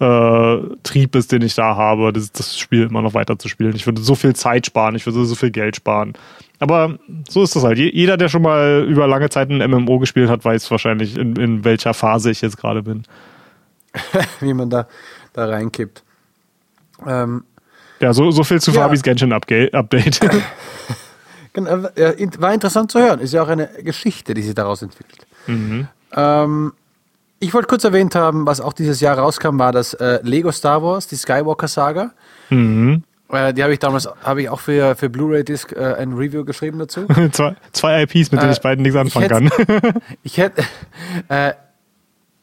äh, Trieb ist, den ich da habe, das, das Spiel immer noch weiter zu spielen. Ich würde so viel Zeit sparen, ich würde so viel Geld sparen. Aber so ist das halt. Jeder, der schon mal über lange Zeit ein MMO gespielt hat, weiß wahrscheinlich, in, in welcher Phase ich jetzt gerade bin. Wie man da, da reinkippt. Ähm, ja, so, so viel zu ja. Fabis Genshin Update. genau, war interessant zu hören. Ist ja auch eine Geschichte, die sich daraus entwickelt. Mhm. Ähm, ich wollte kurz erwähnt haben, was auch dieses Jahr rauskam, war das äh, Lego Star Wars, die Skywalker Saga. Mhm. Äh, die habe ich damals, habe ich auch für, für Blu-ray Disc äh, ein Review geschrieben dazu. zwei, zwei IPs, mit denen äh, ich beiden nichts anfangen ich kann. ich hätte, äh,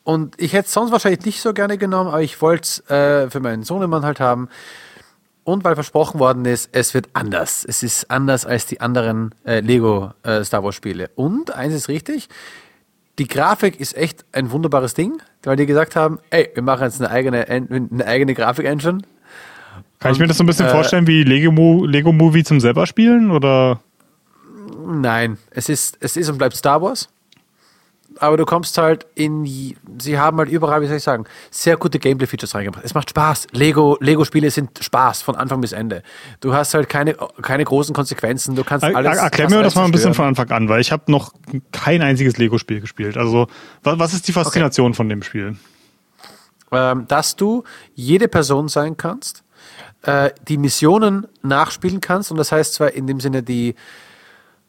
und ich hätte es sonst wahrscheinlich nicht so gerne genommen, aber ich wollte es äh, für meinen Sohnemann halt haben. Und weil versprochen worden ist, es wird anders. Es ist anders als die anderen äh, Lego äh, Star Wars Spiele. Und eins ist richtig, die Grafik ist echt ein wunderbares Ding, weil die gesagt haben, ey, wir machen jetzt eine eigene, eine eigene Grafik-Engine. Kann ich mir das so ein bisschen äh, vorstellen wie Lego, Lego Movie zum selber spielen oder? Nein, es ist, es ist und bleibt Star Wars aber du kommst halt in, sie haben halt überall, wie soll ich sagen, sehr gute Gameplay-Features reingebracht. Es macht Spaß. Lego, Lego-Spiele sind Spaß von Anfang bis Ende. Du hast halt keine, keine großen Konsequenzen. Du kannst alles. Erklär mir das mal ein bisschen von Anfang an, weil ich habe noch kein einziges Lego-Spiel gespielt. Also, was ist die Faszination okay. von dem Spiel? Ähm, dass du jede Person sein kannst, äh, die Missionen nachspielen kannst, und das heißt zwar in dem Sinne die,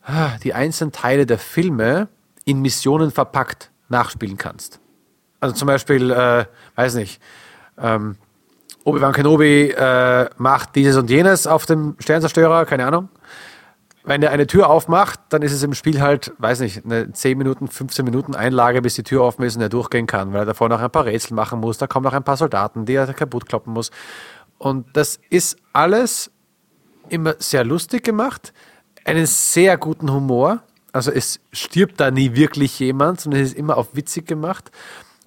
ah, die einzelnen Teile der Filme, in Missionen verpackt nachspielen kannst. Also zum Beispiel, äh, weiß nicht, ähm, Obi-Wan Kenobi äh, macht dieses und jenes auf dem Sternzerstörer, keine Ahnung. Wenn er eine Tür aufmacht, dann ist es im Spiel halt, weiß nicht, eine 10 Minuten, 15 Minuten Einlage, bis die Tür offen ist und er durchgehen kann, weil er davor noch ein paar Rätsel machen muss. Da kommen noch ein paar Soldaten, die er kaputt kloppen muss. Und das ist alles immer sehr lustig gemacht, einen sehr guten Humor also es stirbt da nie wirklich jemand, sondern es ist immer auf witzig gemacht.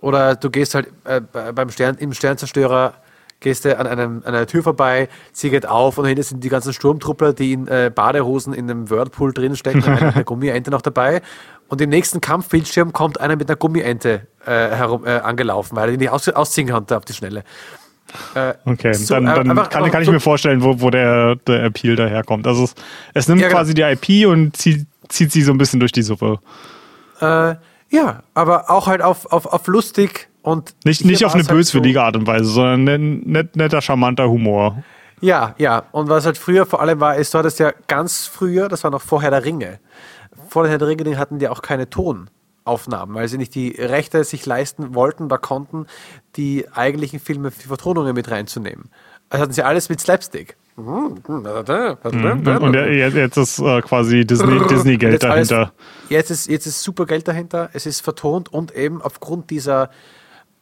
Oder du gehst halt äh, beim Stern, im Sternzerstörer gehst du an, einem, an einer Tür vorbei, sie geht auf und dahinter sind die ganzen Sturmtruppler, die in äh, Badehosen in einem Whirlpool drin stecken, einer mit einer Gummiente noch dabei. Und im nächsten Kampfbildschirm kommt einer mit einer Gummiente äh, herum, äh, angelaufen, weil er die nicht aus, ausziehen konnte auf die Schnelle. Äh, okay, so, dann, dann einfach, kann, kann ich so mir vorstellen, wo, wo der, der Appeal daherkommt. Also es, es nimmt ja, genau. quasi die IP und zieht, zieht sie so ein bisschen durch die Suppe. Äh, ja, aber auch halt auf, auf, auf lustig und. Nicht, nicht auf eine halt böswillige so Art und Weise, sondern net, net, netter, charmanter Humor. Ja, ja. Und was halt früher vor allem war, ist, du hattest ja ganz früher, das war noch vorher der Ringe. Vor der Ringe hatten die auch keine Tonaufnahmen, weil sie nicht die Rechte sich leisten wollten oder konnten, die eigentlichen Filme für Vertonungen mit reinzunehmen. Also hatten sie alles mit Slapstick. Und jetzt ist äh, quasi Disney, Disney dahinter. Alles, jetzt, ist, jetzt ist super Geld dahinter, es ist vertont und eben aufgrund dieser,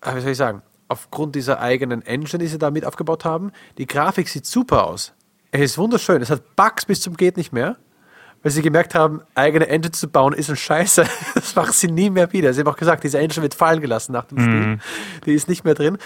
äh, wie soll ich sagen, aufgrund dieser eigenen Engine, die sie da mit aufgebaut haben, die Grafik sieht super aus. Es ist wunderschön. Es hat Bugs bis zum geht nicht mehr, weil sie gemerkt haben, eigene Engine zu bauen ist ein Scheiße. Das machen sie nie mehr wieder. Sie haben auch gesagt, diese Engine wird fallen gelassen nach dem Spiel. Mhm. Die ist nicht mehr drin.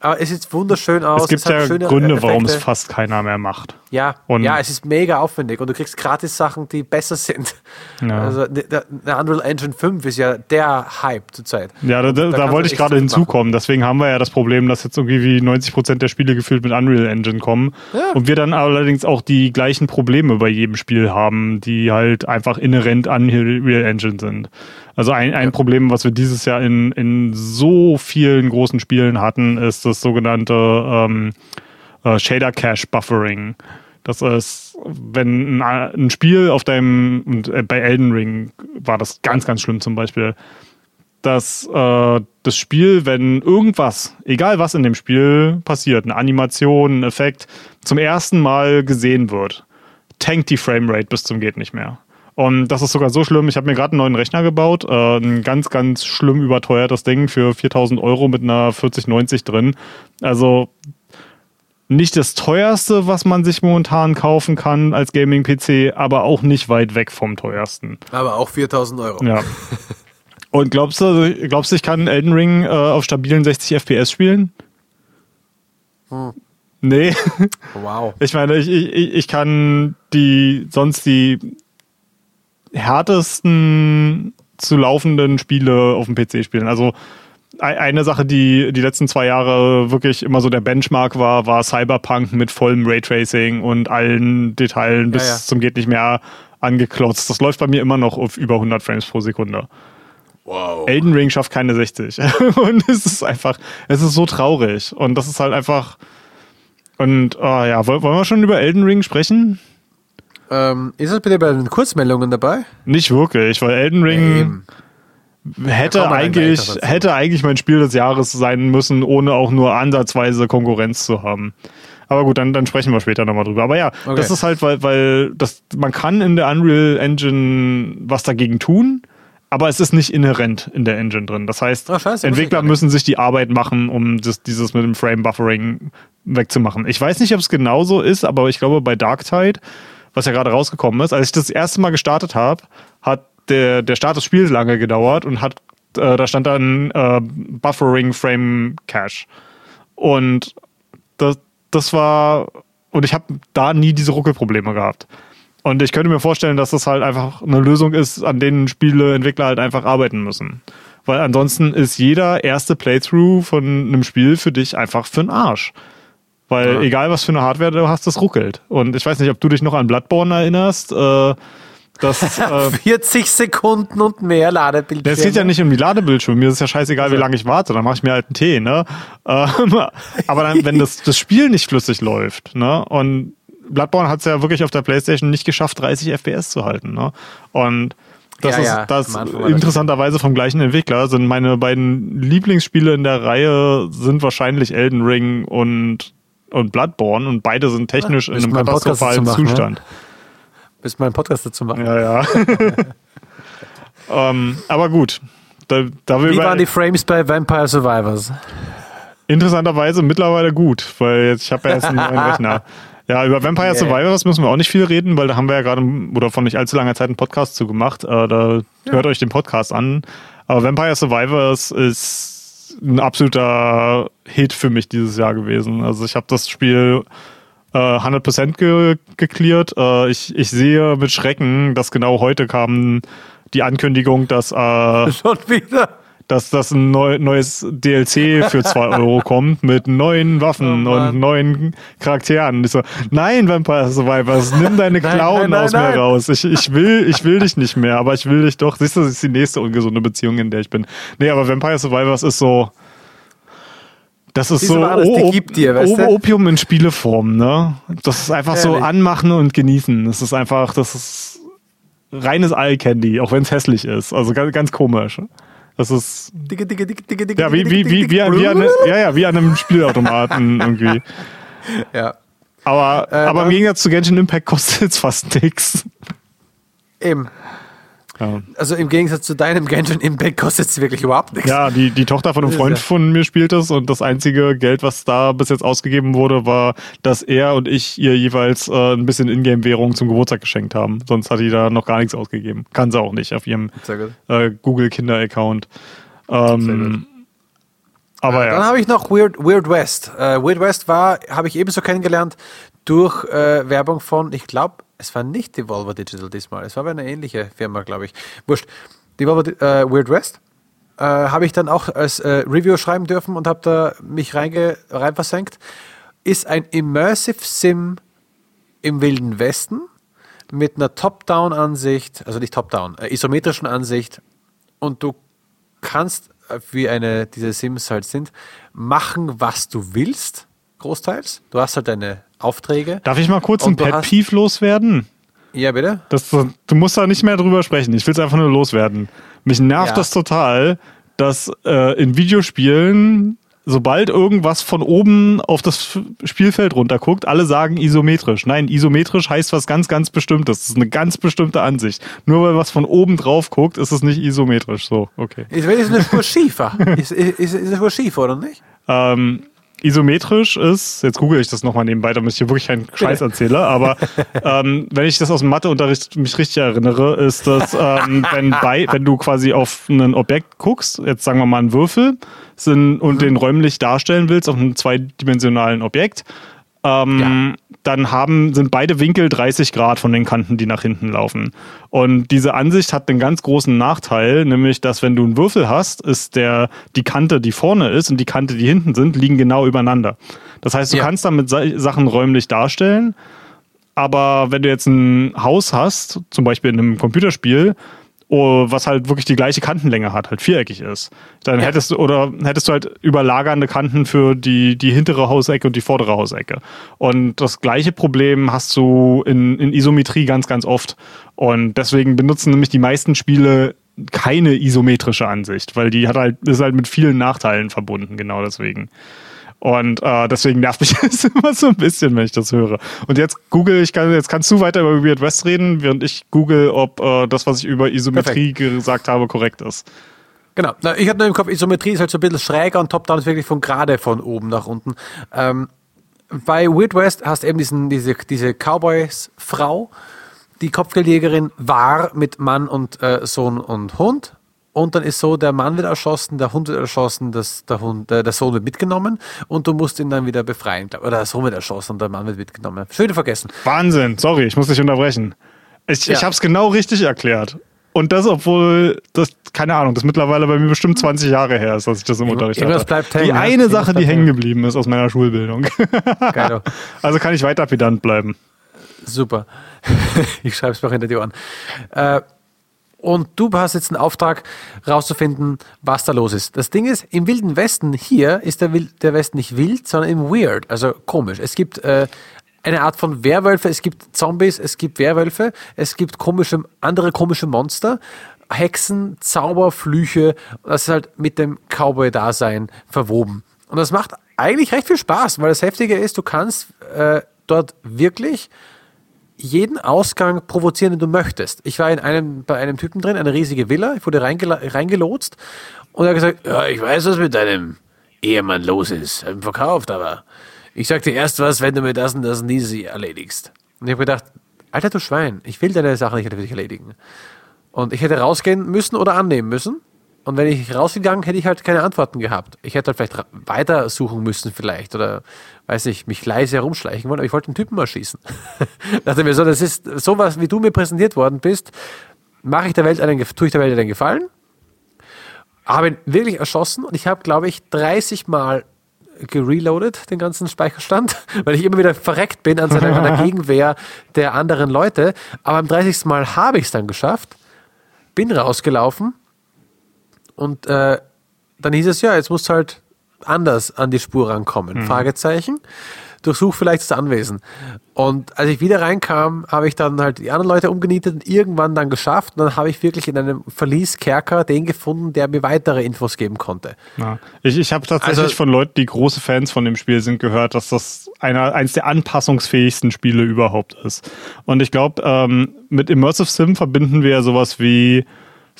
Aber es sieht wunderschön aus. Es gibt es ja Gründe, warum es fast keiner mehr macht. Ja, und ja, es ist mega aufwendig und du kriegst gratis Sachen, die besser sind. Ja. Also der, der, Unreal Engine 5 ist ja der Hype zurzeit. Ja, da, da, da wollte ich gerade hinzukommen. Deswegen haben wir ja das Problem, dass jetzt irgendwie 90 Prozent der Spiele gefühlt mit Unreal Engine kommen. Ja. Und wir dann allerdings auch die gleichen Probleme bei jedem Spiel haben, die halt einfach inhärent an Unreal Engine sind. Also ein, ein. Problem, was wir dieses Jahr in, in so vielen großen Spielen hatten, ist das sogenannte ähm, äh, Shader Cache Buffering. Das ist, wenn ein, ein Spiel auf deinem, und äh, bei Elden Ring war das ganz, ganz schlimm zum Beispiel, dass äh, das Spiel, wenn irgendwas, egal was in dem Spiel passiert, eine Animation, ein Effekt, zum ersten Mal gesehen wird, tankt die Framerate bis zum geht nicht mehr. Und das ist sogar so schlimm. Ich habe mir gerade einen neuen Rechner gebaut. Äh, ein ganz, ganz schlimm überteuertes Ding für 4000 Euro mit einer 4090 drin. Also nicht das teuerste, was man sich momentan kaufen kann als Gaming-PC, aber auch nicht weit weg vom teuersten. Aber auch 4000 Euro. Ja. Und glaubst du, glaubst du, ich kann Elden Ring äh, auf stabilen 60 FPS spielen? Hm. Nee. Wow. Ich meine, ich, ich, ich kann die sonst die härtesten zu laufenden Spiele auf dem PC spielen. Also eine Sache, die die letzten zwei Jahre wirklich immer so der Benchmark war, war Cyberpunk mit vollem Raytracing und allen Detailen bis ja, ja. zum geht nicht mehr angeklotzt. Das läuft bei mir immer noch auf über 100 Frames pro Sekunde. Wow. Elden Ring schafft keine 60. und es ist einfach, es ist so traurig. Und das ist halt einfach. Und oh ja, wollen wir schon über Elden Ring sprechen? Ähm, ist es bitte bei den Kurzmeldungen dabei? Nicht wirklich, weil Elden Ring nee, hätte eigentlich, hätte eigentlich mein Spiel des Jahres sein müssen, ohne auch nur ansatzweise Konkurrenz zu haben. Aber gut, dann, dann sprechen wir später nochmal drüber. Aber ja, okay. das ist halt, weil, weil das, man kann in der Unreal Engine was dagegen tun, aber es ist nicht inhärent in der Engine drin. Das heißt, oh, scheiße, Entwickler müssen sich die Arbeit machen, um das, dieses mit dem Frame Buffering wegzumachen. Ich weiß nicht, ob es genauso ist, aber ich glaube, bei Darktide was ja gerade rausgekommen ist. Als ich das erste Mal gestartet habe, hat der, der Start des Spiels lange gedauert und hat, äh, da stand dann äh, Buffering Frame Cache. Und das, das war, und ich habe da nie diese Ruckelprobleme gehabt. Und ich könnte mir vorstellen, dass das halt einfach eine Lösung ist, an denen Spieleentwickler halt einfach arbeiten müssen. Weil ansonsten ist jeder erste Playthrough von einem Spiel für dich einfach für den Arsch. Weil ja. egal was für eine Hardware du hast, das ruckelt. Und ich weiß nicht, ob du dich noch an Bloodborne erinnerst. Äh, das, äh, 40 Sekunden und mehr Ladebildschirm. Es geht ja nicht um die Ladebildschirme. Mir ist ja scheißegal, wie lange ich warte. Dann mache ich mir halt einen Tee. Ne? Ähm, aber dann, wenn das, das Spiel nicht flüssig läuft ne? und Bloodborne hat es ja wirklich auf der Playstation nicht geschafft, 30 FPS zu halten. Ne? Und das ja, ist ja, das interessanterweise vom gleichen Entwickler sind meine beiden Lieblingsspiele in der Reihe sind wahrscheinlich Elden Ring und und Bloodborne und beide sind technisch Ach, in einem katastrophalen machen, Zustand. Ja? Bis mein Podcast dazu machen. Ja, ja. ähm, aber gut. Da, da Wie waren die Frames bei Vampire Survivors? Interessanterweise mittlerweile gut, weil jetzt, ich habe ja jetzt einen neuen Rechner. Ja, über Vampire yeah. Survivors müssen wir auch nicht viel reden, weil da haben wir ja gerade oder von nicht allzu langer Zeit einen Podcast zu gemacht. Äh, da ja. hört euch den Podcast an. Aber Vampire Survivors ist ein absoluter Hit für mich dieses Jahr gewesen. Also ich habe das Spiel äh, 100% ge gecleart. Äh, ich, ich sehe mit Schrecken, dass genau heute kam die Ankündigung, dass äh, Schon wieder. Dass das ein neu, neues DLC für 2 Euro kommt mit neuen Waffen Oh und neuen Charakteren. Ich so, nein, Vampire Survivors, nimm deine Nein, Klauen nein, nein, aus mir nein. raus. Ich, ich, will, ich will dich nicht mehr, aber ich will dich doch. Siehst du, das ist die nächste ungesunde Beziehung, in der ich bin. Nee, aber Vampire Survivors ist so. Das ist Diese so Ware, die O- gibt dir, weißt du? Opium in Spieleform, ne? Das ist einfach so Ehrlich. anmachen und genießen. Das ist einfach, das ist reines Eye Candy, auch wenn es hässlich ist. Also ganz, ganz komisch. Das ist Dicke, dicke, dicke, dicke, dicke, ja wie, wie, wie, wie, an- wie, an, ja, ja, wie an einem Spielautomaten irgendwie. Ja, Aber, Äh, aber im Gegensatz zu Genshin Impact kostet es fast nichts. eben. Ja. Also im Gegensatz zu deinem Genshin Impact kostet es wirklich überhaupt nichts. ja, die, die Tochter von einem Freund von mir spielt es und das einzige Geld, was da bis jetzt ausgegeben wurde, war, dass er und ich ihr jeweils äh, ein bisschen Ingame-Währung zum Geburtstag geschenkt haben. Sonst hat die da noch gar nichts ausgegeben. Kann sie auch nicht auf ihrem äh, Google-Kinder-Account. Ähm, aber Dann ja. habe ich noch Weird, Weird West. Äh, Weird West war, habe ich ebenso kennengelernt durch äh, Werbung von, ich glaube, es war nicht Devolver Digital diesmal, es war aber eine ähnliche Firma, glaube ich. Wurscht. Devolver äh, Weird West äh, habe ich dann auch als äh, Review schreiben dürfen und habe da mich reinge, rein versenkt. Ist ein Immersive Sim im Wilden Westen mit einer Top-Down-Ansicht, also nicht Top-Down, äh, isometrischen Ansicht und du kannst, äh, wie eine diese Sims halt sind, machen, was du willst, großteils. Du hast halt deine Aufträge. Darf ich mal kurz ein du Pet hast- Peeve loswerden? Ja, bitte? Das, du musst da nicht mehr drüber sprechen. Ich will es einfach nur loswerden. Mich nervt Ja. das total, dass äh, in Videospielen, sobald irgendwas von oben auf das Spielfeld runterguckt, alle sagen isometrisch. Nein, isometrisch heißt was ganz, ganz Bestimmtes. Das ist eine ganz bestimmte Ansicht. Nur weil was von oben drauf guckt, ist es nicht isometrisch. So, okay. Ist, ist eine Spur schiefer. ist, ist, ist eine Spur schiefer, oder nicht? Ähm, isometrisch ist, jetzt google ich das nochmal nebenbei, damit ich hier wirklich keinen Scheiß erzähle, aber ähm, wenn ich das aus dem Matheunterricht mich richtig erinnere, ist das, ähm, wenn, bei, wenn du quasi auf ein Objekt guckst, jetzt sagen wir mal einen Würfel, sind, und den räumlich darstellen willst auf einem zweidimensionalen Objekt, ähm, dann haben, sind beide Winkel 30 Grad von den Kanten, die nach hinten laufen. Und diese Ansicht hat einen ganz großen Nachteil, nämlich, dass wenn du einen Würfel hast, ist der, die Kante, die vorne ist und die Kante, die hinten sind, liegen genau übereinander. Das heißt, du Ja. kannst damit Sa- Sachen räumlich darstellen, aber wenn du jetzt ein Haus hast, zum Beispiel in einem Computerspiel, was halt wirklich die gleiche Kantenlänge hat, halt viereckig ist, dann Ja. hättest du oder hättest du halt überlagernde Kanten für die, die hintere Hausecke und die vordere Hausecke. Und das gleiche Problem hast du in, in Isometrie ganz, ganz oft. Und deswegen benutzen nämlich die meisten Spiele keine isometrische Ansicht, weil die hat halt, ist halt mit vielen Nachteilen verbunden, genau deswegen. Und äh, deswegen nervt mich das immer so ein bisschen, wenn ich das höre. Und jetzt google, ich kann, jetzt kannst du weiter über Weird West reden, während ich google, ob äh, das, was ich über Isometrie gesagt habe, korrekt ist. Genau. Na, ich hatte nur im Kopf, Isometrie ist halt so ein bisschen schräger und Top-Down ist wirklich von gerade von oben nach unten. Ähm, bei Weird West hast du eben diesen, diese, diese Cowboys-Frau, die Kopfgeldjägerin war mit Mann und äh, Sohn und Hund. Und dann ist so, der Mann wird erschossen, der Hund wird erschossen, das, der, Hund, äh, der Sohn wird mitgenommen und du musst ihn dann wieder befreien. Oder der Sohn wird erschossen und der Mann wird mitgenommen. Wieder vergessen. Wahnsinn, sorry, ich muss dich unterbrechen. Ich, Ja. ich habe es genau richtig erklärt. Und das, obwohl das, keine Ahnung, das mittlerweile bei mir bestimmt 20 Jahre her ist, dass ich das im Unterricht irgendwas hatte. bleibt hängen, die ja. eine Irgendwas Sache, die hängen geblieben ist aus meiner Schulbildung. Geil. also kann ich weiter pedant bleiben. Super. ich schreibe es mir hinter die Ohren. Äh, und du hast jetzt einen Auftrag, rauszufinden, was da los ist. Das Ding ist, im Wilden Westen hier ist der, der Westen nicht wild, sondern im Weird, also komisch. Es gibt äh, eine Art von Werwölfe, es gibt Zombies, es gibt Werwölfe, es gibt komische, andere komische Monster, Hexen, Zauber, Flüche. Das ist halt mit dem Cowboy-Dasein verwoben. Und das macht eigentlich recht viel Spaß, weil das Heftige ist, du kannst äh, dort wirklich jeden Ausgang provozieren, den du möchtest. Ich war in einem, bei einem Typen drin, eine riesige Villa, ich wurde reingelotst und er hat gesagt, ja, ich weiß, was mit deinem Ehemann los ist. Hab ihn verkauft, aber ich sag dir erst was, wenn du mir das und das nie sie erledigst. Und ich habe gedacht, Alter, du Schwein, ich will deine Sache nicht für dich erledigen. Und ich hätte rausgehen müssen oder annehmen müssen. Und wenn ich rausgegangen, hätte ich halt keine Antworten gehabt. Ich hätte halt vielleicht weiter suchen müssen vielleicht oder, weiß ich, mich leise herumschleichen wollen, aber ich wollte den Typen mal schießen. dachte mir so, das ist sowas, wie du mir präsentiert worden bist, mache ich der Welt einen, tue ich der Welt einen Gefallen, habe ihn wirklich erschossen und ich habe, glaube ich, 30 Mal gereloadet, den ganzen Speicherstand, weil ich immer wieder verreckt bin an, seiner, an der Gegenwehr der anderen Leute. Aber am 30. Mal habe ich es dann geschafft, bin rausgelaufen und äh, dann hieß es, ja, jetzt musst du halt anders an die Spur rankommen. Mhm. Fragezeichen durchsuch vielleicht das Anwesen. Und als ich wieder reinkam, habe ich dann halt die anderen Leute umgenietet und irgendwann dann geschafft. Und dann habe ich wirklich in einem Verlieskerker den gefunden, der mir weitere Infos geben konnte. Ja. Ich, ich habe tatsächlich also, von Leuten, die große Fans von dem Spiel sind, gehört, dass das einer, eines der anpassungsfähigsten Spiele überhaupt ist. Und ich glaube, ähm, mit Immersive Sim verbinden wir ja sowas wie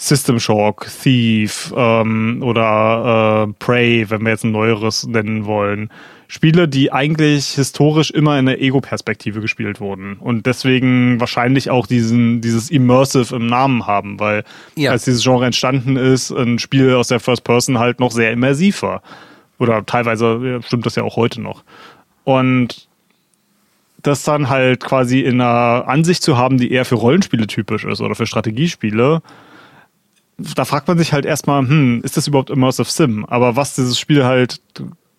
System Shock, Thief ähm, oder äh, Prey, wenn wir jetzt ein neueres nennen wollen. Spiele, die eigentlich historisch immer in der Ego-Perspektive gespielt wurden und deswegen wahrscheinlich auch diesen, dieses Immersive im Namen haben, weil ja. als dieses Genre entstanden ist, ein Spiel aus der First Person halt noch sehr immersiv war. Oder teilweise stimmt das ja auch heute noch. Und das dann halt quasi in einer Ansicht zu haben, die eher für Rollenspiele typisch ist oder für Strategiespiele, da fragt man sich halt erstmal, hm, ist das überhaupt Immersive Sim? Aber was dieses Spiel halt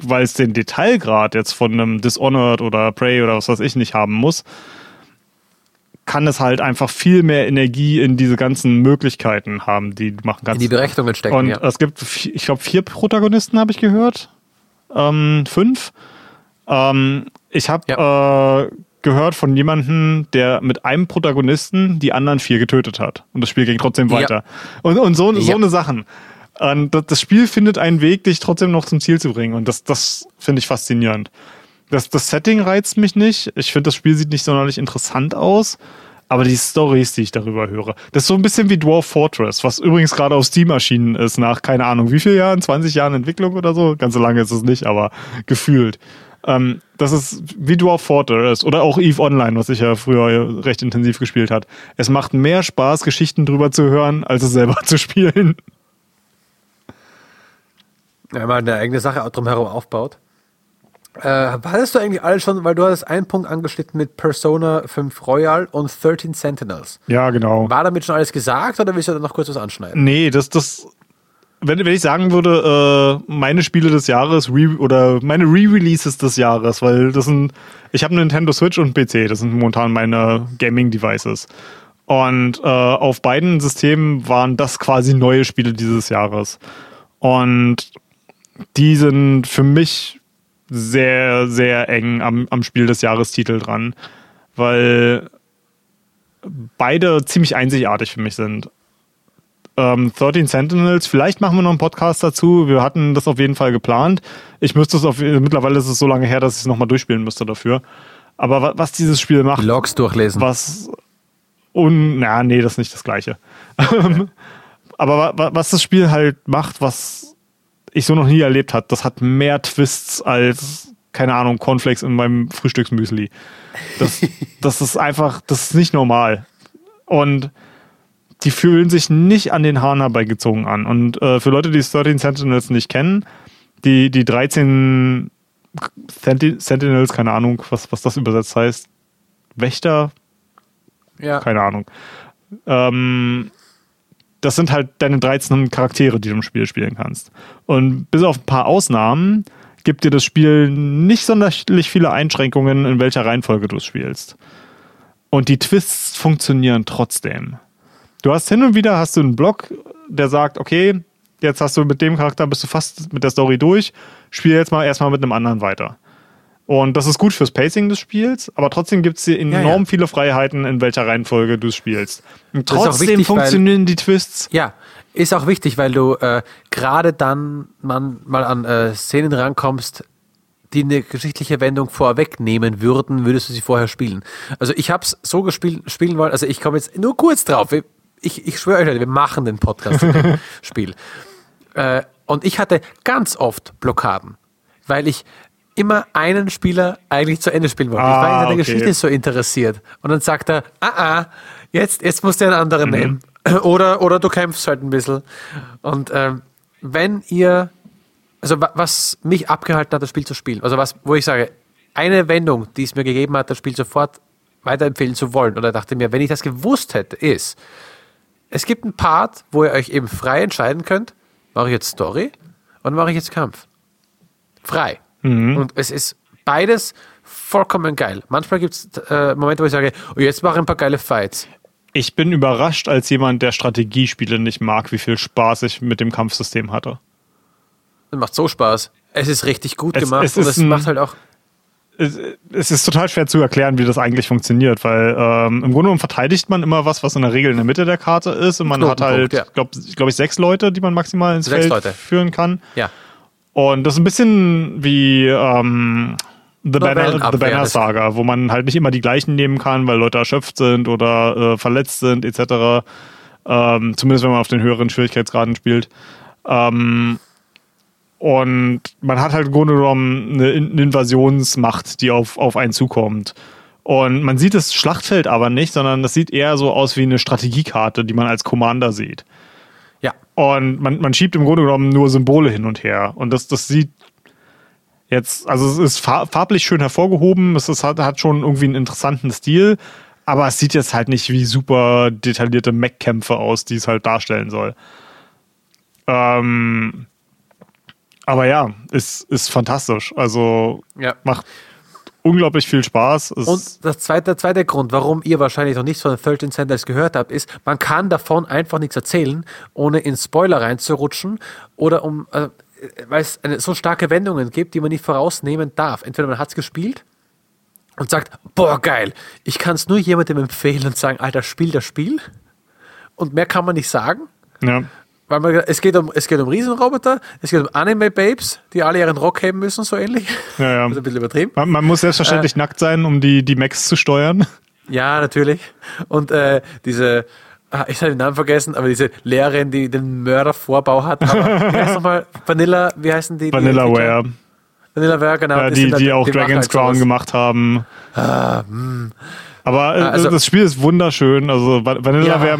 weil es den Detailgrad jetzt von einem Dishonored oder Prey oder was weiß ich nicht haben muss, kann es halt einfach viel mehr Energie in diese ganzen Möglichkeiten haben, die du machen kannst. In die Berechnungen stecken. Und ja. es gibt, ich glaube, vier Protagonisten habe ich gehört. Ähm, fünf. Ähm, ich habe ja. äh, gehört von jemandem, der mit einem Protagonisten die anderen vier getötet hat. Und das Spiel ging trotzdem weiter. Ja. Und, und so, so eine Sachen. Und das Spiel findet einen Weg, dich trotzdem noch zum Ziel zu bringen. Und das, das finde ich faszinierend. Das, das Setting reizt mich nicht. Ich finde, das Spiel sieht nicht sonderlich interessant aus. Aber die Stories, die ich darüber höre, das ist so ein bisschen wie Dwarf Fortress, was übrigens gerade auf Steam erschienen ist, nach keine Ahnung wie viel Jahren, 20 Jahren Entwicklung oder so. Ganz so lange ist es nicht, aber gefühlt. Ähm, das ist wie Dwarf Fortress oder auch Eve Online, was ich ja früher recht intensiv gespielt hat. Es macht mehr Spaß, Geschichten drüber zu hören, als es selber zu spielen wenn man eine eigene Sache drumherum aufbaut. Äh, hattest du eigentlich alles schon, weil du hattest einen Punkt angeschnitten mit Persona 5 Royal und 13 Sentinels. Ja, genau. War damit schon alles gesagt oder willst du da noch kurz was anschneiden? Nee, das, das, wenn, wenn ich sagen würde, äh, meine Spiele des Jahres re oder meine Re-Releases des Jahres, weil das sind, ich habe Nintendo Switch und PC, das sind momentan meine Gaming-Devices. Und äh, auf beiden Systemen waren das quasi neue Spiele dieses Jahres. Und die sind für mich sehr, sehr eng am, am Spiel des Jahrestitel dran, weil beide ziemlich einzigartig für mich sind. Ähm, 13 Sentinels, vielleicht machen wir noch einen Podcast dazu. Wir hatten das auf jeden Fall geplant. Ich müsste es auf, mittlerweile ist es so lange her, dass ich es nochmal durchspielen müsste dafür. Aber was dieses Spiel macht. Logs durchlesen. Was. Und, na, nee, das ist nicht das Gleiche. Okay. Aber was das Spiel halt macht, was ich so noch nie erlebt hat. Das hat mehr Twists als, keine Ahnung, Cornflakes in meinem Frühstücksmüsli. Das, das ist einfach, das ist nicht normal. Und die fühlen sich nicht an den Haaren herbeigezogen an. Und äh, für Leute, die 13 Sentinels nicht kennen, die, die 13 Sentinels, keine Ahnung, was, was das übersetzt heißt, Wächter? Ja. Keine Ahnung. Ähm, das sind halt deine 13 Charaktere, die du im Spiel spielen kannst. Und bis auf ein paar Ausnahmen gibt dir das Spiel nicht sonderlich viele Einschränkungen, in welcher Reihenfolge du es spielst. Und die Twists funktionieren trotzdem. Du hast hin und wieder hast du einen Block, der sagt, okay, jetzt hast du mit dem Charakter bist du fast mit der Story durch, spiel jetzt mal erstmal mit einem anderen weiter. Und das ist gut fürs Pacing des Spiels, aber trotzdem gibt es hier enorm ja, ja. viele Freiheiten, in welcher Reihenfolge du spielst. Und trotzdem wichtig, funktionieren weil, die Twists. Ja, ist auch wichtig, weil du äh, gerade dann man mal an äh, Szenen rankommst, die eine geschichtliche Wendung vorwegnehmen würden, würdest du sie vorher spielen. Also ich habe es so gespielt, spielen wollen, also ich komme jetzt nur kurz drauf. Ich, ich schwöre euch, wir machen den Podcast Spiel. Äh, und ich hatte ganz oft Blockaden, weil ich immer einen Spieler eigentlich zu Ende spielen wollte. Ah, ich war in seiner okay. Geschichte so interessiert. Und dann sagt er, ah, ah, jetzt, jetzt musst du einen anderen mhm. nehmen. Oder, oder du kämpfst halt ein bisschen. Und ähm, wenn ihr, also wa- was mich abgehalten hat, das Spiel zu spielen, also was, wo ich sage, eine Wendung, die es mir gegeben hat, das Spiel sofort weiterempfehlen zu wollen, oder dachte mir, wenn ich das gewusst hätte, ist, es gibt einen Part, wo ihr euch eben frei entscheiden könnt, mache ich jetzt Story und mache ich jetzt Kampf. Frei. Und es ist beides vollkommen geil. Manchmal gibt es äh, Momente, wo ich sage, oh, jetzt mache ich ein paar geile Fights. Ich bin überrascht als jemand, der Strategiespiele nicht mag, wie viel Spaß ich mit dem Kampfsystem hatte. Das macht so Spaß. Es ist richtig gut Es- gemacht es und es macht halt auch. Es, ist total schwer zu erklären, wie das eigentlich funktioniert, weil ähm, im Grunde genommen verteidigt man immer was, was in der Regel in der Mitte der Karte ist und man hat halt, ja. glaube glaub ich, sechs Leute, die man maximal ins Sechs Feld Leute. führen kann. Ja. Und das ist ein bisschen wie ähm, The, Banner, The Banner Saga, wo man halt nicht immer die gleichen nehmen kann, weil Leute erschöpft sind oder äh, verletzt sind etc. Ähm, zumindest wenn man auf den höheren Schwierigkeitsgraden spielt. Ähm, und man hat halt im Grunde genommen eine In- eine Invasionsmacht, die auf, auf einen zukommt. Und man sieht das Schlachtfeld aber nicht, sondern das sieht eher so aus wie eine Strategiekarte, die man als Commander sieht. Ja. Und man, man schiebt im Grunde genommen nur Symbole hin und her. Und das, das sieht jetzt, also es ist fa- farblich schön hervorgehoben, es ist, hat, hat schon irgendwie einen interessanten Stil, aber es sieht jetzt halt nicht wie super detaillierte Mech-Kämpfe aus, die es halt darstellen soll. Ähm, aber ja, ist, ist fantastisch. Also Ja. macht unglaublich viel Spaß. Es Und das zweite, der zweite Grund, warum ihr wahrscheinlich noch nichts von 13 Sentinels gehört habt, ist, man kann davon einfach nichts erzählen, ohne in Spoiler reinzurutschen oder um, äh, weil es eine, so starke Wendungen gibt, die man nicht vorausnehmen darf. Entweder man hat es gespielt und sagt, boah, geil, ich kann es nur jemandem empfehlen und sagen, Alter, spiel das Spiel. Und mehr kann man nicht sagen. ja. Weil man, es, geht um, es geht um Riesenroboter, es geht um Anime-Babes, die alle ihren Rock heben müssen, so ähnlich. Ja, ja. Das ist ein bisschen übertrieben. Man, man muss selbstverständlich nackt sein, um die, die Mechs zu steuern. Ja, natürlich. Und äh, diese, ah, ich habe den Namen vergessen, aber diese Lehrerin, die den Mördervorbau hat. Aber, wie heißt nochmal? Vanilla, wie heißen die? die Vanillaware. Vanillaware, genau. Ja, die, halt- die auch machen Dragon's halt Crown sowas. Ah, gemacht haben. Aber äh, also- das Spiel ist wunderschön. Also Va- Vanillaware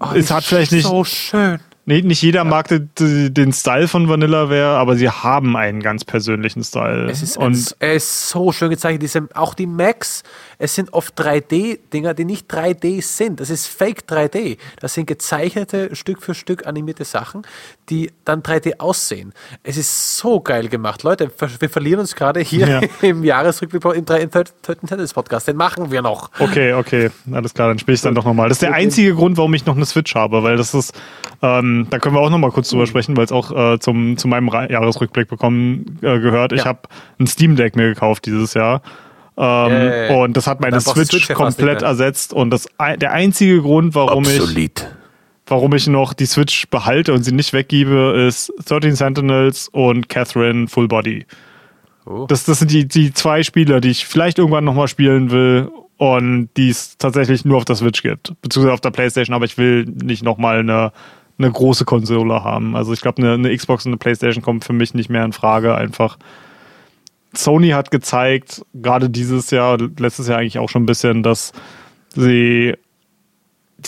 Oh, ist, die hat vielleicht nicht, So schön. Nee, nicht jeder mag den, Style von Vanillaware, aber sie haben einen ganz persönlichen Style. Es ist, Und er ist so schön gezeichnet. Diese, auch die Macs, es sind oft 3D-Dinger, die nicht 3D sind. Das ist Fake 3D. Das sind gezeichnete, Stück für Stück animierte Sachen, die dann 3D aussehen. Es ist so geil gemacht. Leute, wir verlieren uns gerade hier Ja. im Jahresrückblick im 3. Tennis Podcast. Den machen wir noch. Okay, okay, alles klar, dann spiele ich dann doch nochmal. Das ist der einzige Grund, warum ich noch eine Switch habe, weil das ist, ähm, da können wir auch nochmal kurz Mhm. drüber sprechen, weil es auch äh, zum, zu meinem Jahresrückblick bekommen äh, gehört. Ich Ja. habe ein Steam Deck mir gekauft dieses Jahr. Ähm, Yay. und das hat meine Switch Switch komplett ersetzt. Und das, der einzige Grund, warum ich, warum ich noch die Switch behalte und sie nicht weggebe, ist 13 Sentinels und Catherine Full Body. Oh. Das, das sind die, die zwei Spiele, die ich vielleicht irgendwann nochmal spielen will und die es tatsächlich nur auf der Switch gibt. Beziehungsweise auf der Playstation, aber ich will nicht nochmal eine, eine große Konsole haben. Also ich glaube, eine, eine Xbox und eine Playstation kommt für mich nicht mehr in Frage. Einfach Sony hat gezeigt, gerade dieses Jahr, letztes Jahr eigentlich auch schon ein bisschen, dass sie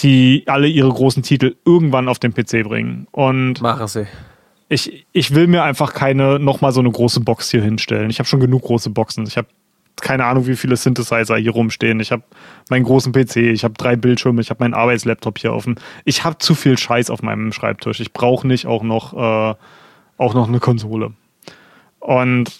die alle ihre großen Titel irgendwann auf den PC bringen. Und Machen sie. ich, ich will mir einfach keine nochmal so eine große Box hier hinstellen. Ich habe schon genug große Boxen. Ich habe keine Ahnung, wie viele Synthesizer hier rumstehen. Ich habe meinen großen PC, ich habe drei Bildschirme, ich habe meinen Arbeitslaptop hier offen. Ich habe zu viel Scheiß auf meinem Schreibtisch. Ich brauche nicht auch noch, äh, auch noch eine Konsole. Und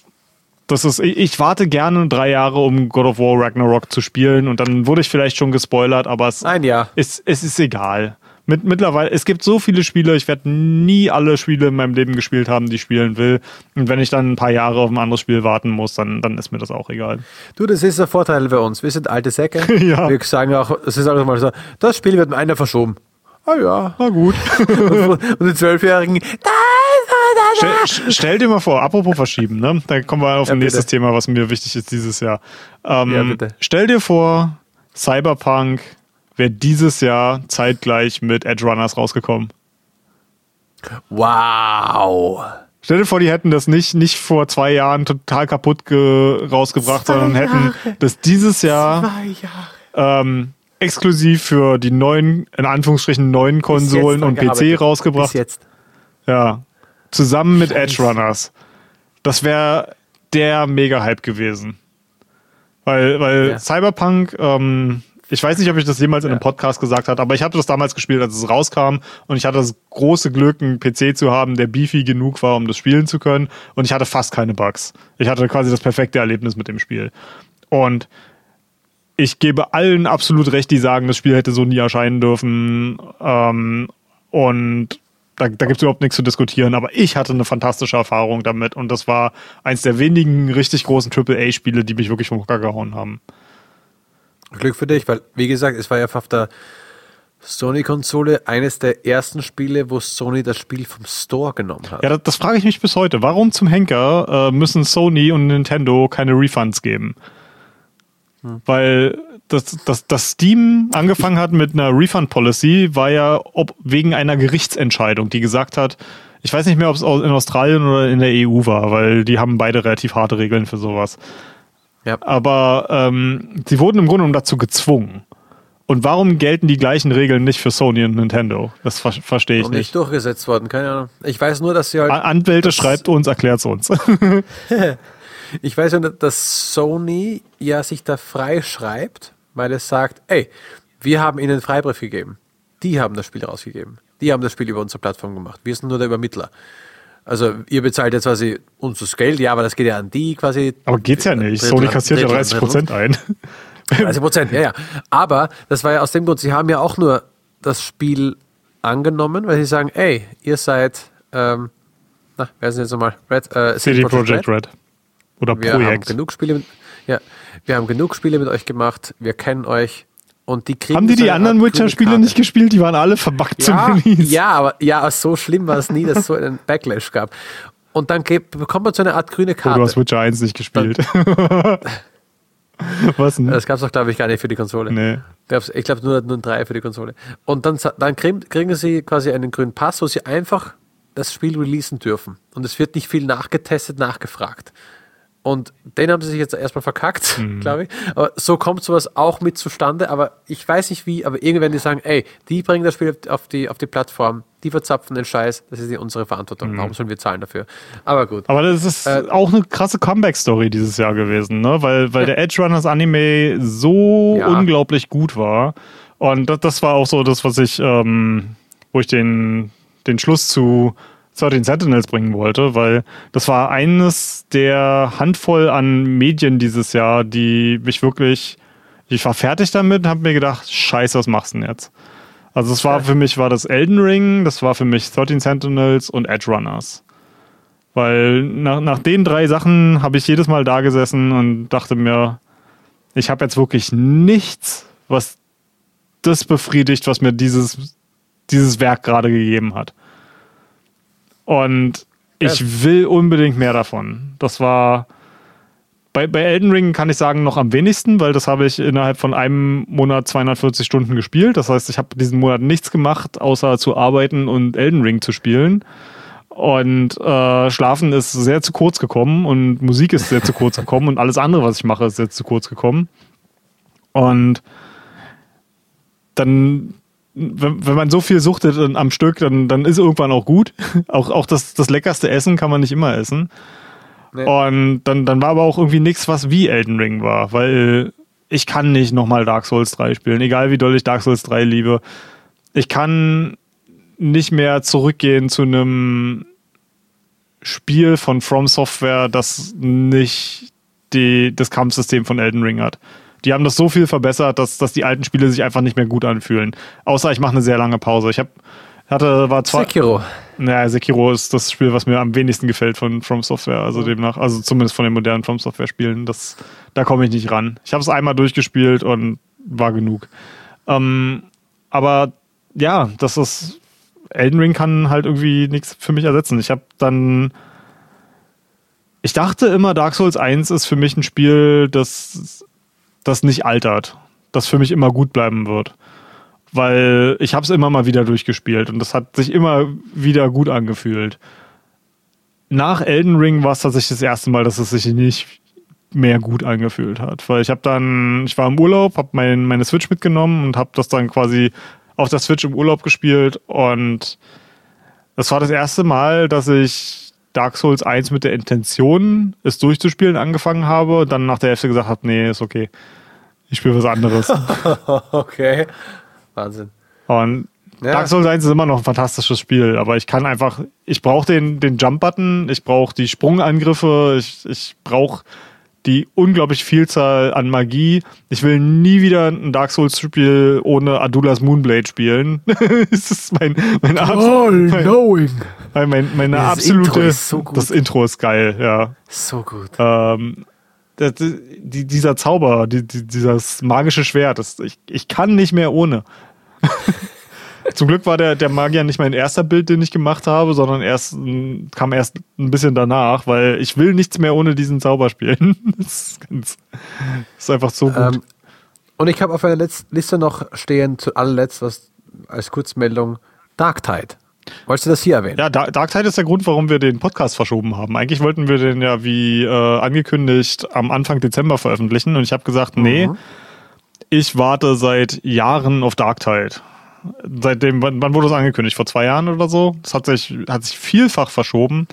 das ist, ich, ich warte gerne drei Jahre, um God of War Ragnarok zu spielen und dann wurde ich vielleicht schon gespoilert, aber es, Ein Jahr. es, es ist egal. Mit, mittlerweile, es gibt so viele Spiele, ich werde nie alle Spiele in meinem Leben gespielt haben, die ich spielen will. Und wenn ich dann ein paar Jahre auf ein anderes Spiel warten muss, dann, dann ist mir das auch egal. Du, das ist der Vorteil bei uns. Wir sind alte Säcke. Ja. Wir sagen auch, es ist auch mal so, das Spiel wird einer verschoben. Ah ja. Na gut. Und die Zwölfjährigen, da Stell, st- stell dir mal vor, apropos verschieben, ne? Da kommen wir auf Ja, ein nächstes. Thema, was mir wichtig ist dieses Jahr. Ähm, Ja, bitte. Stell dir vor, Cyberpunk wäre dieses Jahr zeitgleich mit Edge Runners rausgekommen. Wow. Stell dir vor, die hätten das nicht, nicht vor zwei Jahren total kaputt ge rausgebracht, Zwei sondern hätten Jahre. das dieses Jahr Zwei Jahre. ähm, exklusiv für die neuen, in Anführungsstrichen neuen Konsolen und PC rausgebracht. Bis jetzt. Ja. Zusammen mit Edge Runners. Das wäre der Mega-Hype gewesen. Weil, weil ja. Cyberpunk, ähm, ich weiß nicht, ob ich das jemals in einem Podcast gesagt habe, aber ich hatte das damals gespielt, als es rauskam und ich hatte das große Glück, einen PC zu haben, der beefy genug war, um das spielen zu können und ich hatte fast keine Bugs. Ich hatte quasi das perfekte Erlebnis mit dem Spiel. Und ich gebe allen absolut recht, die sagen, das Spiel hätte so nie erscheinen dürfen. Ähm, und da, da gibt es überhaupt nichts zu diskutieren, aber ich hatte eine fantastische Erfahrung damit und das war eins der wenigen richtig großen AAA-Spiele, die mich wirklich vom Hocker gehauen haben. Glück für dich, weil, wie gesagt, es war ja auf der Sony-Konsole eines der ersten Spiele, wo Sony das Spiel vom Store genommen hat. Ja, das, das frage ich mich bis heute. Warum zum Henker äh, müssen Sony und Nintendo keine Refunds geben? Hm. Weil das, das, das Steam angefangen hat mit einer Refund-Policy, war ja ob, wegen einer Gerichtsentscheidung, die gesagt hat, ich weiß nicht mehr, ob es in Australien oder in der EU war, weil die haben beide relativ harte Regeln für sowas. Ja. Aber ähm, sie wurden im Grunde genommen dazu gezwungen. Und warum gelten die gleichen Regeln nicht für Sony und Nintendo? Das ver verstehe ich nicht. nicht durchgesetzt worden, keine Ahnung. Ich weiß nur, dass sie halt. Anwälte schreibt uns, erklärt es uns. ich weiß nur, dass Sony ja sich da freischreibt, weil es sagt, ey, wir haben ihnen Freibrief gegeben. Die haben das Spiel rausgegeben. Die haben das Spiel über unsere Plattform gemacht. Wir sind nur der Übermittler. Also ihr bezahlt jetzt quasi uns das Geld, ja, aber das geht ja an die quasi. Aber geht's ja nicht. Sony kassiert ja 30 Prozent ein. 30 Prozent, ja, ja. Aber das war ja aus dem Grund, sie haben ja auch nur das Spiel angenommen, weil sie sagen, ey, ihr seid, ähm, na, wer ist denn jetzt nochmal? Red, äh, CD Projekt Red. Red. Oder wir Projekt. Haben genug Spiele mit, ja, wir haben genug Spiele mit euch gemacht, wir kennen euch, und die kriegen Haben die die anderen Witcher-Spiele nicht gespielt? Die waren alle verbuggt ja, zum Release. Ja, aber ja, so schlimm war es nie, dass es so einen Backlash gab. Und dann bekommt man so eine Art grüne Karte. Oh, du hast Witcher 1 nicht gespielt. Was denn? Das gab es doch, glaube ich, gar nicht für die Konsole. Nee. Gab's, ich glaube nur, nur drei für die Konsole. Und dann, dann kriegen sie quasi einen grünen Pass, wo sie einfach das Spiel releasen dürfen. Und es wird nicht viel nachgetestet, nachgefragt. Und den haben sie sich jetzt erstmal verkackt, mhm. glaube ich. Aber so kommt sowas auch mit zustande. Aber ich weiß nicht wie, aber irgendwann die sagen, ey, die bringen das Spiel auf die, auf die Plattform, die verzapfen den Scheiß, das ist unsere Verantwortung. Mhm. Warum sollen wir zahlen dafür? Aber gut. Aber das ist äh, auch eine krasse Comeback-Story dieses Jahr gewesen, ne? Weil, weil ja. der Edge Runners Anime so ja. unglaublich gut war. Und das, das, war auch so das, was ich, ähm, wo ich den, den Schluss zu 13 Sentinels bringen wollte, weil das war eines der Handvoll an Medien dieses Jahr, die mich wirklich, ich war fertig damit und habe mir gedacht, scheiße, was machst du denn jetzt? Also es war für mich war das Elden Ring, das war für mich 13 Sentinels und Edge Runners. Weil nach, nach den drei Sachen habe ich jedes Mal da gesessen und dachte mir, ich habe jetzt wirklich nichts, was das befriedigt, was mir dieses, dieses Werk gerade gegeben hat. Und ich will unbedingt mehr davon. Das war bei, bei Elden Ring kann ich sagen noch am wenigsten, weil das habe ich innerhalb von einem Monat 240 Stunden gespielt. Das heißt, ich habe diesen Monat nichts gemacht, außer zu arbeiten und Elden Ring zu spielen. Und äh, Schlafen ist sehr zu kurz gekommen und Musik ist sehr zu kurz gekommen und alles andere, was ich mache, ist sehr zu kurz gekommen. Und dann wenn, wenn man so viel suchtet am Stück, dann, dann ist irgendwann auch gut. auch auch das, das leckerste Essen kann man nicht immer essen. Nee. Und dann, dann war aber auch irgendwie nichts, was wie Elden Ring war, weil ich kann nicht nochmal Dark Souls 3 spielen, egal wie doll ich Dark Souls 3 liebe. Ich kann nicht mehr zurückgehen zu einem Spiel von From Software, das nicht die, das Kampfsystem von Elden Ring hat. Die haben das so viel verbessert, dass, dass die alten Spiele sich einfach nicht mehr gut anfühlen. Außer ich mache eine sehr lange Pause. Ich habe hatte war zwar Sekiro. Naja, Sekiro ist das Spiel, was mir am wenigsten gefällt von From Software, also demnach, also zumindest von den modernen From Software Spielen, das da komme ich nicht ran. Ich habe es einmal durchgespielt und war genug. Ähm, aber ja, das ist Elden Ring kann halt irgendwie nichts für mich ersetzen. Ich habe dann ich dachte immer Dark Souls 1 ist für mich ein Spiel, das das nicht altert, das für mich immer gut bleiben wird. Weil ich habe es immer mal wieder durchgespielt und das hat sich immer wieder gut angefühlt. Nach Elden Ring war es tatsächlich das erste Mal, dass es sich nicht mehr gut angefühlt hat. Weil ich habe dann, ich war im Urlaub, habe mein, meine Switch mitgenommen und habe das dann quasi auf der Switch im Urlaub gespielt und das war das erste Mal, dass ich Dark Souls 1 mit der Intention, es durchzuspielen, angefangen habe und dann nach der Hälfte gesagt habe, nee, ist okay. Ich spiele was anderes. okay. Wahnsinn. Und ja. Dark Souls 1 ist immer noch ein fantastisches Spiel, aber ich kann einfach, ich brauche den, den Jump-Button, ich brauche die Sprungangriffe, ich, ich brauche die unglaublich Vielzahl an Magie. Ich will nie wieder ein Dark Souls-Spiel ohne Adulas Moonblade spielen. das ist mein, mein, All knowing. Mein, mein, meine das absolute. Intro so das Intro ist geil, ja. So gut. Ähm, das, die, dieser Zauber, die, die, dieses magische Schwert, das, ich, ich kann nicht mehr ohne. Zum Glück war der, der Magier nicht mein erster Bild, den ich gemacht habe, sondern erst kam erst ein bisschen danach, weil ich will nichts mehr ohne diesen Zauber spielen. Das ist, ganz, das ist einfach so gut. Ähm, und ich habe auf meiner Liste noch stehen, zu allerletzt, was als Kurzmeldung, Darktide. Wolltest du das hier erwähnen? Ja, Darktide ist der Grund, warum wir den Podcast verschoben haben. Eigentlich wollten wir den ja wie äh, angekündigt am Anfang Dezember veröffentlichen und ich habe gesagt, nee, mhm. ich warte seit Jahren auf Darktide seitdem, wann, wurde das angekündigt? Vor zwei Jahren oder so? Das hat sich, hat sich vielfach verschoben.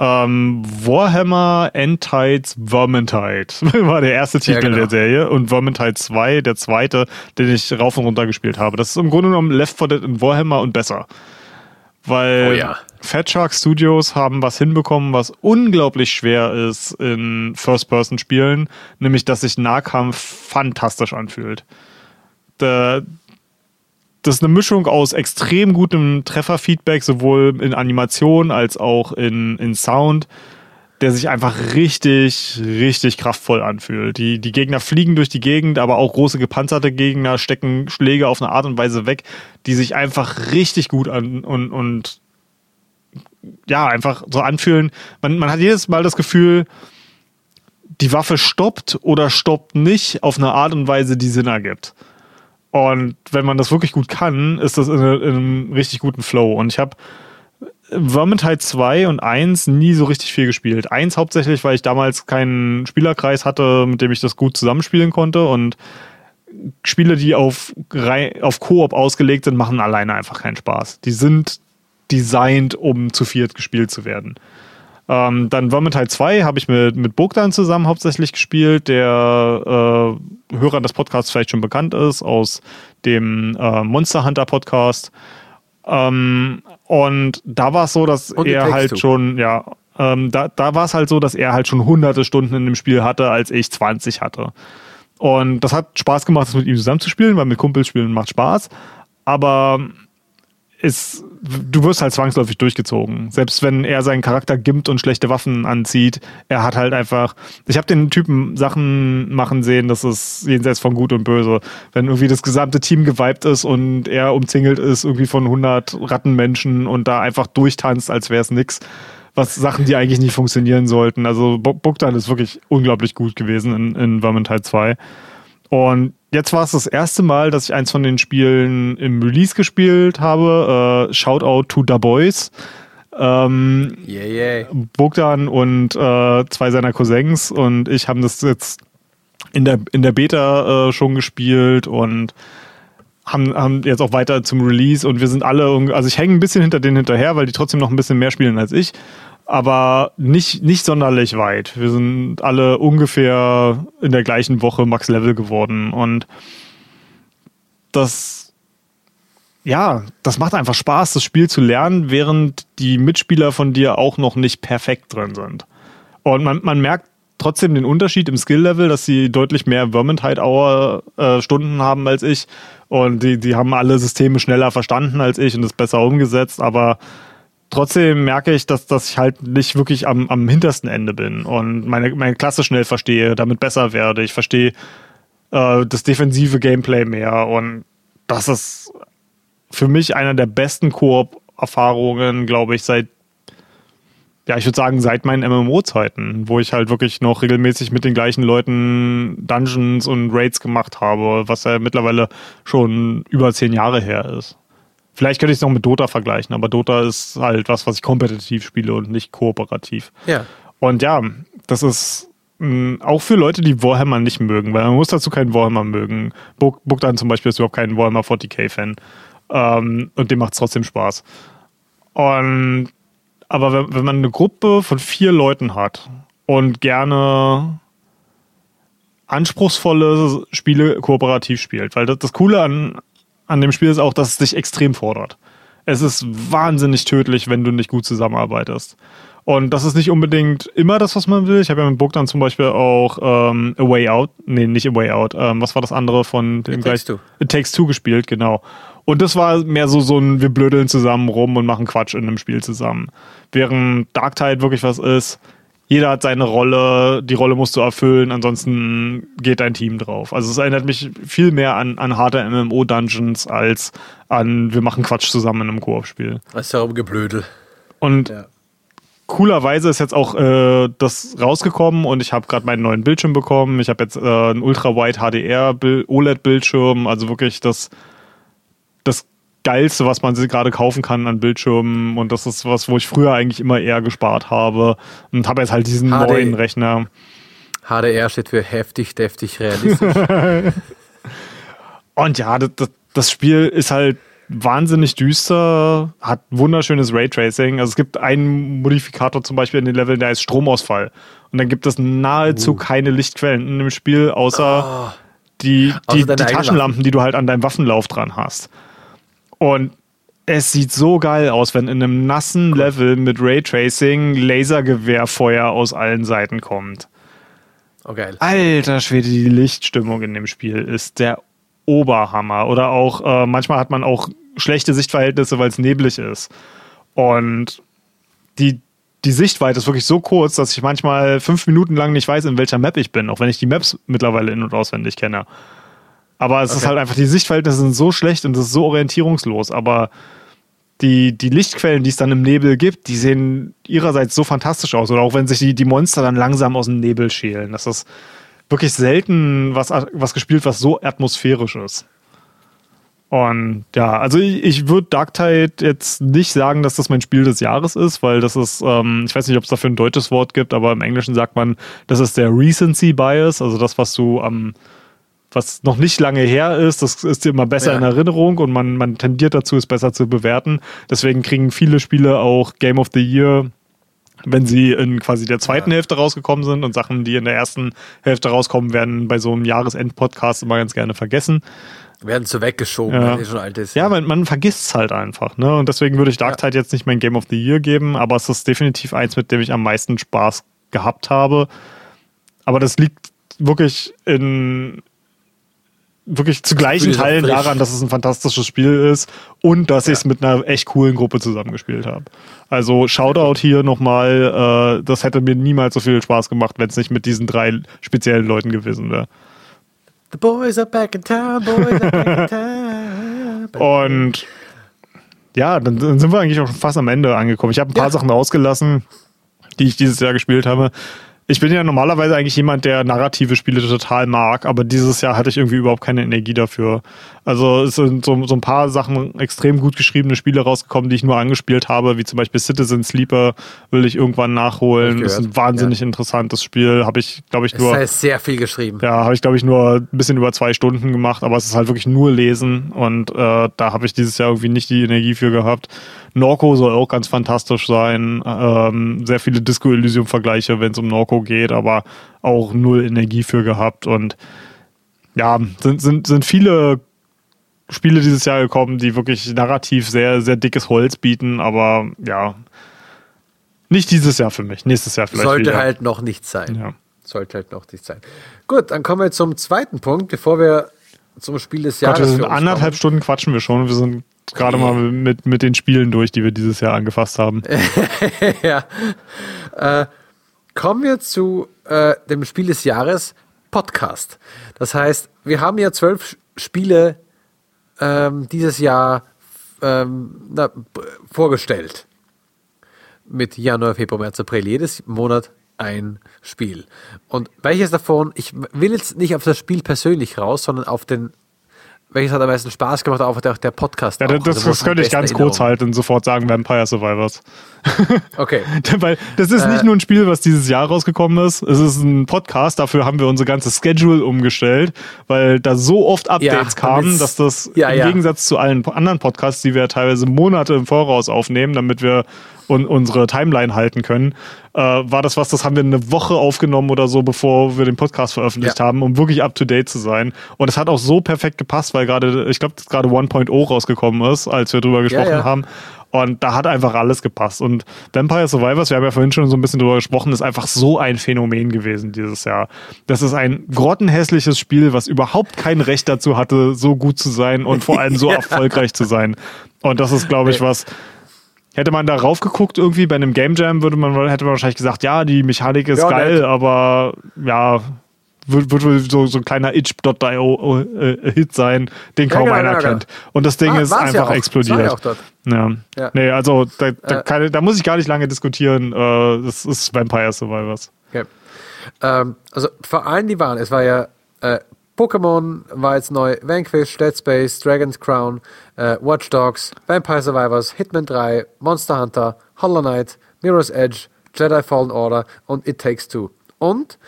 Ähm, Warhammer Endtides Vermintide war der erste Titel ja, genau. der Serie und Vermintide 2 der zweite, den ich rauf und runter gespielt habe. Das ist im Grunde genommen Left 4 Dead in Warhammer und besser. Weil oh ja. Fat Shark Studios haben was hinbekommen, was unglaublich schwer ist in First-Person-Spielen, nämlich dass sich Nahkampf fantastisch anfühlt. Der, das ist eine Mischung aus extrem gutem Trefferfeedback, sowohl in Animation als auch in, in Sound, der sich einfach richtig, richtig kraftvoll anfühlt. Die, die Gegner fliegen durch die Gegend, aber auch große gepanzerte Gegner stecken Schläge auf eine Art und Weise weg, die sich einfach richtig gut an und, und ja, einfach so anfühlen. Man, man hat jedes Mal das Gefühl, die Waffe stoppt oder stoppt nicht auf eine Art und Weise, die Sinn ergibt. Und wenn man das wirklich gut kann, ist das in, in einem richtig guten Flow. Und ich habe Vermintide 2 und 1 nie so richtig viel gespielt. 1 hauptsächlich, weil ich damals keinen Spielerkreis hatte, mit dem ich das gut zusammenspielen konnte. Und Spiele, die auf, auf Koop ausgelegt sind, machen alleine einfach keinen Spaß. Die sind designt, um zu viert gespielt zu werden. Ähm, dann Vermintide 2 habe ich mit, mit Bogdan zusammen hauptsächlich gespielt, der äh, Hörer des Podcasts vielleicht schon bekannt ist, aus dem äh, Monster Hunter Podcast. Ähm, und da war es so, dass und er halt du. schon, ja, ähm, da, da war es halt so, dass er halt schon hunderte Stunden in dem Spiel hatte, als ich 20 hatte. Und das hat Spaß gemacht, das mit ihm zusammenzuspielen, weil mit Kumpels spielen macht Spaß. Aber ist, du wirst halt zwangsläufig durchgezogen. Selbst wenn er seinen Charakter gimmt und schlechte Waffen anzieht, er hat halt einfach. Ich habe den Typen Sachen machen sehen, das ist jenseits von Gut und Böse. Wenn irgendwie das gesamte Team geweibt ist und er umzingelt ist irgendwie von 100 Rattenmenschen und da einfach durchtanzt, als wäre es nix. Was Sachen, die eigentlich nicht funktionieren sollten. Also Bogdan ist wirklich unglaublich gut gewesen in, in Vermintide 2. Und jetzt war es das erste Mal, dass ich eins von den Spielen im Release gespielt habe. Äh, Shoutout to Da Boys. Ähm, yeah, yeah. Bogdan und äh, zwei seiner Cousins und ich haben das jetzt in der, in der Beta äh, schon gespielt und haben, haben jetzt auch weiter zum Release und wir sind alle, also ich hänge ein bisschen hinter denen hinterher, weil die trotzdem noch ein bisschen mehr spielen als ich aber nicht, nicht sonderlich weit. Wir sind alle ungefähr in der gleichen Woche Max Level geworden und das, ja, das macht einfach Spaß, das Spiel zu lernen, während die Mitspieler von dir auch noch nicht perfekt drin sind. Und man, man merkt trotzdem den Unterschied im Skill-Level, dass sie deutlich mehr Vermintide-Hour-Stunden haben als ich. Und die, die haben alle Systeme schneller verstanden als ich und das besser umgesetzt, aber trotzdem merke ich, dass, dass ich halt nicht wirklich am, am hintersten Ende bin und meine, meine Klasse schnell verstehe, damit besser werde. Ich verstehe äh, das defensive Gameplay mehr und das ist für mich einer der besten Koop-Erfahrungen, glaube ich, seit ja, ich würde sagen, seit meinen MMO-Zeiten, wo ich halt wirklich noch regelmäßig mit den gleichen Leuten Dungeons und Raids gemacht habe, was ja mittlerweile schon über zehn Jahre her ist. Vielleicht könnte ich es noch mit Dota vergleichen, aber Dota ist halt was, was ich kompetitiv spiele und nicht kooperativ. Ja. Und ja, das ist mh, auch für Leute, die Warhammer nicht mögen, weil man muss dazu keinen Warhammer mögen. Book dann zum Beispiel ist überhaupt kein Warhammer 40k-Fan. Ähm, und dem macht es trotzdem Spaß. Und aber wenn, wenn man eine Gruppe von vier Leuten hat und gerne anspruchsvolle Spiele kooperativ spielt, weil das, das Coole an, an dem Spiel ist auch, dass es dich extrem fordert. Es ist wahnsinnig tödlich, wenn du nicht gut zusammenarbeitest. Und das ist nicht unbedingt immer das, was man will. Ich habe ja mit Book dann zum Beispiel auch ähm, A Way Out, nee, nicht A Way Out, ähm, was war das andere von dem It Takes Two. It Takes Two gespielt, genau. Und das war mehr so, so ein, wir blödeln zusammen rum und machen Quatsch in einem Spiel zusammen. Während Dark Tide wirklich was ist, jeder hat seine Rolle, die Rolle musst du erfüllen, ansonsten geht dein Team drauf. Also es erinnert mich viel mehr an, an harte MMO-Dungeons als an, wir machen Quatsch zusammen in einem Koop-Spiel. Das ist ja Geblödel. Und Ja. coolerweise ist jetzt auch äh, das rausgekommen und ich habe gerade meinen neuen Bildschirm bekommen. Ich habe jetzt äh, einen Ultra-Wide HDR Bil- OLED-Bildschirm, also wirklich das Geilste, was man sich gerade kaufen kann an Bildschirmen. Und das ist was, wo ich früher eigentlich immer eher gespart habe. Und habe jetzt halt diesen HD. neuen Rechner. HDR steht für heftig, deftig, realistisch. Und ja, das, das, das Spiel ist halt wahnsinnig düster, hat wunderschönes Raytracing. Also es gibt einen Modifikator zum Beispiel in den Leveln, der heißt Stromausfall. Und dann gibt es nahezu keine Lichtquellen in dem Spiel, außer die, Außer die, deine die Taschenlampen, die du halt an deinem Waffenlauf dran hast. Und es sieht so geil aus, wenn in einem nassen Level mit Raytracing Lasergewehrfeuer aus allen Seiten kommt. Oh, geil. Alter Schwede, die Lichtstimmung in dem Spiel ist der Oberhammer. Oder auch, äh, manchmal hat man auch schlechte Sichtverhältnisse, weil es neblig ist. Und die, die Sichtweite ist wirklich so kurz, dass ich manchmal fünf Minuten lang nicht weiß, in welcher Map ich bin, auch wenn ich die Maps mittlerweile in- und auswendig kenne. Aber es ist Okay. halt einfach, die Sichtverhältnisse sind so schlecht und es ist so orientierungslos. Aber die, die Lichtquellen, die es dann im Nebel gibt, die sehen ihrerseits so fantastisch aus. Oder auch wenn sich die, die Monster dann langsam aus dem Nebel schälen. Das ist wirklich selten was, was gespielt, was so atmosphärisch ist. Und ja, also ich, ich würde Dark Tide jetzt nicht sagen, dass das mein Spiel des Jahres ist, weil das ist, ähm, ich weiß nicht, ob es dafür ein deutsches Wort gibt, aber im Englischen sagt man, das ist der Recency Bias, also das, was du am, was noch nicht lange her ist, das ist immer besser Ja. in Erinnerung und man, man tendiert dazu, es besser zu bewerten. Deswegen kriegen viele Spiele auch Game of the Year wenn sie in quasi der zweiten Ja. Hälfte rausgekommen sind und Sachen, die in der ersten Hälfte rauskommen, werden bei so einem Jahresend-Podcast immer ganz gerne vergessen. Werden so weggeschoben, Ja. weil die schon alt ist. Ja, man, man vergisst es halt einfach. Ne? Und deswegen würde ich Dark Tide jetzt nicht mein Game of the Year geben, aber es ist definitiv eins, mit dem ich am meisten Spaß gehabt habe. Aber das liegt wirklich in wirklich zu gleichen Teilen daran, dass es ein fantastisches Spiel ist und dass ich es mit einer echt coolen Gruppe zusammengespielt habe. Also Shoutout hier nochmal, äh, das hätte mir niemals so viel Spaß gemacht, wenn es nicht mit diesen drei speziellen Leuten gewesen wäre. The boys are back in town, boys are back in town. Und ja, dann, dann sind wir eigentlich auch schon fast am Ende angekommen. Ich habe ein paar Ja. Sachen ausgelassen, die ich dieses Jahr gespielt habe. Ich bin ja normalerweise eigentlich jemand, der narrative Spiele total mag, aber dieses Jahr hatte ich irgendwie überhaupt keine Energie dafür. Also es sind so, so ein paar Sachen extrem gut geschriebene Spiele rausgekommen, die ich nur angespielt habe, wie zum Beispiel Citizen Sleeper will ich irgendwann nachholen. Das ist ein wahnsinnig interessantes Spiel. Habe ich, glaube ich, nur. heißt sehr viel geschrieben. Ja, habe ich, glaube ich, nur ein bisschen über zwei Stunden gemacht, aber es ist halt wirklich nur Lesen und äh, da habe ich dieses Jahr irgendwie nicht die Energie für gehabt. Norco soll auch ganz fantastisch sein. Ähm, sehr viele Disco Elysium-Vergleiche, wenn es um Norco geht, aber auch null Energie für gehabt. Und ja, sind, sind, sind viele Spiele dieses Jahr gekommen, die wirklich narrativ sehr, sehr dickes Holz bieten, aber ja, nicht dieses Jahr für mich. Nächstes Jahr vielleicht. Sollte wieder. halt noch nicht sein. Ja. Sollte halt noch nicht sein. Gut, dann kommen wir zum zweiten Punkt, bevor wir zum Spiel des Gott, Jahres wir sind anderthalb Stunden quatschen wir schon. Wir sind gerade mal mit, mit den Spielen durch, die wir dieses Jahr angefasst haben. kommen. ja. äh, kommen wir zu äh, dem Spiel des Jahres Podcast. Das heißt, wir haben ja zwölf Spiele ähm, dieses Jahr ähm, na, vorgestellt. Mit Januar, Februar, März, April. Jedes Monat ein Spiel. Und welches davon, ich will jetzt nicht auf das Spiel persönlich raus, sondern auf den, welches hat am meisten Spaß gemacht, auch der, der Podcast. Ja, auch. das, Also, das könnte ich ganz kurz halten und sofort sagen, Vampire Survivors. Okay. Weil das ist nicht Äh, nur ein Spiel, was dieses Jahr rausgekommen ist. Es ist ein Podcast. Dafür haben wir unser ganzes Schedule umgestellt, weil da so oft Updates Ja, kamen, dass das Ja, im. Gegensatz zu allen anderen Podcasts, die wir teilweise Monate im Voraus aufnehmen, damit wir un unsere Timeline halten können, äh, war das was, das haben wir eine Woche aufgenommen oder so, bevor wir den Podcast veröffentlicht Ja. haben, um wirklich up to date zu sein. Und es hat auch so perfekt gepasst, weil gerade, ich glaube, gerade 1.0 rausgekommen ist, als wir drüber gesprochen ja. haben. Und da hat einfach alles gepasst. Und Vampire Survivors, wir haben ja vorhin schon so ein bisschen drüber gesprochen, ist einfach so ein Phänomen gewesen dieses Jahr. Das ist ein grottenhässliches Spiel, was überhaupt kein Recht dazu hatte, so gut zu sein und vor allem so Ja. erfolgreich zu sein. Und das ist, glaube ich, was. Hätte man da raufgeguckt irgendwie bei einem Game Jam, würde man, hätte man wahrscheinlich gesagt, ja, die Mechanik ist Ja, geil, nett. aber ja, wird, wird wohl so, so ein kleiner itch.io äh, Hit sein, den kaum genau, einer genau, genau. kennt. Und das Ding Ah, ist ja einfach war explodiert. ja auch dort. Ja. Ja. Nee, also da, da, Äh. keine, da muss ich gar nicht lange diskutieren. Äh, das ist Vampire Survivors. Okay. Ähm, also vor allen, die waren, es war ja äh, Pokémon war jetzt neu, Vanquish, Dead Space, Dragon's Crown, äh, Watch Dogs, Vampire Survivors, Hitman 3, Monster Hunter, Hollow Knight, Mirror's Edge, Jedi Fallen Order und It Takes Two. Und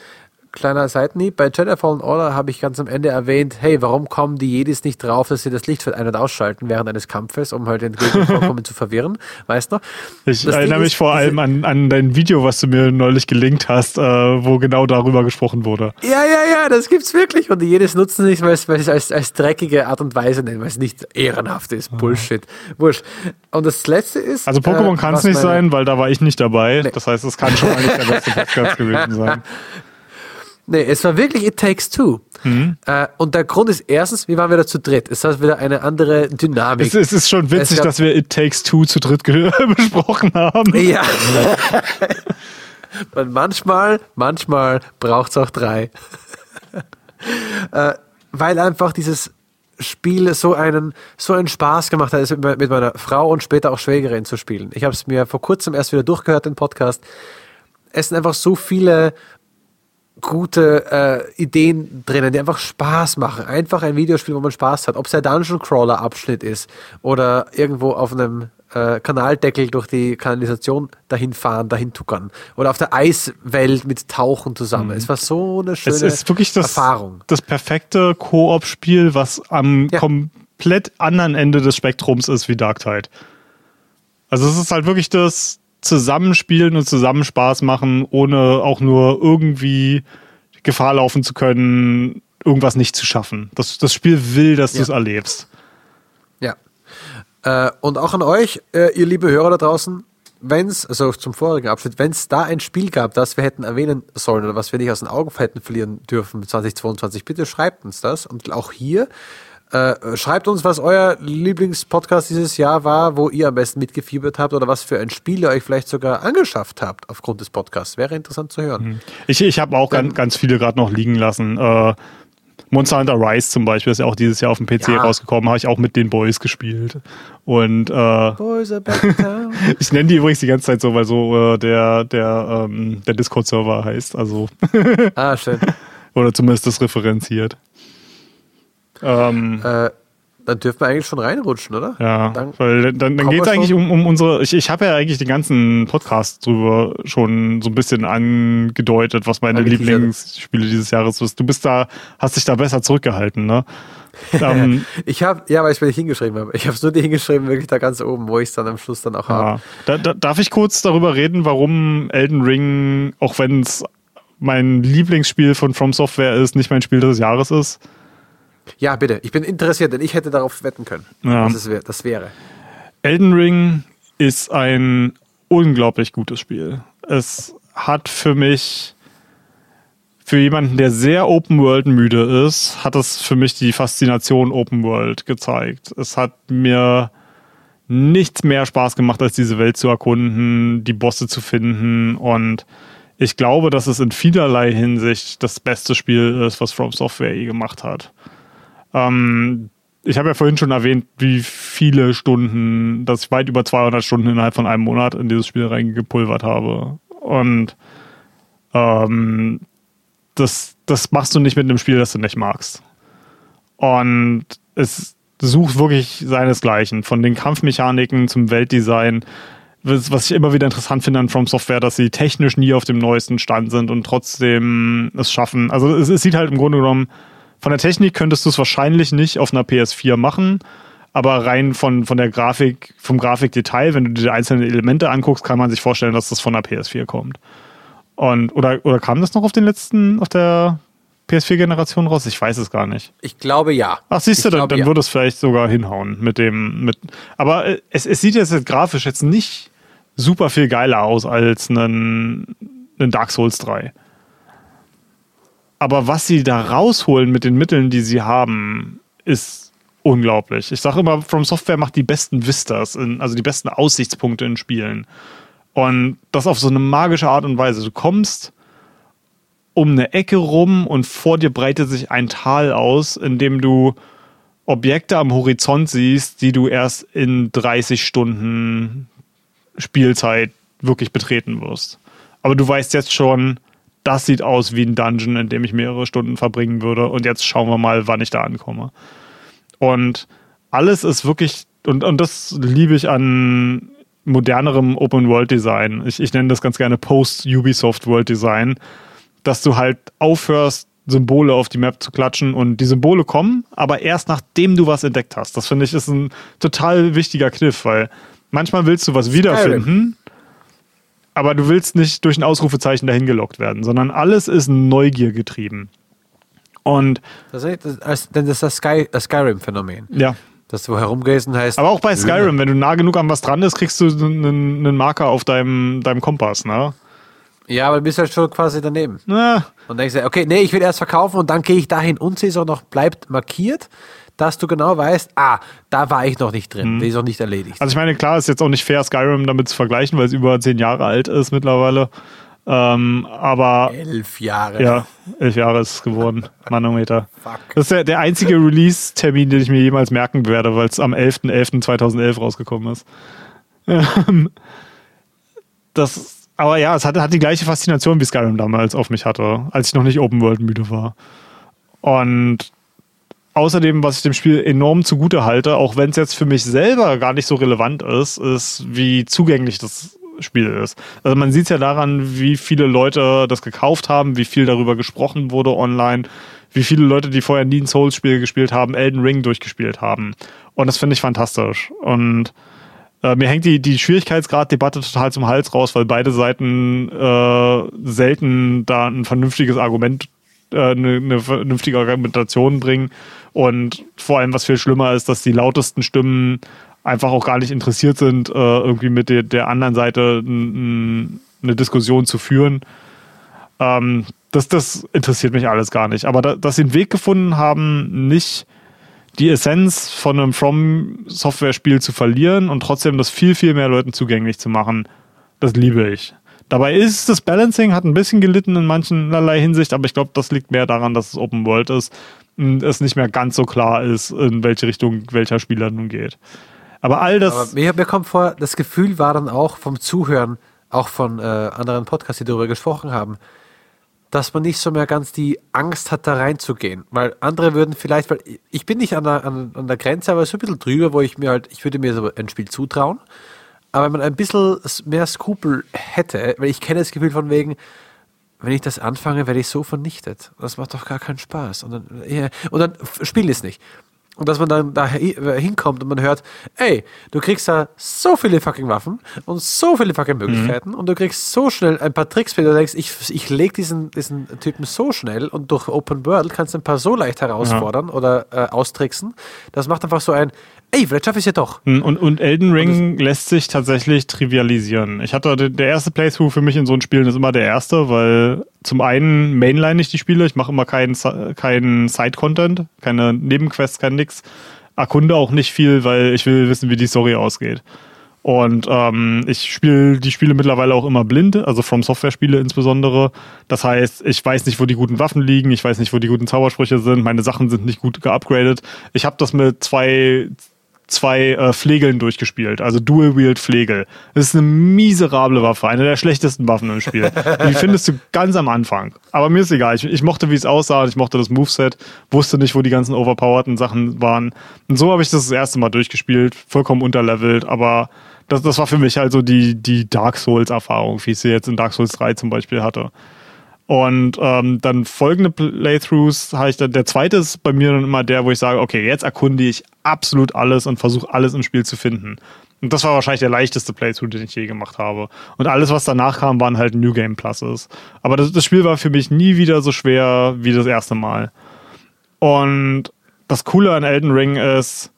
kleiner Seitenhieb, bei Jedi Fallen Order habe ich ganz am Ende erwähnt, hey, warum kommen die Jedis nicht drauf, dass sie das Lichtfeld ein- und ausschalten während eines Kampfes, um halt den Gegner vollkommen zu verwirren, weißt du? Ich Das erinnere Ding mich ist, vor allem an, an dein Video, was du mir neulich gelinkt hast, äh, wo genau darüber gesprochen wurde. Ja, ja, ja, das gibt's wirklich. Und die jedes nutzen nicht, weil es, weil es als, als dreckige Art und Weise nennen, weil es nicht ehrenhaft ist. Bullshit. Wurscht. Und das letzte ist. Also Pokémon äh, kann es nicht sein, weil da war ich nicht dabei. Nee. Das heißt, es kann schon mal nicht der beste Podcast gewesen sein. Nee, es war wirklich It Takes Two. Mhm. Äh, und der Grund ist erstens, wir waren wieder zu dritt. Es hat wieder eine andere Dynamik. Es, es ist schon witzig, gab- dass wir It Takes Two zu dritt besprochen haben. Ja. Und manchmal, manchmal braucht es auch drei. äh, weil einfach dieses Spiel so einen, so einen Spaß gemacht hat, es mit mit meiner Frau und später auch Schwägerin zu spielen. Ich habe es mir vor kurzem erst wieder durchgehört, den Podcast. Es sind einfach so viele gute äh, Ideen drinnen, die einfach Spaß machen. Einfach ein Videospiel, wo man Spaß hat. Ob es der Dungeon Crawler Abschnitt ist oder irgendwo auf einem äh, Kanaldeckel durch die Kanalisation dahin fahren, dahin tuckern. Oder auf der Eiswelt mit Tauchen zusammen. Es war so eine schöne Mhm. Es ist wirklich das, Erfahrung. das perfekte Koop-Spiel, was am Ja. komplett anderen Ende des Spektrums ist wie Dark Tide. Also es ist halt wirklich das Zusammenspielen und Zusammenspaß machen, ohne auch nur irgendwie Gefahr laufen zu können, irgendwas nicht zu schaffen. Das, das Spiel will, dass du Ja. es erlebst. Ja. Äh, und auch an euch, äh, ihr liebe Hörer da draußen, wenn es, also zum vorigen Abschnitt, wenn es da ein Spiel gab, das wir hätten erwähnen sollen oder was wir nicht aus den Augen hätten verlieren dürfen 2022, bitte schreibt uns das. Und auch hier, äh, schreibt uns, was euer Lieblingspodcast dieses Jahr war, wo ihr am besten mitgefiebert habt oder was für ein Spiel ihr euch vielleicht sogar angeschafft habt aufgrund des Podcasts. Wäre interessant zu hören. Ich, ich habe auch ganz, ganz viele gerade noch liegen lassen. Äh, Monster Hunter Rise zum Beispiel ist ja auch dieses Jahr auf dem PC Ja. rausgekommen, habe ich auch mit den Boys gespielt. Und äh, ich nenne die übrigens die ganze Zeit so, weil so äh, der, der, ähm, der Discord-Server heißt, also ah, schön. oder zumindest das referenziert. Ähm, Äh, dann dürfen wir eigentlich schon reinrutschen, oder? ja, Dann weil dann, dann geht es eigentlich um, um unsere. Ich, ich habe ja eigentlich den ganzen Podcast drüber schon so ein bisschen angedeutet, was meine. Lieblingsspiele dieses Jahres sind. Du bist da, hast dich da besser zurückgehalten, ne? ähm, Ich habe, ja, weil ich es mir nicht hingeschrieben habe. Ich habe es nur dir hingeschrieben, wirklich da ganz oben, wo ich es dann am Schluss dann auch habe. ja. da, da, darf ich kurz darüber reden, warum Elden Ring, auch wenn es mein Lieblingsspiel von From Software ist, nicht mein Spiel des Jahres ist? Ja, bitte. Ich bin interessiert, denn ich hätte darauf wetten können, Ja. was es das wäre. Elden Ring ist ein unglaublich gutes Spiel. Es hat für mich, für jemanden, der sehr Open World müde ist, hat es für mich die Faszination Open World gezeigt. Es hat mir nichts mehr Spaß gemacht, als diese Welt zu erkunden, die Bosse zu finden und ich glaube, dass es in vielerlei Hinsicht das beste Spiel ist, was From Software je gemacht hat. Ähm, ich habe ja vorhin schon erwähnt, wie viele Stunden, dass ich weit über 200 Stunden innerhalb von einem Monat in dieses Spiel reingepulvert habe. Und ähm, das, das machst du nicht mit einem Spiel, das du nicht magst. Und es sucht wirklich seinesgleichen. Von den Kampfmechaniken zum Weltdesign. Was ich immer wieder interessant finde an From Software, dass sie technisch nie auf dem neuesten Stand sind und trotzdem es schaffen. Also es, es sieht halt im Grunde genommen, von der Technik könntest du es wahrscheinlich nicht auf einer PS4 machen, aber rein von, von der Grafik, vom Grafikdetail, wenn du dir die einzelnen Elemente anguckst, kann man sich vorstellen, dass das von der PS4 kommt. Und, oder, oder kam das noch auf den letzten, auf der PS4-Generation raus? Ich weiß es gar nicht. Ich glaube ja. Ach, siehst du, dann, glaube, dann ja. würde es vielleicht sogar hinhauen mit dem. Mit, aber äh, es, es sieht jetzt grafisch jetzt nicht super viel geiler aus als ein, ein Dark Souls 3. Aber was sie da rausholen mit den Mitteln, die sie haben, ist unglaublich. Ich sage immer, From Software macht die besten Vistas, in, also die besten Aussichtspunkte in Spielen. Und das auf so eine magische Art und Weise. Du kommst um eine Ecke rum und vor dir breitet sich ein Tal aus, in dem du Objekte am Horizont siehst, die du erst in 30 Stunden Spielzeit wirklich betreten wirst. Aber du weißt jetzt schon, das sieht aus wie ein Dungeon, in dem ich mehrere Stunden verbringen würde. Und jetzt schauen wir mal, wann ich da ankomme. Und alles ist wirklich, und, und das liebe ich an modernerem Open-World-Design. Ich, ich nenne das ganz gerne Post-Ubisoft-World-Design, dass du halt aufhörst, Symbole auf die Map zu klatschen und die Symbole kommen, aber erst nachdem du was entdeckt hast. Das finde ich ist ein total wichtiger Kniff, weil manchmal willst du was wiederfinden, aber du willst nicht durch ein Ausrufezeichen dahin gelockt werden, sondern alles ist Neugier getrieben. Und Das ist, das, das, das ist das, Sky, das Skyrim-Phänomen. ja, Dass du herumgehst und heißt. aber auch bei Skyrim, wenn du nah genug an was dran bist, kriegst du einen, einen Marker auf deinem, deinem Kompass, ne? Ja, aber du bist halt schon quasi daneben. Na, Und denkst du, okay, nee, ich will erst verkaufen und dann gehe ich dahin und sie ist auch noch, bleibt markiert, dass du genau weißt, ah, da war ich noch nicht drin, die ist noch nicht erledigt. Also ich meine, klar, ist jetzt auch nicht fair, Skyrim damit zu vergleichen, weil es über zehn Jahre alt ist mittlerweile. Ähm, aber Elf Jahre. ja, elf Jahre ist es geworden. Manometer. Fuck. Das ist der, der einzige Release-Termin, den ich mir jemals merken werde, weil es am 11.11.2011 rausgekommen ist. Ähm, das, aber ja, es hat, hat die gleiche Faszination wie Skyrim damals auf mich hatte, als ich noch nicht Open World müde war. Und außerdem, was ich dem Spiel enorm zugute halte, auch wenn es jetzt für mich selber gar nicht so relevant ist, ist, wie zugänglich das Spiel ist. Also man sieht es ja daran, wie viele Leute das gekauft haben, wie viel darüber gesprochen wurde online, wie viele Leute, die vorher nie ein Souls-Spiel gespielt haben, Elden Ring durchgespielt haben. Und das finde ich fantastisch. Und äh, mir hängt die, die Schwierigkeitsgrad-Debatte total zum Hals raus, weil beide Seiten äh, selten da ein vernünftiges Argument, eine, eine vernünftige Argumentation bringen. Und vor allem, was viel schlimmer ist, dass die lautesten Stimmen einfach auch gar nicht interessiert sind, äh, irgendwie mit der, der anderen Seite eine Diskussion zu führen. Ähm, das, das interessiert mich alles gar nicht. Aber da, dass sie einen Weg gefunden haben, nicht die Essenz von einem From-Software-Spiel zu verlieren und trotzdem das viel, viel mehr Leuten zugänglich zu machen, das liebe ich. Dabei ist das Balancing, hat ein bisschen gelitten in mancherlei Hinsicht, aber ich glaube, das liegt mehr daran, dass es Open World ist und es nicht mehr ganz so klar ist, in welche Richtung welcher Spieler nun geht. Aber all das. Aber mir, mir kommt vor, das Gefühl war dann auch vom Zuhören, auch von äh, anderen Podcasts, die darüber gesprochen haben, dass man nicht so mehr ganz die Angst hat, da reinzugehen. Weil andere würden vielleicht, weil ich bin nicht an der, an, an der Grenze, aber so ein bisschen drüber, wo ich mir halt, ich würde mir so ein Spiel zutrauen. Aber wenn man ein bisschen mehr Skrupel hätte, weil ich kenne das Gefühl von wegen, wenn ich das anfange, werde ich so vernichtet. Das macht doch gar keinen Spaß. Und dann, ja, und dann spiel es nicht. Und dass man dann da äh, hinkommt und man hört, ey, du kriegst da so viele fucking Waffen und so viele fucking Möglichkeiten und du kriegst so schnell ein paar Tricks, wie du denkst, ich, ich leg diesen, diesen Typen so schnell und durch Open World kannst du ein paar so leicht herausfordern oder äh, austricksen. Das macht einfach so ein, ey, vielleicht schaffe ich es ja doch. Und, und Elden Ring lässt sich tatsächlich trivialisieren. Ich hatte der erste Playthrough für mich in so einem Spielen ist immer der erste, weil zum einen mainline ich die Spiele, ich mache immer keinen keinen Side-Content, keine Nebenquests, kein nix. Erkunde auch nicht viel, weil ich will wissen, wie die Story ausgeht. Und ähm, ich spiele die Spiele mittlerweile auch immer blind, also From Software-Spiele insbesondere. Das heißt, ich weiß nicht, wo die guten Waffen liegen, ich weiß nicht, wo die guten Zaubersprüche sind, meine Sachen sind nicht gut geupgradet. Ich habe das mit zwei zwei äh, Flegeln durchgespielt, also Dual-Wield-Flegel. Das ist eine miserable Waffe, eine der schlechtesten Waffen im Spiel. Die findest du ganz am Anfang. Aber mir ist egal. Ich, ich mochte, wie es aussah, ich mochte das Moveset, wusste nicht, wo die ganzen overpowerten Sachen waren. Und so habe ich das das erste Mal durchgespielt, vollkommen unterlevelt, aber das, das war für mich halt so die, die Dark Souls-Erfahrung, wie ich sie jetzt in Dark Souls 3 zum Beispiel hatte. Und ähm, dann folgende Playthroughs habe ich dann, der zweite ist bei mir dann immer der, wo ich sage, okay, jetzt erkunde ich absolut alles und versuche alles im Spiel zu finden. Und das war wahrscheinlich der leichteste Playthrough, den ich je gemacht habe. Und alles, was danach kam, waren halt New Game Pluses. Aber das, das Spiel war für mich nie wieder so schwer wie das erste Mal. Und das Coole an Elden Ring ist,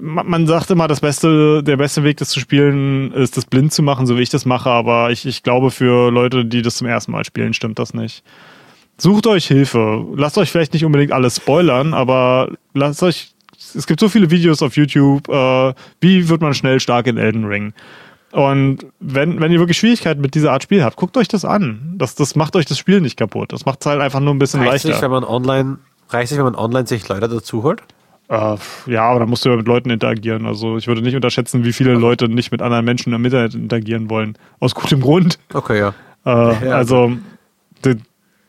man sagt immer, das beste, der beste Weg, das zu spielen, ist, das blind zu machen, so wie ich das mache. Aber ich, ich glaube, für Leute, die das zum ersten Mal spielen, stimmt das nicht. Sucht euch Hilfe. Lasst euch vielleicht nicht unbedingt alles spoilern, aber lasst euch. Es gibt so viele Videos auf YouTube. Äh, wie wird man schnell stark in Elden Ring? Und wenn, wenn ihr wirklich Schwierigkeiten mit dieser Art Spiel habt, guckt euch das an. Das, das macht euch das Spiel nicht kaputt. Das macht es halt einfach nur ein bisschen reicht leichter. Sich, wenn man online, reicht sich, wenn man online sich Leute dazu holt? Äh, ja, aber da musst du ja mit Leuten interagieren. Also ich würde nicht unterschätzen, wie viele Leute nicht mit anderen Menschen im Internet interagieren wollen. Aus gutem Grund. Okay, ja. Äh, ja also die,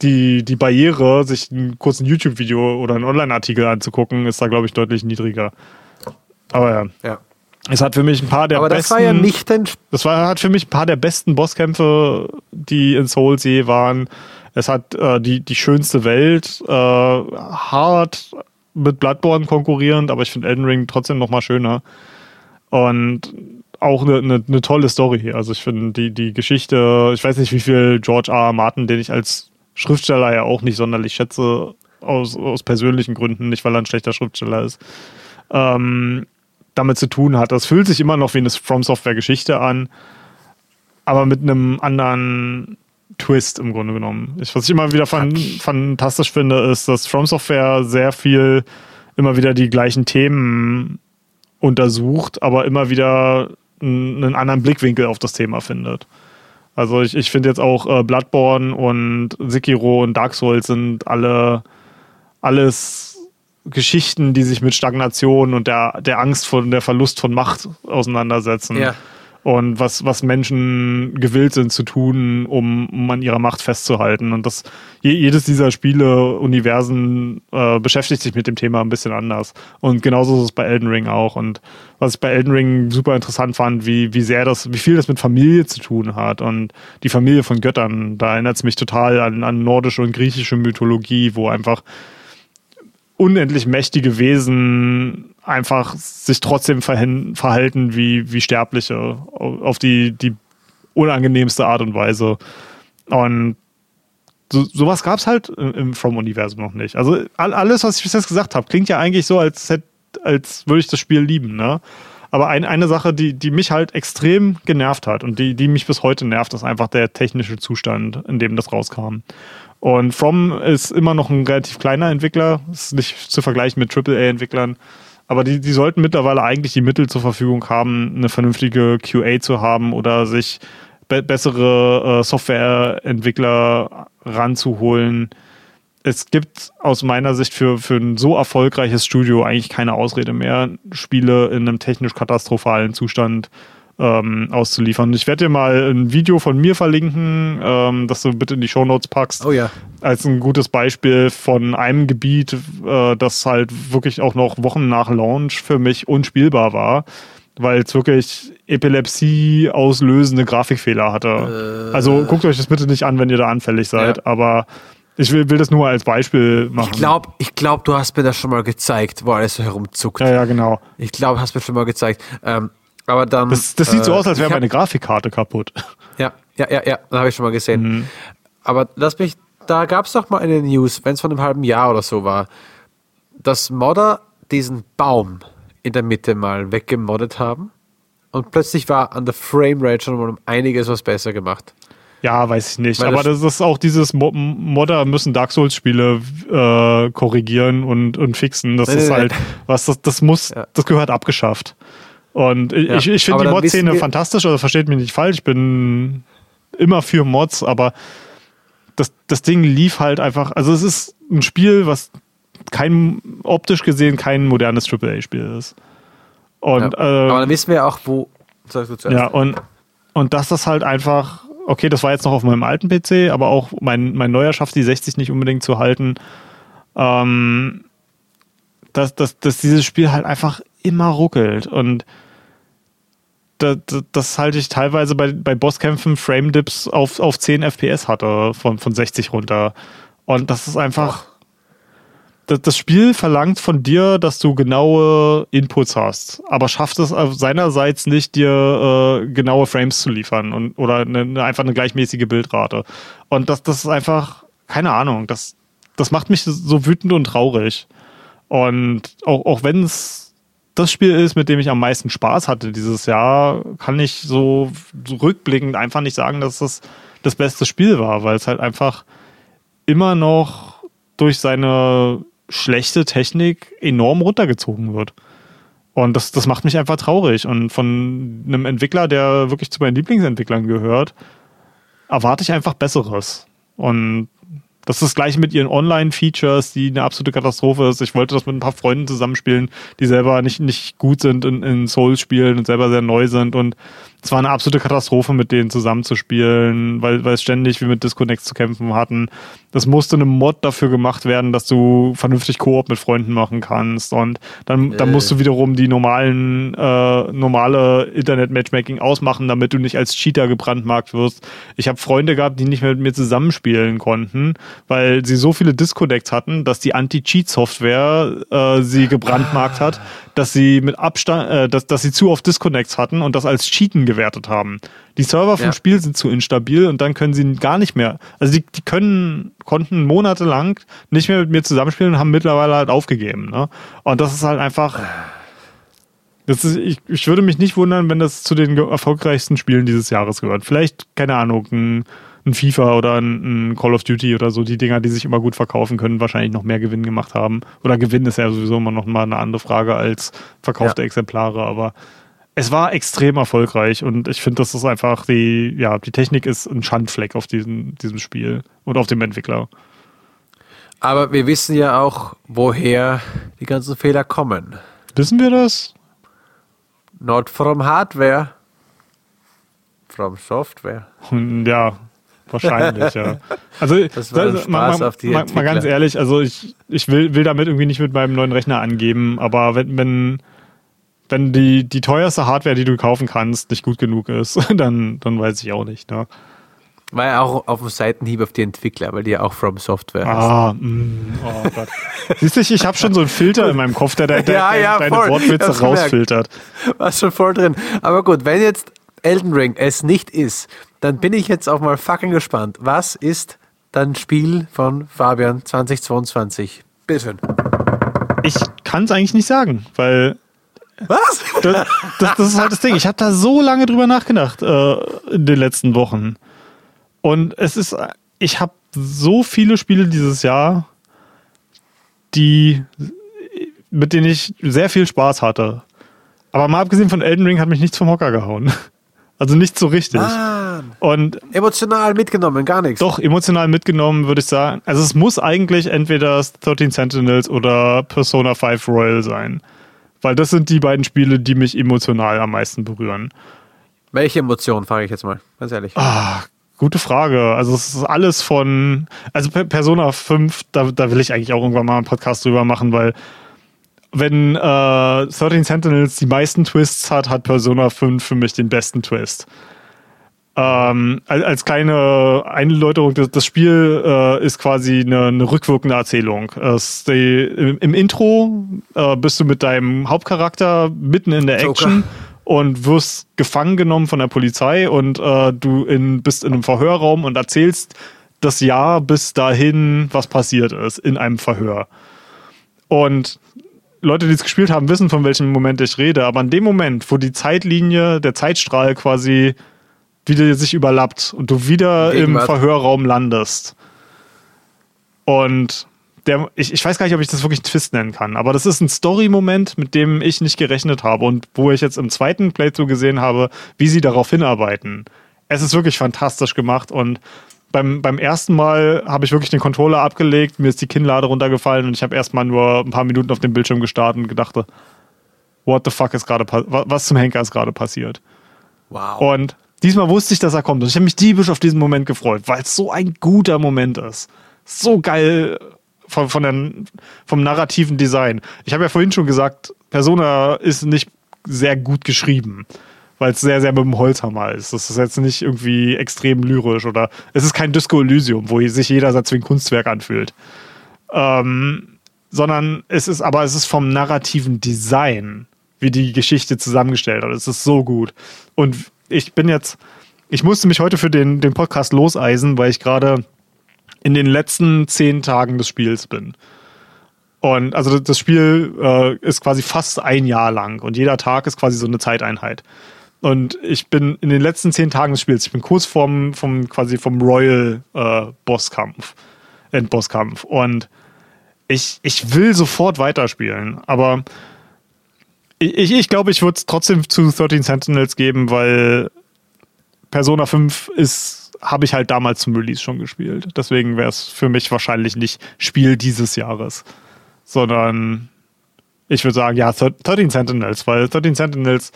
die, die Barriere, sich einen kurzen YouTube-Video oder einen Online-Artikel anzugucken, ist da, glaube ich, deutlich niedriger. Aber ja. ja. Es hat für mich ein paar der Aber besten. das war ja nicht dein. Das war, hat für mich ein paar der besten Bosskämpfe, die in Souls je waren. Es hat äh, die, die schönste Welt, äh, hart mit Bloodborne konkurrierend, aber ich finde Elden Ring trotzdem noch mal schöner. Und auch eine, eine, eine tolle Story. Also ich finde die, die Geschichte, ich weiß nicht, wie viel George R. R. Martin, den ich als Schriftsteller ja auch nicht sonderlich schätze, aus, aus persönlichen Gründen, nicht weil er ein schlechter Schriftsteller ist, ähm, damit zu tun hat. Das fühlt sich immer noch wie eine From Software Geschichte an, aber mit einem anderen Twist im Grunde genommen. Ich, was ich immer wieder fan fantastisch finde, ist, dass From Software sehr viel immer wieder die gleichen Themen untersucht, aber immer wieder einen anderen Blickwinkel auf das Thema findet. Also ich, ich finde jetzt auch äh, Bloodborne und Sekiro und Dark Souls sind alle alles Geschichten, die sich mit Stagnation und der, der Angst vor der Verlust von Macht auseinandersetzen. Ja. Und was, was Menschen gewillt sind zu tun, um, um an ihrer Macht festzuhalten. Und das, jedes dieser Spiele, Universen äh, beschäftigt sich mit dem Thema ein bisschen anders. Und genauso ist es bei Elden Ring auch. Und was ich bei Elden Ring super interessant fand, wie, wie sehr das, wie viel das mit Familie zu tun hat. Und die Familie von Göttern, da erinnert es mich total an, an nordische und griechische Mythologie, wo einfach unendlich mächtige Wesen einfach sich trotzdem verhalten wie, wie Sterbliche auf die, die unangenehmste Art und Weise. Und so, sowas gab es halt im From-Universum noch nicht. Also alles, was ich bis jetzt gesagt habe, klingt ja eigentlich so, als, als würde ich das Spiel lieben. Ne? Aber ein, eine Sache, die, die mich halt extrem genervt hat und die, die mich bis heute nervt, ist einfach der technische Zustand, in dem das rauskam. Und From ist immer noch ein relativ kleiner Entwickler, ist nicht zu vergleichen mit AAA-Entwicklern. Aber die, die sollten mittlerweile eigentlich die Mittel zur Verfügung haben, eine vernünftige QA zu haben oder sich be bessere äh, Softwareentwickler ranzuholen. Es gibt aus meiner Sicht für, für ein so erfolgreiches Studio eigentlich keine Ausrede mehr, Spiele in einem technisch katastrophalen Zustand ähm, auszuliefern. Ich werde dir mal ein Video von mir verlinken, ähm, das du bitte in die Shownotes packst. Oh ja. Als ein gutes Beispiel von einem Gebiet, äh, das halt wirklich auch noch Wochen nach Launch für mich unspielbar war, weil es wirklich Epilepsie auslösende Grafikfehler hatte. Äh. Also guckt euch das bitte nicht an, wenn ihr da anfällig seid, ja. aber ich will, will das nur als Beispiel machen. Ich glaube, ich glaub, du hast mir das schon mal gezeigt, wo alles so herumzuckt. Ja, ja, genau. Ich glaube, hast mir schon mal gezeigt. Ähm, aber dann. Das, das sieht äh, so aus, als wäre meine Grafikkarte kaputt. Ja, ja, ja, ja, habe ich schon mal gesehen. Mhm. Aber lass mich, da gab es doch mal eine News, wenn es von einem halben Jahr oder so war, dass Modder diesen Baum in der Mitte mal weggemoddet haben und plötzlich war an der Framerate schon mal um einiges was besser gemacht. Ja, weiß ich nicht. Weil Aber das, das ist auch dieses Mo Modder müssen Dark Souls-Spiele äh, korrigieren und, und fixen. Das nee, ist nee, halt, nee. was das, das muss, ja. das gehört abgeschafft. Und ja, ich, ich finde die Mod-Szene fantastisch, also versteht mich nicht falsch, ich bin immer für Mods, aber das, das Ding lief halt einfach, also es ist ein Spiel, was kein optisch gesehen kein modernes AAA-Spiel ist. Und, ja. Aber dann wissen wir auch, wo. Sagst du zuerst? Ja, und, und dass das halt einfach, okay, das war jetzt noch auf meinem alten PC, aber auch mein, mein neuer schafft die 60 nicht unbedingt zu halten. Ähm, dass, dass, dass dieses Spiel halt einfach immer ruckelt. Und das, das halte ich teilweise bei, bei Bosskämpfen Frame-Dips auf, auf 10 FPS hatte, von, von 60 runter. Und das ist einfach. Das, das Spiel verlangt von dir, dass du genaue Inputs hast, aber schafft es seinerseits nicht, dir äh, genaue Frames zu liefern und, oder eine, einfach eine gleichmäßige Bildrate. Und das, das ist einfach, keine Ahnung, das, das macht mich so wütend und traurig. Und auch, auch wenn es das Spiel ist, mit dem ich am meisten Spaß hatte dieses Jahr, kann ich so, rückblickend einfach nicht sagen, dass das das beste Spiel war, weil es halt einfach immer noch durch seine schlechte Technik enorm runtergezogen wird. Und das, das macht mich einfach traurig. Und von einem Entwickler, der wirklich zu meinen Lieblingsentwicklern gehört, erwarte ich einfach Besseres. Und das ist das gleiche mit ihren Online-Features, die eine absolute Katastrophe ist. Ich wollte das mit ein paar Freunden zusammenspielen, die selber nicht, nicht gut sind in, in Souls-Spielen und selber sehr neu sind. Und es war eine absolute Katastrophe, mit denen zusammenzuspielen, weil, weil es ständig wie mit Disconnects zu kämpfen hatten. Das musste eine Mod dafür gemacht werden, dass du vernünftig Koop mit Freunden machen kannst. Und dann, äh. dann musst du wiederum die normalen, äh, normale Internet-Matchmaking ausmachen, damit du nicht als Cheater gebrandmarkt wirst. Ich habe Freunde gehabt, die nicht mehr mit mir zusammenspielen konnten, weil sie so viele Disconnects hatten, dass die Anti-Cheat-Software äh, sie gebrandmarkt ah. hat, dass sie mit Abstand, äh, dass, dass sie zu oft Disconnects hatten und das als Cheaten gewertet haben. Die Server vom ja. Spiel sind zu instabil und dann können sie gar nicht mehr. Also die, die können, konnten monatelang nicht mehr mit mir zusammenspielen und haben mittlerweile halt aufgegeben. Ne? Und das ist halt einfach. Das ist, ich, ich würde mich nicht wundern, wenn das zu den erfolgreichsten Spielen dieses Jahres gehört. Vielleicht, keine Ahnung, ein ein FIFA oder ein, ein, Call of Duty oder so, die Dinger, die sich immer gut verkaufen können, wahrscheinlich noch mehr Gewinn gemacht haben. Oder Gewinn ist ja sowieso immer noch mal eine andere Frage als verkaufte ja. Exemplare, aber es war extrem erfolgreich und ich finde, das ist einfach die, ja, die Technik ist ein Schandfleck auf diesem, diesem Spiel und auf dem Entwickler. Aber wir wissen ja auch, woher die ganzen Fehler kommen. Wissen wir das? Not from Hardware. From Software. Ja, Wahrscheinlich, ja. Also, das war das, mal, mal, mal, mal, ganz ehrlich, also ich, ich will, will damit irgendwie nicht mit meinem neuen Rechner angeben, aber wenn, wenn, wenn die, die teuerste Hardware, die du kaufen kannst, nicht gut genug ist, dann, dann weiß ich auch nicht. Ne? War ja auch auf dem Seitenhieb auf die Entwickler, weil die ja auch From Software Ah, mm, oh Gott. Siehst du, ich habe schon so einen Filter in meinem Kopf, der, der, der, ja, ja, deine voll. Wortwitze rausfiltert. War schon voll drin. Aber gut, wenn jetzt Elden Ring es nicht ist, dann bin ich jetzt auch mal fucking gespannt. Was ist dein Spiel von Fabian 2022? Bitte. Ich kann es eigentlich nicht sagen, weil. Was? Das, das, das ist halt das Ding. Ich habe da so lange drüber nachgedacht äh, in den letzten Wochen. Und es ist. Ich habe so viele Spiele dieses Jahr, die. mit denen ich sehr viel Spaß hatte. Aber mal abgesehen von Elden Ring hat mich nichts vom Hocker gehauen. Also nicht so richtig. Mann. Und emotional mitgenommen, gar nichts. Doch, emotional mitgenommen, würde ich sagen. Also es muss eigentlich entweder 13 Sentinels oder Persona 5 Royal sein. Weil das sind die beiden Spiele, die mich emotional am meisten berühren. Welche Emotionen, frage ich jetzt mal, ganz ehrlich. Ah, gute Frage. Also es ist alles von, also Persona 5, da, da will ich eigentlich auch irgendwann mal einen Podcast drüber machen, weil wenn äh, 13 Sentinels die meisten Twists hat, hat Persona 5 für mich den besten Twist. Ähm, als kleine Einläuterung, das, das Spiel äh, ist quasi eine, eine rückwirkende Erzählung. Die, im, im, Intro äh, bist du mit deinem Hauptcharakter mitten in der Action Joker. und wirst gefangen genommen von der Polizei und äh, du in, bist in einem Verhörraum und erzählst das Jahr bis dahin, was passiert ist in einem Verhör. Und Leute, die es gespielt haben, wissen, von welchem Moment ich rede. Aber in dem Moment, wo die Zeitlinie, der Zeitstrahl quasi wieder sich überlappt und du wieder Gegenwart. im Verhörraum landest. Und der, ich, ich weiß gar nicht, ob ich das wirklich Twist nennen kann, aber das ist ein Story-Moment, mit dem ich nicht gerechnet habe und wo ich jetzt im zweiten Playthrough gesehen habe, wie sie darauf hinarbeiten. Es ist wirklich fantastisch gemacht und beim, beim ersten Mal habe ich wirklich den Controller abgelegt, mir ist die Kinnlade runtergefallen und ich habe erstmal nur ein paar Minuten auf dem Bildschirm gestartet und gedacht, what the fuck ist gerade, was zum Henker ist gerade passiert. Wow. Und diesmal wusste ich, dass er kommt. Und ich habe mich diebisch auf diesen Moment gefreut, weil es so ein guter Moment ist. So geil von, von der, vom narrativen Design. Ich habe ja vorhin schon gesagt, Persona ist nicht sehr gut geschrieben, weil es sehr, sehr mit dem Holzhammer ist. Das ist jetzt nicht irgendwie extrem lyrisch oder es ist kein Disco Elysium, wo sich jeder Satz wie ein Kunstwerk anfühlt. Ähm, sondern es ist, aber es ist vom narrativen Design, wie die Geschichte zusammengestellt wird. Es ist so gut. Und ich bin jetzt, ich musste mich heute für den, den Podcast loseisen, weil ich gerade in den letzten zehn Tagen des Spiels bin. Und also das Spiel äh, ist quasi fast ein Jahr lang und jeder Tag ist quasi so eine Zeiteinheit. Und ich bin in den letzten zehn Tagen des Spiels, ich bin kurz vorm, vom, quasi vom Royal äh, Bosskampf, Endbosskampf. Und ich, ich will sofort weiterspielen, aber ich, ich, ich glaube, ich würde es trotzdem zu 13 Sentinels geben, weil Persona 5 ist, habe ich halt damals zum Release schon gespielt. Deswegen wäre es für mich wahrscheinlich nicht Spiel dieses Jahres, sondern ich würde sagen, ja, 13 Sentinels, weil 13 Sentinels,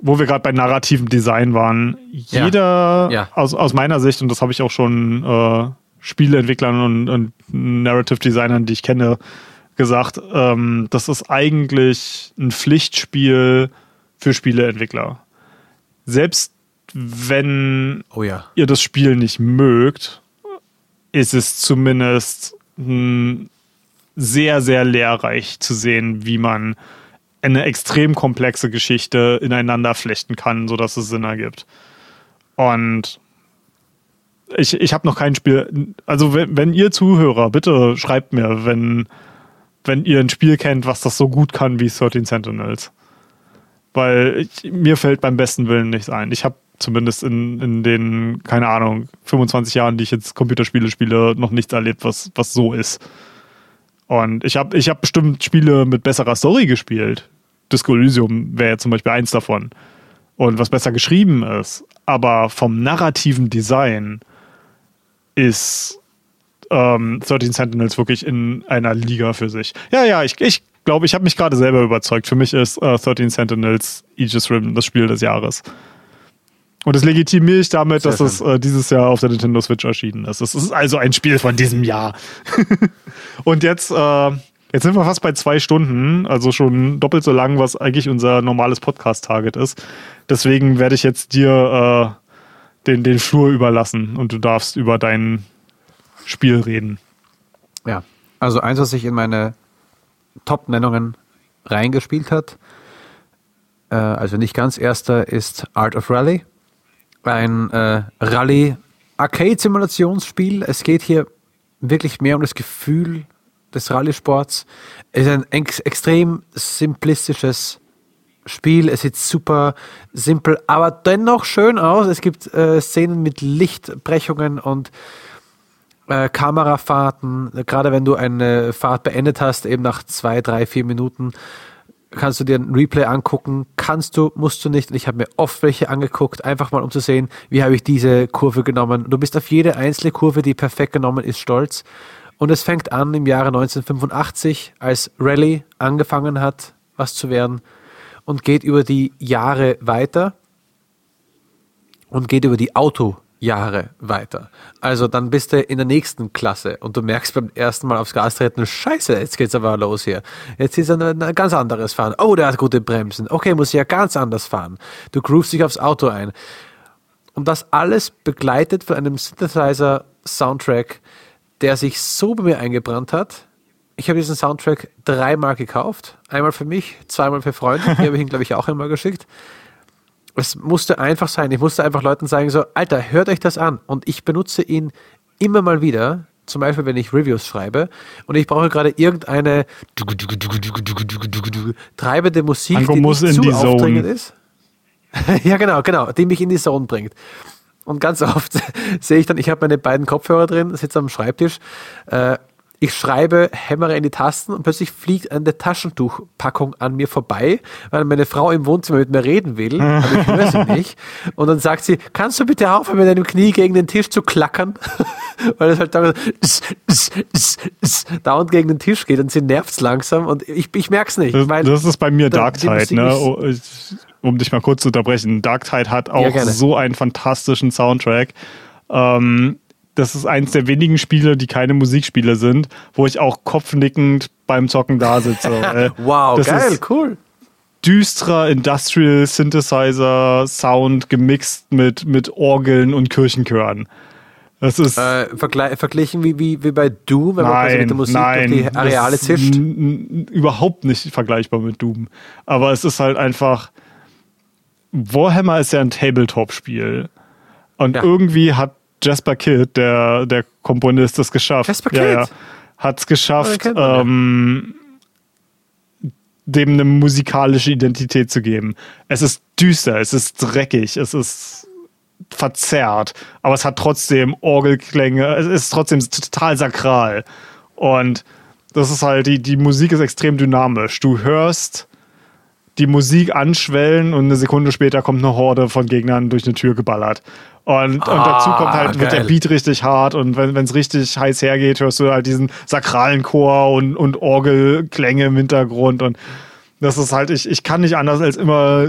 wo wir gerade bei narrativem Design waren, ja. jeder ja. Aus, aus meiner Sicht, und das habe ich auch schon äh, Spieleentwicklern und, und Narrative Designern, die ich kenne, gesagt, ähm, das ist eigentlich ein Pflichtspiel für Spieleentwickler. Selbst wenn oh ja. ihr das Spiel nicht mögt, ist es zumindest sehr, sehr lehrreich zu sehen, wie man eine extrem komplexe Geschichte ineinander flechten kann, sodass es Sinn ergibt. Und ich, ich habe noch kein Spiel. Also, wenn, wenn ihr Zuhörer, bitte schreibt mir, wenn, wenn ihr ein Spiel kennt, was das so gut kann wie 13 Sentinels. Weil ich, mir fällt beim besten Willen nichts ein. Ich habe zumindest in, in den, keine Ahnung, 25 Jahren, die ich jetzt Computerspiele spiele, noch nichts erlebt, was, was so ist. Und ich habe ich hab bestimmt Spiele mit besserer Story gespielt. Disco Elysium wäre ja zum Beispiel eins davon. Und was besser geschrieben ist. Aber vom narrativen Design ist ähm, 13 Sentinels wirklich in einer Liga für sich. Ja, ja, ich, ich glaube, ich habe mich gerade selber überzeugt. Für mich ist äh, 13 Sentinels Aegis Rim das Spiel des Jahres. Und das legitimiere ich damit, Sehr dass es äh, dieses Jahr auf der Nintendo Switch erschienen ist. Es ist also ein Spiel von diesem Jahr. Und jetzt, äh, jetzt sind wir fast bei zwei Stunden, also schon doppelt so lang, was eigentlich unser normales Podcast-Target ist. Deswegen werde ich jetzt dir äh, den, den Flur überlassen und du darfst über dein Spiel reden. Ja, also eins, was sich in meine Top-Nennungen reingespielt hat, äh, also nicht ganz erster, ist Art of Rally. Ein äh, Rallye-Arcade-Simulationsspiel. Es geht hier wirklich mehr um das Gefühl des Rallye-Sports. Es ist ein ex extrem simplistisches Spiel. Es sieht super simpel, aber dennoch schön aus. Es gibt äh, Szenen mit Lichtbrechungen und äh, Kamerafahrten. Gerade wenn du eine Fahrt beendet hast, eben nach zwei, drei, vier Minuten, kannst du dir ein Replay angucken. Kannst du, musst du nicht. Und ich habe mir oft welche angeguckt, einfach mal um zu sehen, wie habe ich diese Kurve genommen. Du bist auf jede einzelne Kurve, die perfekt genommen ist, stolz. Und es fängt an im Jahre 1985, als Rally angefangen hat, was zu werden und geht über die Jahre weiter und geht über die Autojahre weiter. Also dann bist du in der nächsten Klasse und du merkst beim ersten Mal aufs Gas treten, scheiße, jetzt geht's aber los hier. Jetzt ist ein, ein ganz anderes Fahren. Oh, der hat gute Bremsen. Okay, muss ich ja ganz anders fahren. Du groovst dich aufs Auto ein. Und das alles begleitet von einem Synthesizer-Soundtrack, der sich so bei mir eingebrannt hat, ich habe diesen Soundtrack dreimal gekauft. Einmal für mich, zweimal für Freunde. Die habe ich ihn, glaube ich, auch einmal geschickt. Es musste einfach sein. Ich musste einfach Leuten sagen, so, Alter, hört euch das an. Und ich benutze ihn immer mal wieder. Zum Beispiel, wenn ich Reviews schreibe und ich brauche gerade irgendeine treibende Musik, Anko die nicht zu aufdringend ist. ja, genau, genau, die mich in die Zone bringt. Und ganz oft sehe ich dann, ich habe meine beiden Kopfhörer drin, sitze am Schreibtisch, äh, ich schreibe, hämmere in die Tasten und plötzlich fliegt eine Taschentuchpackung an mir vorbei, weil meine Frau im Wohnzimmer mit mir reden will, aber ich höre sie nicht. Und dann sagt sie, kannst du bitte aufhören, mit deinem Knie gegen den Tisch zu klackern? weil es halt dauernd, dauernd gegen den Tisch geht und sie nervt langsam und ich, ich merke es nicht. Das, weil das ist bei mir da- Dark Tide, ne? Oh, ich- Um dich mal kurz zu unterbrechen. Dark Tide hat auch gerne. so einen fantastischen Soundtrack. Ähm, das ist eins der wenigen Spiele, die keine Musikspiele sind, wo ich auch kopfnickend beim Zocken da sitze. Äh, Wow, das geil, Ist cool. düsterer Industrial Synthesizer Sound gemixt mit, mit Orgeln und Kirchenchören. Das ist Äh, vergle verglichen wie, wie, wie bei Doom, wenn man quasi nein, mit der Musik nein, durch die Areale zischt. überhaupt nicht vergleichbar mit Doom. Aber es ist halt einfach. Warhammer ist ja ein Tabletop-Spiel. Und Ja. irgendwie hat Jasper Kidd, der, der Komponist, es geschafft. Jasper Ja, ja, Kidd? hat es Oh, geschafft, ja. ähm, dem eine musikalische Identität zu geben. Es ist düster, es ist dreckig, es ist verzerrt, aber es hat trotzdem Orgelklänge, es ist trotzdem total sakral. Und das ist halt, die, die Musik ist extrem dynamisch. Du hörst die Musik anschwellen und eine Sekunde später kommt eine Horde von Gegnern durch eine Tür geballert. Und, und dazu kommt halt, wird der geil. Beat richtig hart und wenn es richtig heiß hergeht, hörst du halt diesen sakralen Chor und, und Orgelklänge im Hintergrund und das ist halt, ich, ich kann nicht anders als immer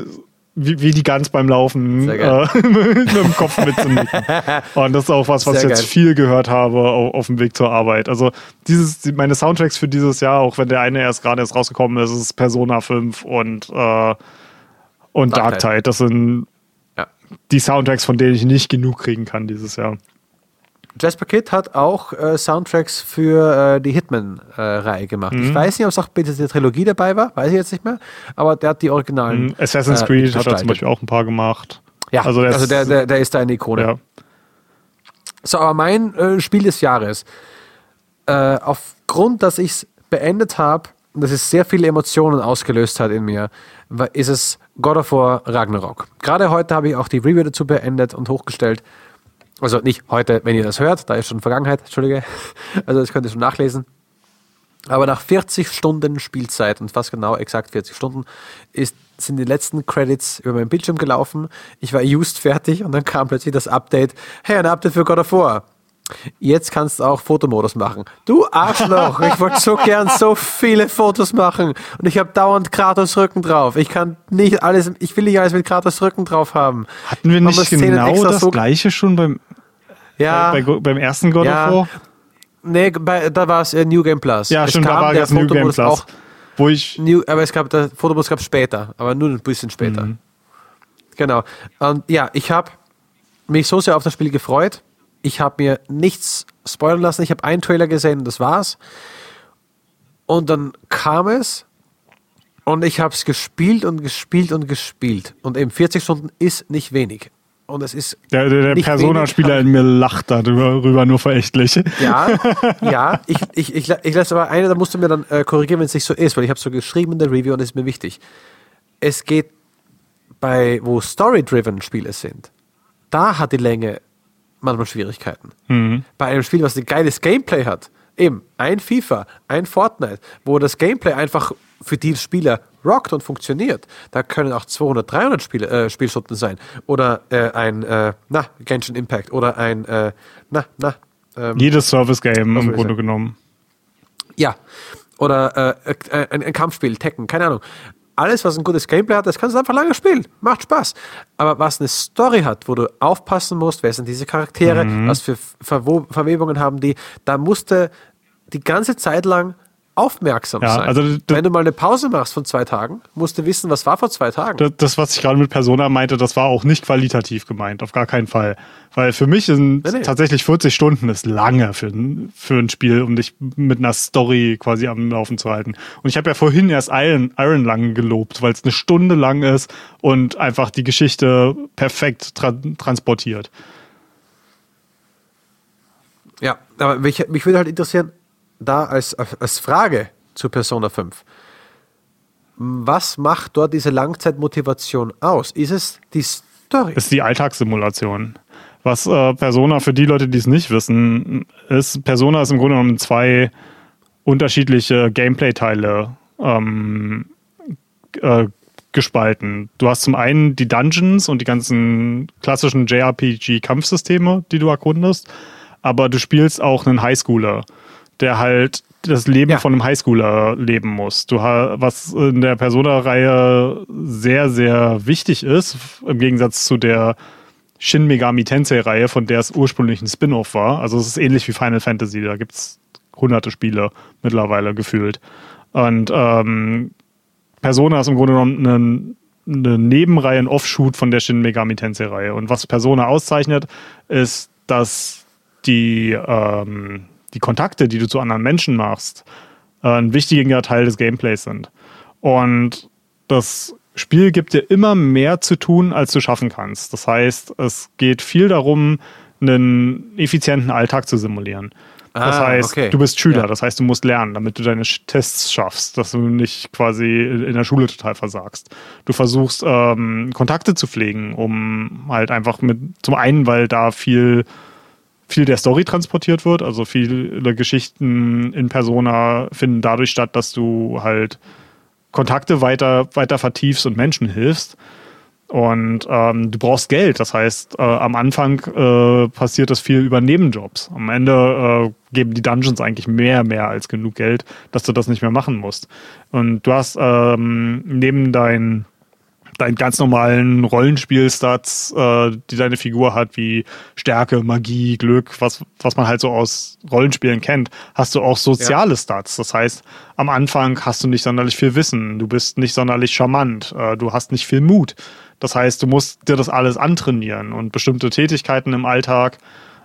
wie, wie die Gans beim Laufen äh, mit dem Kopf mitzunicken. Und das ist auch was, was ich jetzt geil. viel gehört habe auf, auf dem Weg zur Arbeit. Also dieses, die- meine Soundtracks für dieses Jahr, auch wenn der eine erst gerade erst rausgekommen ist, ist Persona 5 und, äh, und Dark Dark Tide. Das sind Ja. die Soundtracks, von denen ich nicht genug kriegen kann dieses Jahr. Jasper Kidd hat auch äh, Soundtracks für äh, die Hitman-Reihe gemacht. Mhm. Ich weiß nicht, ob es auch bitte die Trilogie dabei war, weiß ich jetzt nicht mehr, aber der hat die originalen. Assassin's äh, Creed hat er zum Beispiel auch ein paar gemacht. Ja, also, also der, ist- der, der ist da eine Ikone. Ja. So, aber mein äh, Spiel des Jahres, äh, aufgrund, dass ich es beendet habe und dass es sehr viele Emotionen ausgelöst hat in mir, ist es God of War Ragnarok. Gerade heute habe ich auch die Review dazu beendet und hochgestellt. Also nicht heute, wenn ihr das hört, da ist schon Vergangenheit, Entschuldige. Also das könnt ihr schon nachlesen. Aber nach 40 Stunden Spielzeit und fast genau exakt 40 Stunden ist, sind die letzten Credits über meinen Bildschirm gelaufen. Ich war used fertig und dann kam plötzlich das Update. Hey, ein Update für God of War. Jetzt kannst du auch Fotomodus machen. Du Arschloch, ich wollte so gern so viele Fotos machen und ich habe dauernd Kratos Rücken drauf. Ich kann nicht alles, ich will nicht alles mit Kratos Rücken drauf haben. Hatten wir nicht genau das so- gleiche schon beim, Ja, bei, beim ersten God Ja. of War? nee, bei, da war es äh, New Game Plus. Ja, Es stimmt, da war das New Game Fotomodus Plus. Auch Wo ich New, aber es gab der Fotobus gab später, aber nur ein bisschen später. Mhm. Genau. Und ja, ich habe mich so sehr auf das Spiel gefreut. Ich habe mir nichts spoilern lassen. Ich habe einen Trailer gesehen und das war's. Und dann kam es und ich habe es gespielt und gespielt und gespielt. Und eben 40 Stunden ist nicht wenig. Und es ist Der, der, der Persona-Spieler in mir lacht darüber nur verächtlich. Ja, ja, ich, ich, ich, ich lasse aber eine, da musst du mir dann äh, korrigieren, wenn es nicht so ist, weil ich habe so geschrieben in der Review und das ist mir wichtig. Es geht bei, wo Story-driven Spiele sind, da hat die Länge manchmal Schwierigkeiten. Bei einem Spiel, was ein geiles Gameplay hat, eben ein FIFA, ein Fortnite, wo das Gameplay einfach für die Spieler rockt und funktioniert, da können auch 200, 300 Spiele, äh, Spielstunden sein. Oder äh, ein, äh, na, Genshin Impact oder ein, äh, na, na, ähm, Jedes Service-Game im Grunde genommen. ja. Oder äh, äh, ein, ein Kampfspiel, Tekken, keine Ahnung. Alles, was ein gutes Gameplay hat, das kannst du einfach lange spielen. Macht Spaß. Aber was eine Story hat, wo du aufpassen musst, wer sind diese Charaktere, Mhm. was für Verwebungen haben die, da musste die ganze Zeit lang aufmerksam Ja, sein. also Wenn du mal eine Pause machst von zwei Tagen, musst du wissen, was war vor zwei Tagen. Das, das, was ich gerade mit Persona meinte, das war auch nicht qualitativ gemeint, auf gar keinen Fall. Weil für mich sind Nee, nee. tatsächlich 40 Stunden ist lange für, ein- für ein Spiel, um dich mit einer Story quasi am Laufen zu halten. Und ich habe ja vorhin erst Iron, Iron lang gelobt, weil es eine Stunde lang ist und einfach die Geschichte perfekt tra transportiert. Ja, aber mich, mich würde halt interessieren, da als, als Frage zu Persona 5. Was macht dort diese Langzeitmotivation aus? Ist es die Story? ist die Alltagssimulation. Was äh, Persona für die Leute, die es nicht wissen, ist, Persona ist im Grunde genommen zwei unterschiedliche Gameplay-Teile ähm, äh, gespalten. Du hast zum einen die Dungeons und die ganzen klassischen JRPG-Kampfsysteme, die du erkundest, aber du spielst auch einen Highschooler, der halt das Leben ja. von einem Highschooler leben muss. Du was in der Persona-Reihe sehr, sehr wichtig ist, im Gegensatz zu der Shin Megami Tensei-Reihe, von der es ursprünglich ein Spin-off war. Also es ist ähnlich wie Final Fantasy, da gibt es hunderte Spiele mittlerweile gefühlt. Und ähm, Persona ist im Grunde genommen eine, eine Nebenreihe, ein Offshoot von der Shin Megami Tensei-Reihe. Und was Persona auszeichnet, ist, dass die, ähm, die Kontakte, die du zu anderen Menschen machst, äh, ein wichtiger Teil des Gameplays sind. Und das Spiel gibt dir immer mehr zu tun, als du schaffen kannst. Das heißt, es geht viel darum, einen effizienten Alltag zu simulieren. Das ah, heißt, okay. du bist Schüler, ja. das heißt, du musst lernen, damit du deine Tests schaffst, dass du nicht quasi in der Schule total versagst. Du versuchst, ähm, Kontakte zu pflegen, um halt einfach mit, zum einen, weil da viel, viel der Story transportiert wird, also viele Geschichten in Persona finden dadurch statt, dass du halt Kontakte weiter, weiter vertiefst und Menschen hilfst. Und ähm, du brauchst Geld. Das heißt, äh, am Anfang äh, passiert das viel über Nebenjobs. Am Ende äh, geben die Dungeons eigentlich mehr, mehr als genug Geld, dass du das nicht mehr machen musst. Und du hast ähm, neben deinen deinen ganz normalen Rollenspielstats, äh, die deine Figur hat, wie Stärke, Magie, Glück, was, was man halt so aus Rollenspielen kennt, hast du auch soziale ja. Stats. Das heißt, am Anfang hast du nicht sonderlich viel Wissen, du bist nicht sonderlich charmant, äh, du hast nicht viel Mut. Das heißt, du musst dir das alles antrainieren und bestimmte Tätigkeiten im Alltag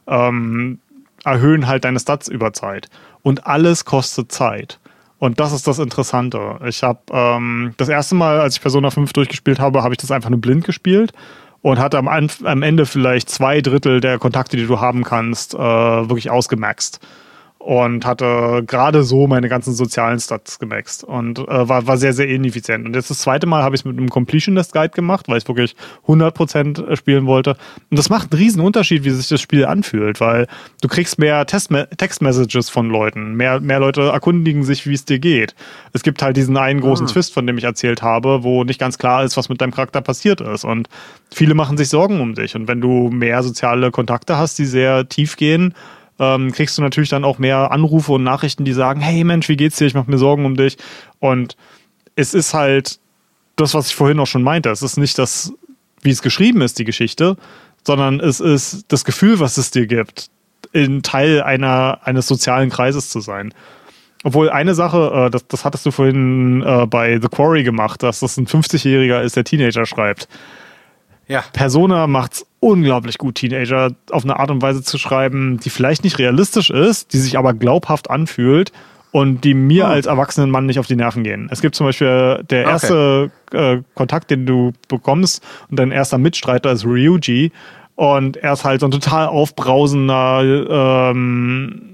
ähm, erhöhen halt deine Stats über Zeit. Und alles kostet Zeit. Und das ist das Interessante. Ich habe ähm, das erste Mal, als ich Persona 5 durchgespielt habe, habe ich das einfach nur blind gespielt und hatte am, am Ende vielleicht zwei Drittel der Kontakte, die du haben kannst, äh, wirklich ausgemaxt und hatte gerade so meine ganzen sozialen Stats gemaxt und äh, war, war sehr, sehr ineffizient. Und jetzt das zweite Mal habe ich es mit einem Completionist Guide gemacht, weil ich wirklich 100% äh, spielen wollte. Und das macht einen riesen Unterschied, wie sich das Spiel anfühlt, weil du kriegst mehr Text-Messages von Leuten, mehr, mehr Leute erkundigen sich, wie es dir geht. Es gibt halt diesen einen großen mhm. Twist, von dem ich erzählt habe, wo nicht ganz klar ist, was mit deinem Charakter passiert ist. Und viele machen sich Sorgen um dich. Und wenn du mehr soziale Kontakte hast, die sehr tief gehen, ähm, kriegst du natürlich dann auch mehr Anrufe und Nachrichten, die sagen, hey Mensch, wie geht's dir? Ich mache mir Sorgen um dich. Und es ist halt das, was ich vorhin auch schon meinte. Es ist nicht das, wie es geschrieben ist, die Geschichte, sondern es ist das Gefühl, was es dir gibt, in Teil einer, eines sozialen Kreises zu sein. Obwohl eine Sache, äh, das, das hattest du vorhin äh, bei The Quarry gemacht, dass das ein 50-Jähriger ist, der Teenager schreibt. Ja. Persona macht's unglaublich gut, Teenager auf eine Art und Weise zu schreiben, die vielleicht nicht realistisch ist, die sich aber glaubhaft anfühlt und die mir oh. als erwachsenen Mann nicht auf die Nerven gehen. Es gibt zum Beispiel der erste okay. äh, Kontakt, den du bekommst und dein erster Mitstreiter ist Ryuji und er ist halt so ein total aufbrausender ähm,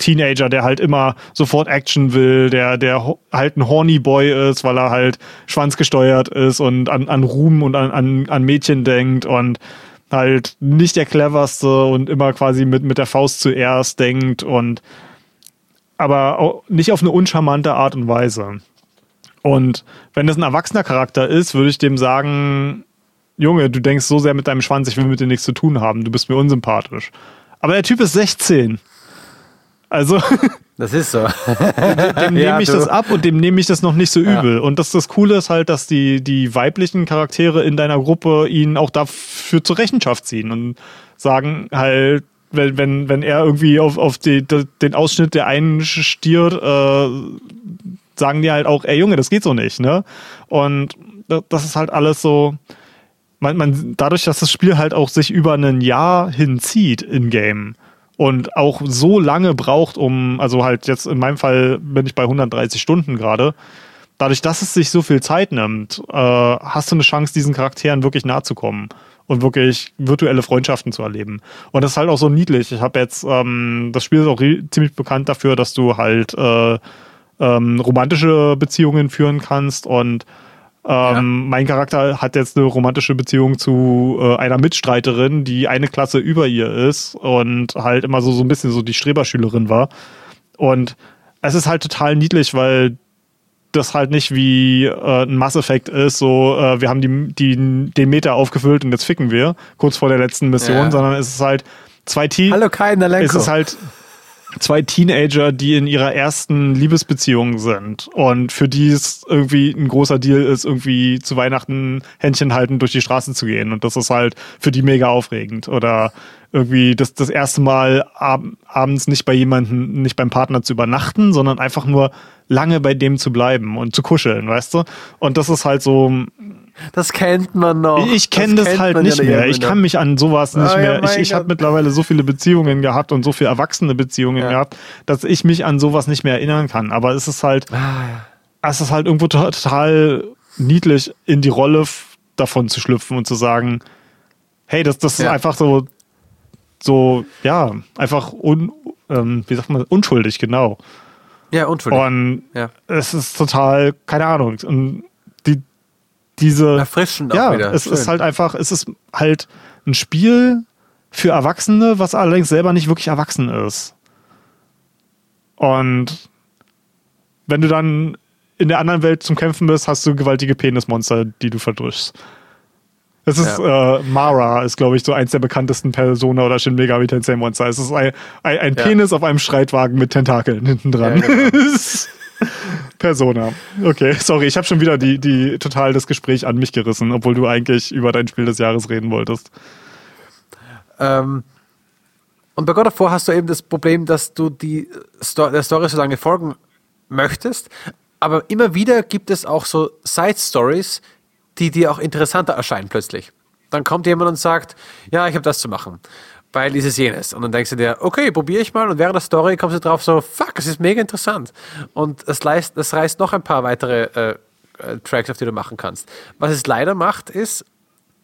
Teenager, der halt immer sofort Action will, der, der halt ein Horny Boy ist, weil er halt schwanzgesteuert ist und an, an Ruhm und an, an, an Mädchen denkt und halt nicht der cleverste und immer quasi mit, mit der Faust zuerst denkt und aber nicht auf eine uncharmante Art und Weise. Und wenn das ein erwachsener Charakter ist, würde ich dem sagen, Junge, du denkst so sehr mit deinem Schwanz, ich will mit dir nichts zu tun haben, du bist mir unsympathisch. Aber der Typ ist 16. Also. Das ist so. dem nehme ja, ich das ab und dem nehme ich das noch nicht so übel. Ja. Und das, das Coole ist halt, dass die, die weiblichen Charaktere in deiner Gruppe ihn auch dafür zur Rechenschaft ziehen und sagen halt, wenn, wenn, wenn er irgendwie auf, auf die, den Ausschnitt der einen stiert, äh, sagen die halt auch, ey Junge, das geht so nicht, ne? Und das ist halt alles so, man, man, dadurch, dass das Spiel halt auch sich über ein Jahr hinzieht in Game, und auch so lange braucht, um, also halt jetzt in meinem Fall bin ich bei 130 Stunden gerade. Dadurch, dass es sich so viel Zeit nimmt, äh, hast du eine Chance, diesen Charakteren wirklich nahe zu kommen und wirklich virtuelle Freundschaften zu erleben. Und das ist halt auch so niedlich. Ich habe jetzt, ähm, das Spiel ist auch ziemlich bekannt dafür, dass du halt äh, ähm, romantische Beziehungen führen kannst und ähm, ja. Mein Charakter hat jetzt eine romantische Beziehung zu äh, einer Mitstreiterin, die eine Klasse über ihr ist und halt immer so, so ein bisschen so die Streberschülerin war. Und es ist halt total niedlich, weil das halt nicht wie äh, ein Mass Effect ist, so äh, wir haben die, die, den Meter aufgefüllt und jetzt ficken wir, kurz vor der letzten Mission, Ja. sondern es ist halt zwei Teams. Hallo Kai Nalenko. Es ist halt zwei Teenager, die in ihrer ersten Liebesbeziehung sind. Und für die es irgendwie ein großer Deal ist, irgendwie zu Weihnachten Händchen halten durch die Straßen zu gehen. Und das ist halt für die mega aufregend. Oder irgendwie das, das erste Mal ab, abends nicht bei jemandem, nicht beim Partner zu übernachten, sondern einfach nur lange bei dem zu bleiben und zu kuscheln, weißt du? Und das ist halt so, das kennt man noch. ich kenne das, kennt halt nicht ja mehr. Ich kann mich an sowas nicht Ah, ja, mehr. Ich, mein ich habe mittlerweile so viele Beziehungen gehabt und so viele erwachsene Beziehungen Ja. gehabt, dass ich mich an sowas nicht mehr erinnern kann. Aber es ist halt, Ah, ja. es ist halt irgendwo to- total niedlich, in die Rolle davon zu schlüpfen und zu sagen, hey, das, das ist Ja. einfach so, so, ja, einfach un, ähm, wie sagt man, unschuldig, genau. ja, unschuldig. Und Ja. es ist total, keine Ahnung, und diese, Erfrischend auch ja, wieder. es Schön. ist halt einfach, es ist halt ein Spiel für Erwachsene, was allerdings selber nicht wirklich erwachsen ist. Und wenn du dann in der anderen Welt zum Kämpfen bist, hast du gewaltige Penismonster, die du verdrückst. Es ist äh, Mara, ist glaube ich so eins der bekanntesten Persona oder Shin Megami Tensei Monster. Es ist ein, ein, ein Ja. Penis auf einem Streitwagen mit Tentakeln hinten dran. Ja, genau. Persona. Okay, sorry, ich habe schon wieder die, die total das Gespräch an mich gerissen, obwohl du eigentlich über dein Spiel des Jahres reden wolltest. Ähm, und bei God of War hast du eben das Problem, dass du die Sto der Story so lange folgen möchtest, aber immer wieder gibt es auch so Side-Stories, die dir auch interessanter erscheinen plötzlich. Dann kommt jemand und sagt, ja, ich habe das zu machen, weil dieses jenes. Und dann denkst du dir, okay, probiere ich mal. Und während der Story kommst du drauf so, fuck, es ist mega interessant. Und das, leist, das reißt noch ein paar weitere äh, äh, Tracks, auf die du machen kannst. Was es leider macht, ist,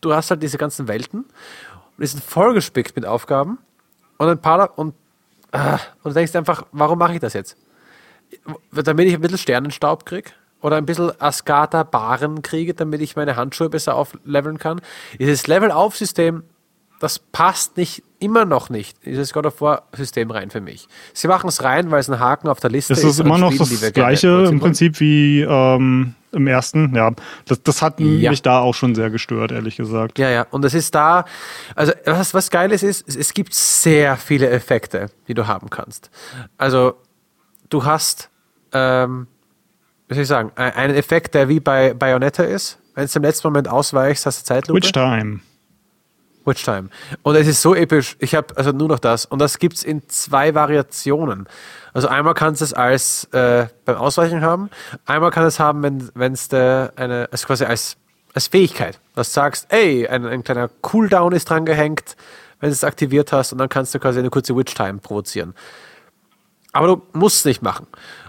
du hast halt diese ganzen Welten und die sind vollgespickt mit Aufgaben und ein paar und, ah, und du denkst einfach, warum mache ich das jetzt? Damit ich ein bisschen Sternenstaub kriege oder ein bisschen Ascata-Baren kriege, damit ich meine Handschuhe besser aufleveln kann. Dieses Level-Auf-System, das passt nicht, immer noch nicht, dieses God of War-System rein für mich. Sie machen es rein, weil es ein Haken auf der Liste Es ist. ist an immer noch Spielen, das gleiche im. Prinzip wie ähm, im ersten. Ja, das, das hat Ja. mich da auch schon sehr gestört, ehrlich gesagt. Ja, ja. Und es ist da, also was, was geil ist, ist, es, es gibt sehr viele Effekte, die du haben kannst. Also du hast, ähm, wie soll ich sagen, ein- einen Effekt, der wie bei Bayonetta ist. Wenn du im letzten Moment ausweichst, hast du Zeitlupe. Which time? Witch Time. Und es ist so episch. Ich habe also nur noch das. Und das gibt's in zwei Variationen. Also einmal kannst du es als äh, beim Ausweichen haben. Einmal kann es haben, wenn es eine, also quasi als, als Fähigkeit. Dass du sagst, ey, ein, ein kleiner Cooldown ist dran gehängt, wenn du es aktiviert hast, und dann kannst du quasi eine kurze Witch Time provozieren. Aber du musst es nicht machen.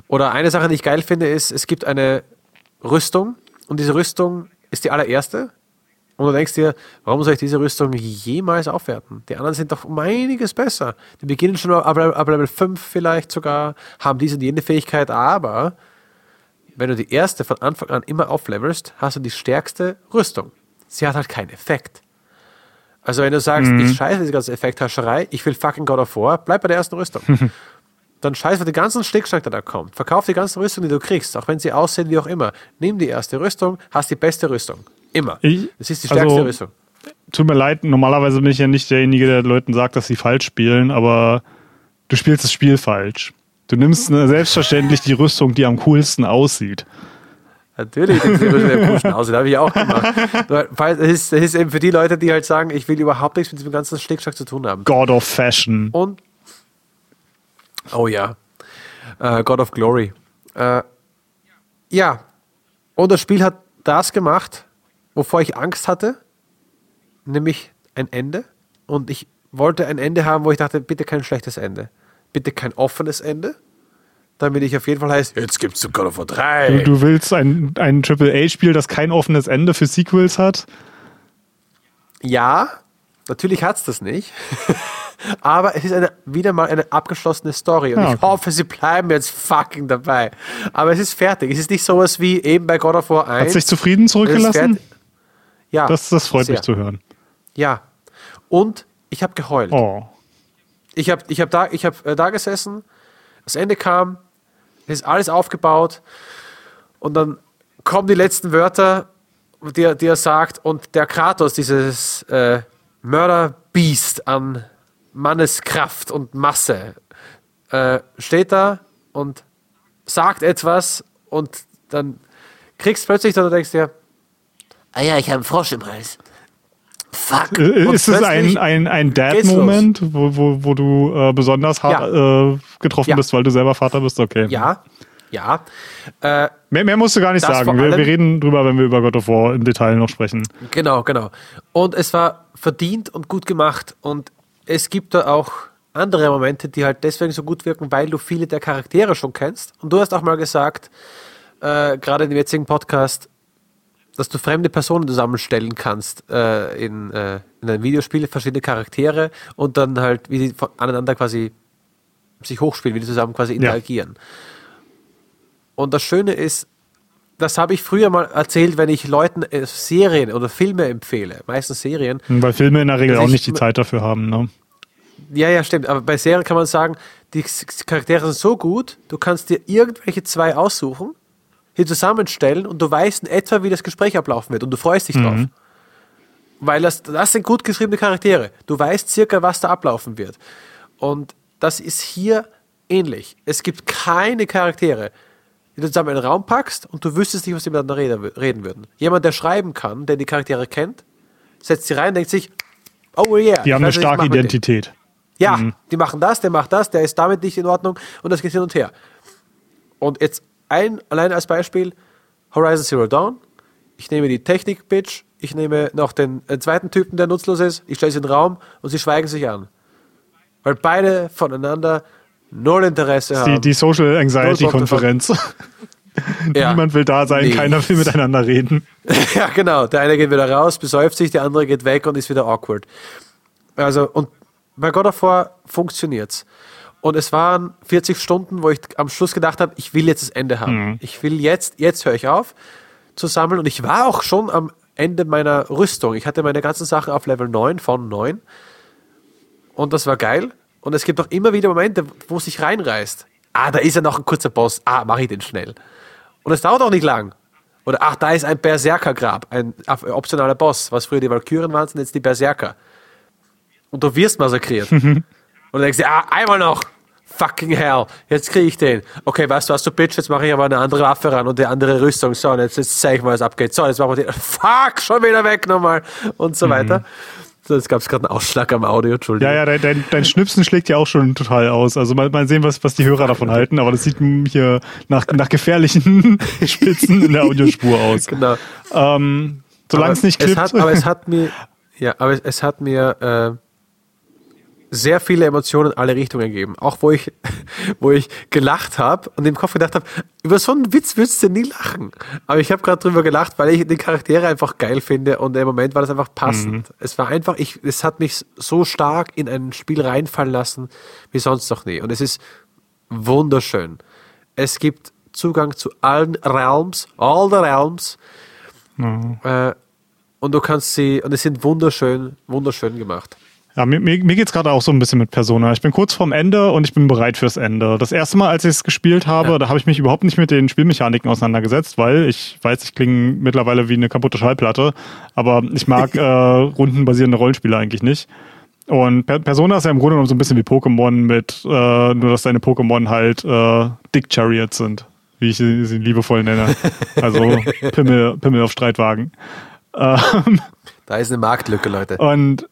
Oder eine Sache, die ich geil finde, ist, es gibt eine Rüstung und diese Rüstung ist die allererste. Und du denkst dir, warum soll ich diese Rüstung jemals aufwerten? Die anderen sind doch um einiges besser. Die beginnen schon ab, ab Level 5 vielleicht sogar, haben diese und jene Fähigkeit, aber wenn du die erste von Anfang an immer auflevelst, hast du die stärkste Rüstung. Sie hat halt keinen Effekt. Also wenn du sagst, ich scheiße diese ganze Effekthascherei, ich will fucking God of War, bleib bei der ersten Rüstung. Dann scheiß auf den ganzen Schnickschnack, der da kommt. Verkauf die ganze Rüstung, die du kriegst, auch wenn sie aussehen wie auch immer. Nimm die erste Rüstung, hast die beste Rüstung. Immer. Ich- das ist die stärkste also- Rüstung. Tut mir leid, normalerweise bin ich ja nicht derjenige, der Leuten sagt, dass sie falsch spielen, aber du spielst das Spiel falsch. Du nimmst äh, selbstverständlich die Rüstung, die am coolsten aussieht. Natürlich, das am coolsten aus. Das habe ich auch gemacht. Das ist, das ist eben für die Leute, die halt sagen, ich will überhaupt nichts mit diesem ganzen Schnickschnack zu tun haben. God of Fashion. Und, oh ja, äh, God of Glory. Äh, ja, und das Spiel hat das gemacht, wovor ich Angst hatte, nämlich ein Ende. Und ich wollte ein Ende haben, wo ich dachte, bitte kein schlechtes Ende. Bitte kein offenes Ende. Damit ich auf jeden Fall heißt, jetzt gibt's zu God of War 3. Du, du willst ein, ein AAA-Spiel, das kein offenes Ende für Sequels hat? Ja, natürlich hat's das nicht. Aber es ist eine, wieder mal eine abgeschlossene Story und ich okay. hoffe, sie bleiben jetzt fucking dabei. Aber es ist fertig. Es ist nicht sowas wie eben bei God of War 1. Hat sich zufrieden Es zurückgelassen? Ja, Das, das freut sehr. mich zu hören. Ja. Und ich habe geheult. Oh. Ich habe ich hab da, ich hab, äh, da gesessen, das Ende kam, ist alles aufgebaut und dann kommen die letzten Wörter, die, er- die er sagt und der Kratos, dieses äh, Mörderbiest an Manneskraft und Masse, äh, steht da und sagt etwas und dann kriegst du plötzlich, dann denkst du dir, Ah ja, ich habe einen Frosch im Hals. Fuck. Äh, Und Ist es ein, ein, ein Dad-Moment, wo, wo, wo du äh, besonders hart äh, getroffen Ja. bist, weil du selber Vater bist? Okay. ja, ja, äh, Mehr, mehr musst du gar nicht sagen. Wir, wir reden drüber, wenn wir über God of War im Detail noch sprechen. Genau, genau. Und es war verdient und gut gemacht. Und es gibt da auch andere Momente, die halt deswegen so gut wirken, weil du viele der Charaktere schon kennst. Und du hast auch mal gesagt, äh, gerade in dem jetzigen Podcast, dass du fremde Personen zusammenstellen kannst äh, in, äh, in einem Videospiel, verschiedene Charaktere und dann halt, wie von- aneinander quasi sich hochspielen, wie die zusammen quasi interagieren. Und das Schöne ist, das habe ich früher mal erzählt, wenn ich Leuten äh, Serien oder Filme empfehle, meistens Serien. Weil Filme in der Regel auch ich- nicht die Zeit dafür haben. Ne? Ja, ja, stimmt. Aber bei Serien kann man sagen, die Charaktere sind so gut, du kannst dir irgendwelche zwei aussuchen, hier zusammenstellen und du weißt in etwa, wie das Gespräch ablaufen wird und du freust dich drauf. Weil das, das sind gut geschriebene Charaktere. Du weißt circa, was da ablaufen wird. Und das ist hier ähnlich. Es gibt keine Charaktere, die du zusammen in einen Raum packst und du wüsstest nicht, was die miteinander reden, reden würden. Jemand, der schreiben kann, der die Charaktere kennt, setzt sie rein, denkt sich, oh yeah. Die haben eine starke. Identität. Ja, die machen das, der macht das, der ist damit nicht in Ordnung und das geht hin und her. Und jetzt ein, allein als Beispiel, Horizon Zero Dawn. Ich nehme die Technik-Bitch, ich nehme noch den äh, zweiten Typen, der nutzlos ist, ich stelle sie in den Raum und sie schweigen sich an. Weil beide voneinander null Interesse Die, haben. die Social Anxiety-Konferenz. Ja. Niemand will da sein, Nee. keiner will miteinander reden. ja, genau. Der eine geht wieder raus, besäuft sich, der andere geht weg und ist wieder awkward. Also, und bei God of War funktioniert's. Und es waren 40 Stunden, wo ich am Schluss gedacht habe, ich will jetzt das Ende haben. Ich will jetzt, jetzt höre ich auf zu sammeln. Und ich war auch schon am Ende meiner Rüstung. Ich hatte meine ganzen Sachen auf Level 9 von 9. Und das war geil. Und es gibt auch immer wieder Momente, wo es sich reinreißt. Ah, da ist ja noch ein kurzer Boss. Ah, mache ich den schnell. Und es dauert auch nicht lang. Oder ach, da ist ein Berserkergrab, ein op- optionaler Boss. Was früher die Valkyren waren, sind jetzt die Berserker. Und du wirst massakriert. und du denkst dir, ah, einmal noch. Fucking hell, jetzt kriege ich den. Okay, weißt du was, du Bitch, jetzt mache ich aber eine andere Waffe ran und die andere Rüstung. So, und jetzt, jetzt zeige ich mal, was abgeht. So, jetzt machen wir den. Fuck, schon wieder weg nochmal. Und so weiter. So, jetzt gab es gerade einen Ausschlag am Audio, Entschuldigung. Ja, ja, dein, dein, dein Schnipsen schlägt ja auch schon total aus. Also mal, mal sehen, was, was die Hörer davon halten, aber das sieht hier nach, nach gefährlichen Spitzen in der Audiospur aus. Genau. Ähm, solange es nicht es klippt. hat, aber es hat mir, ja, aber es, es hat mir äh, sehr viele Emotionen in alle Richtungen gegeben. Auch wo ich, wo ich gelacht habe und im Kopf gedacht habe, über so einen Witz würdest du nie lachen. Aber ich habe gerade drüber gelacht, weil ich die Charaktere einfach geil finde und im Moment war das einfach passend. Es war einfach, ich, es hat mich so stark in ein Spiel reinfallen lassen wie sonst noch nie. Und es ist wunderschön. Es gibt Zugang zu allen Realms, all the Realms. Äh, und du kannst sie, und es sind wunderschön, wunderschön gemacht. Ja, mir, mir, mir geht es gerade auch so ein bisschen mit Persona. Ich bin kurz vorm Ende und ich bin bereit fürs Ende. Das erste Mal, als ich es gespielt habe, Ja. da habe ich mich überhaupt nicht mit den Spielmechaniken auseinandergesetzt, weil ich weiß, ich klinge mittlerweile wie eine kaputte Schallplatte, aber ich mag äh, rundenbasierende Rollenspiele eigentlich nicht. Und per Persona ist ja im Grunde genommen so ein bisschen wie Pokémon mit, äh, nur dass deine Pokémon halt äh, Dick Chariots sind, wie ich sie, sie liebevoll nenne. Also Pimmel, Pimmel auf Streitwagen. Ähm, Da ist eine Marktlücke, Leute. und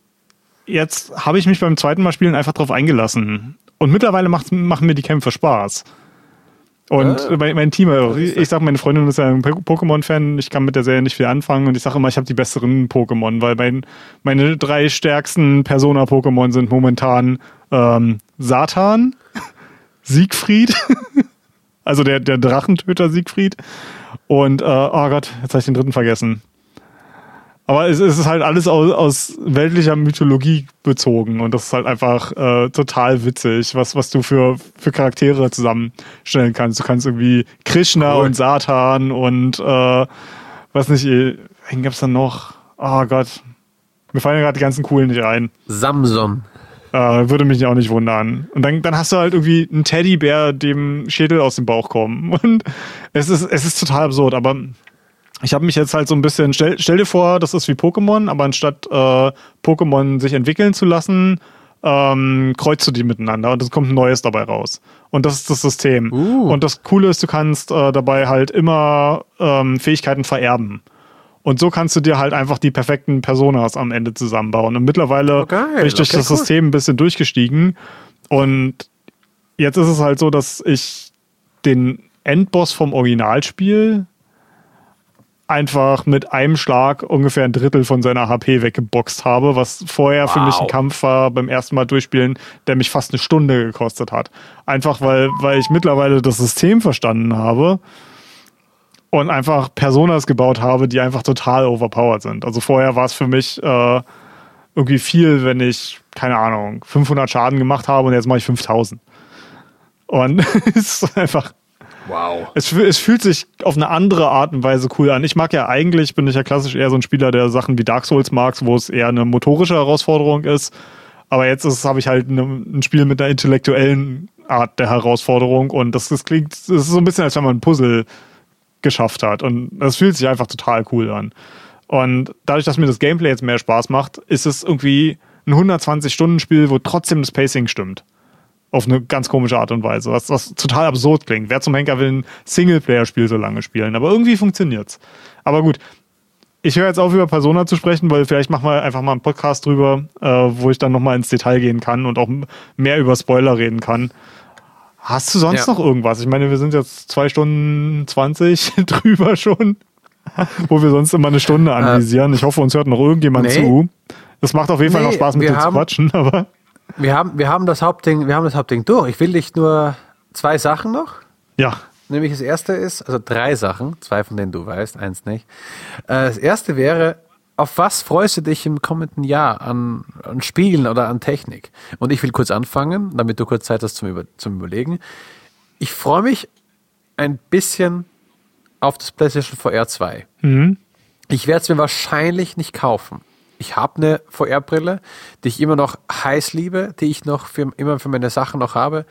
jetzt habe ich mich beim zweiten Mal spielen einfach drauf eingelassen. Und mittlerweile macht, machen mir die Kämpfe Spaß. Und Ah. mein, mein Team, also ich sag, meine Freundin ist ja ein Pokémon-Fan, ich kann mit der Serie nicht viel anfangen und ich sage immer, ich habe die besseren Pokémon, weil mein, meine drei stärksten Persona-Pokémon sind momentan ähm, Satan, Siegfried, also der, der Drachentöter Siegfried und, äh, oh Gott, jetzt habe ich den dritten vergessen. Aber es, es ist halt alles aus, aus weltlicher Mythologie bezogen und das ist halt einfach äh, total witzig, was, was du für, für Charaktere zusammenstellen kannst. Du kannst irgendwie Krishna Cool. und Satan und äh, was nicht, äh, wen gab's dann noch? Oh Gott. Mir fallen gerade die ganzen coolen nicht ein. Samson. Äh, würde mich auch nicht wundern. Und dann, dann hast du halt irgendwie einen Teddybär, dem Schädel aus dem Bauch kommen. Und es ist, es ist total absurd, aber ich habe mich jetzt halt so ein bisschen, stell, stell dir vor, das ist wie Pokémon, aber anstatt äh, Pokémon sich entwickeln zu lassen, ähm, kreuzt du die miteinander und es kommt ein neues dabei raus. Und das ist das System. Uh. Und das Coole ist, du kannst äh, dabei halt immer ähm, Fähigkeiten vererben. Und so kannst du dir halt einfach die perfekten Personas am Ende zusammenbauen. Und mittlerweile Oh, geil. bin ich durch Okay, das cool. System ein bisschen durchgestiegen. Und jetzt ist es halt so, dass ich den Endboss vom Originalspiel einfach mit einem Schlag ungefähr ein Drittel von seiner HP weggeboxt habe, was vorher für mich ein Wow. Kampf war beim ersten Mal durchspielen, der mich fast eine Stunde gekostet hat. Einfach weil, weil ich mittlerweile das System verstanden habe und einfach Personas gebaut habe, die einfach total overpowered sind. Also vorher war es für mich äh, irgendwie viel, wenn ich, keine Ahnung, 500 Schaden gemacht habe und jetzt mache ich 5000. Und es ist einfach Wow. es, es fühlt sich auf eine andere Art und Weise cool an. Ich mag ja eigentlich, bin ich ja klassisch eher so ein Spieler, der Sachen wie Dark Souls mag, wo es eher eine motorische Herausforderung ist. Aber jetzt habe ich halt eine, ein Spiel mit einer intellektuellen Art der Herausforderung und das, das klingt, das ist so ein bisschen, als wenn man ein Puzzle geschafft hat. Und das fühlt sich einfach total cool an. Und dadurch, dass mir das Gameplay jetzt mehr Spaß macht, ist es irgendwie ein 120-Stunden-Spiel, wo trotzdem das Pacing stimmt auf eine ganz komische Art und Weise, was, was total absurd klingt. Wer zum Henker will ein Singleplayer-Spiel so lange spielen? Aber irgendwie funktioniert's. Aber gut, ich höre jetzt auf, über Persona zu sprechen, weil vielleicht machen wir einfach mal einen Podcast drüber, äh, wo ich dann nochmal ins Detail gehen kann und auch mehr über Spoiler reden kann. Hast du sonst Ja. noch irgendwas? Ich meine, wir sind jetzt zwei Stunden 20 drüber schon, wo wir sonst immer eine Stunde anvisieren. Ich hoffe, uns hört noch irgendjemand nee. zu. Es macht auf jeden Fall Nee, noch Spaß, mit dir zu quatschen, aber Wir haben, wir haben das Hauptding, wir haben das Hauptding durch. Ich will dich nur zwei Sachen noch. ja. Nämlich das erste ist, also drei Sachen, zwei von denen du weißt, eins nicht. Äh, Das erste wäre, auf was freust du dich im kommenden Jahr an, an Spielen oder an Technik? Und ich will kurz anfangen, damit du kurz Zeit hast zum, Über zum Überlegen. Ich freue mich ein bisschen auf das PlayStation VR 2. Ich werde es mir wahrscheinlich nicht kaufen. Ich habe eine VR-Brille, die ich immer noch heiß liebe, die ich noch für, immer für meine Sachen noch habe.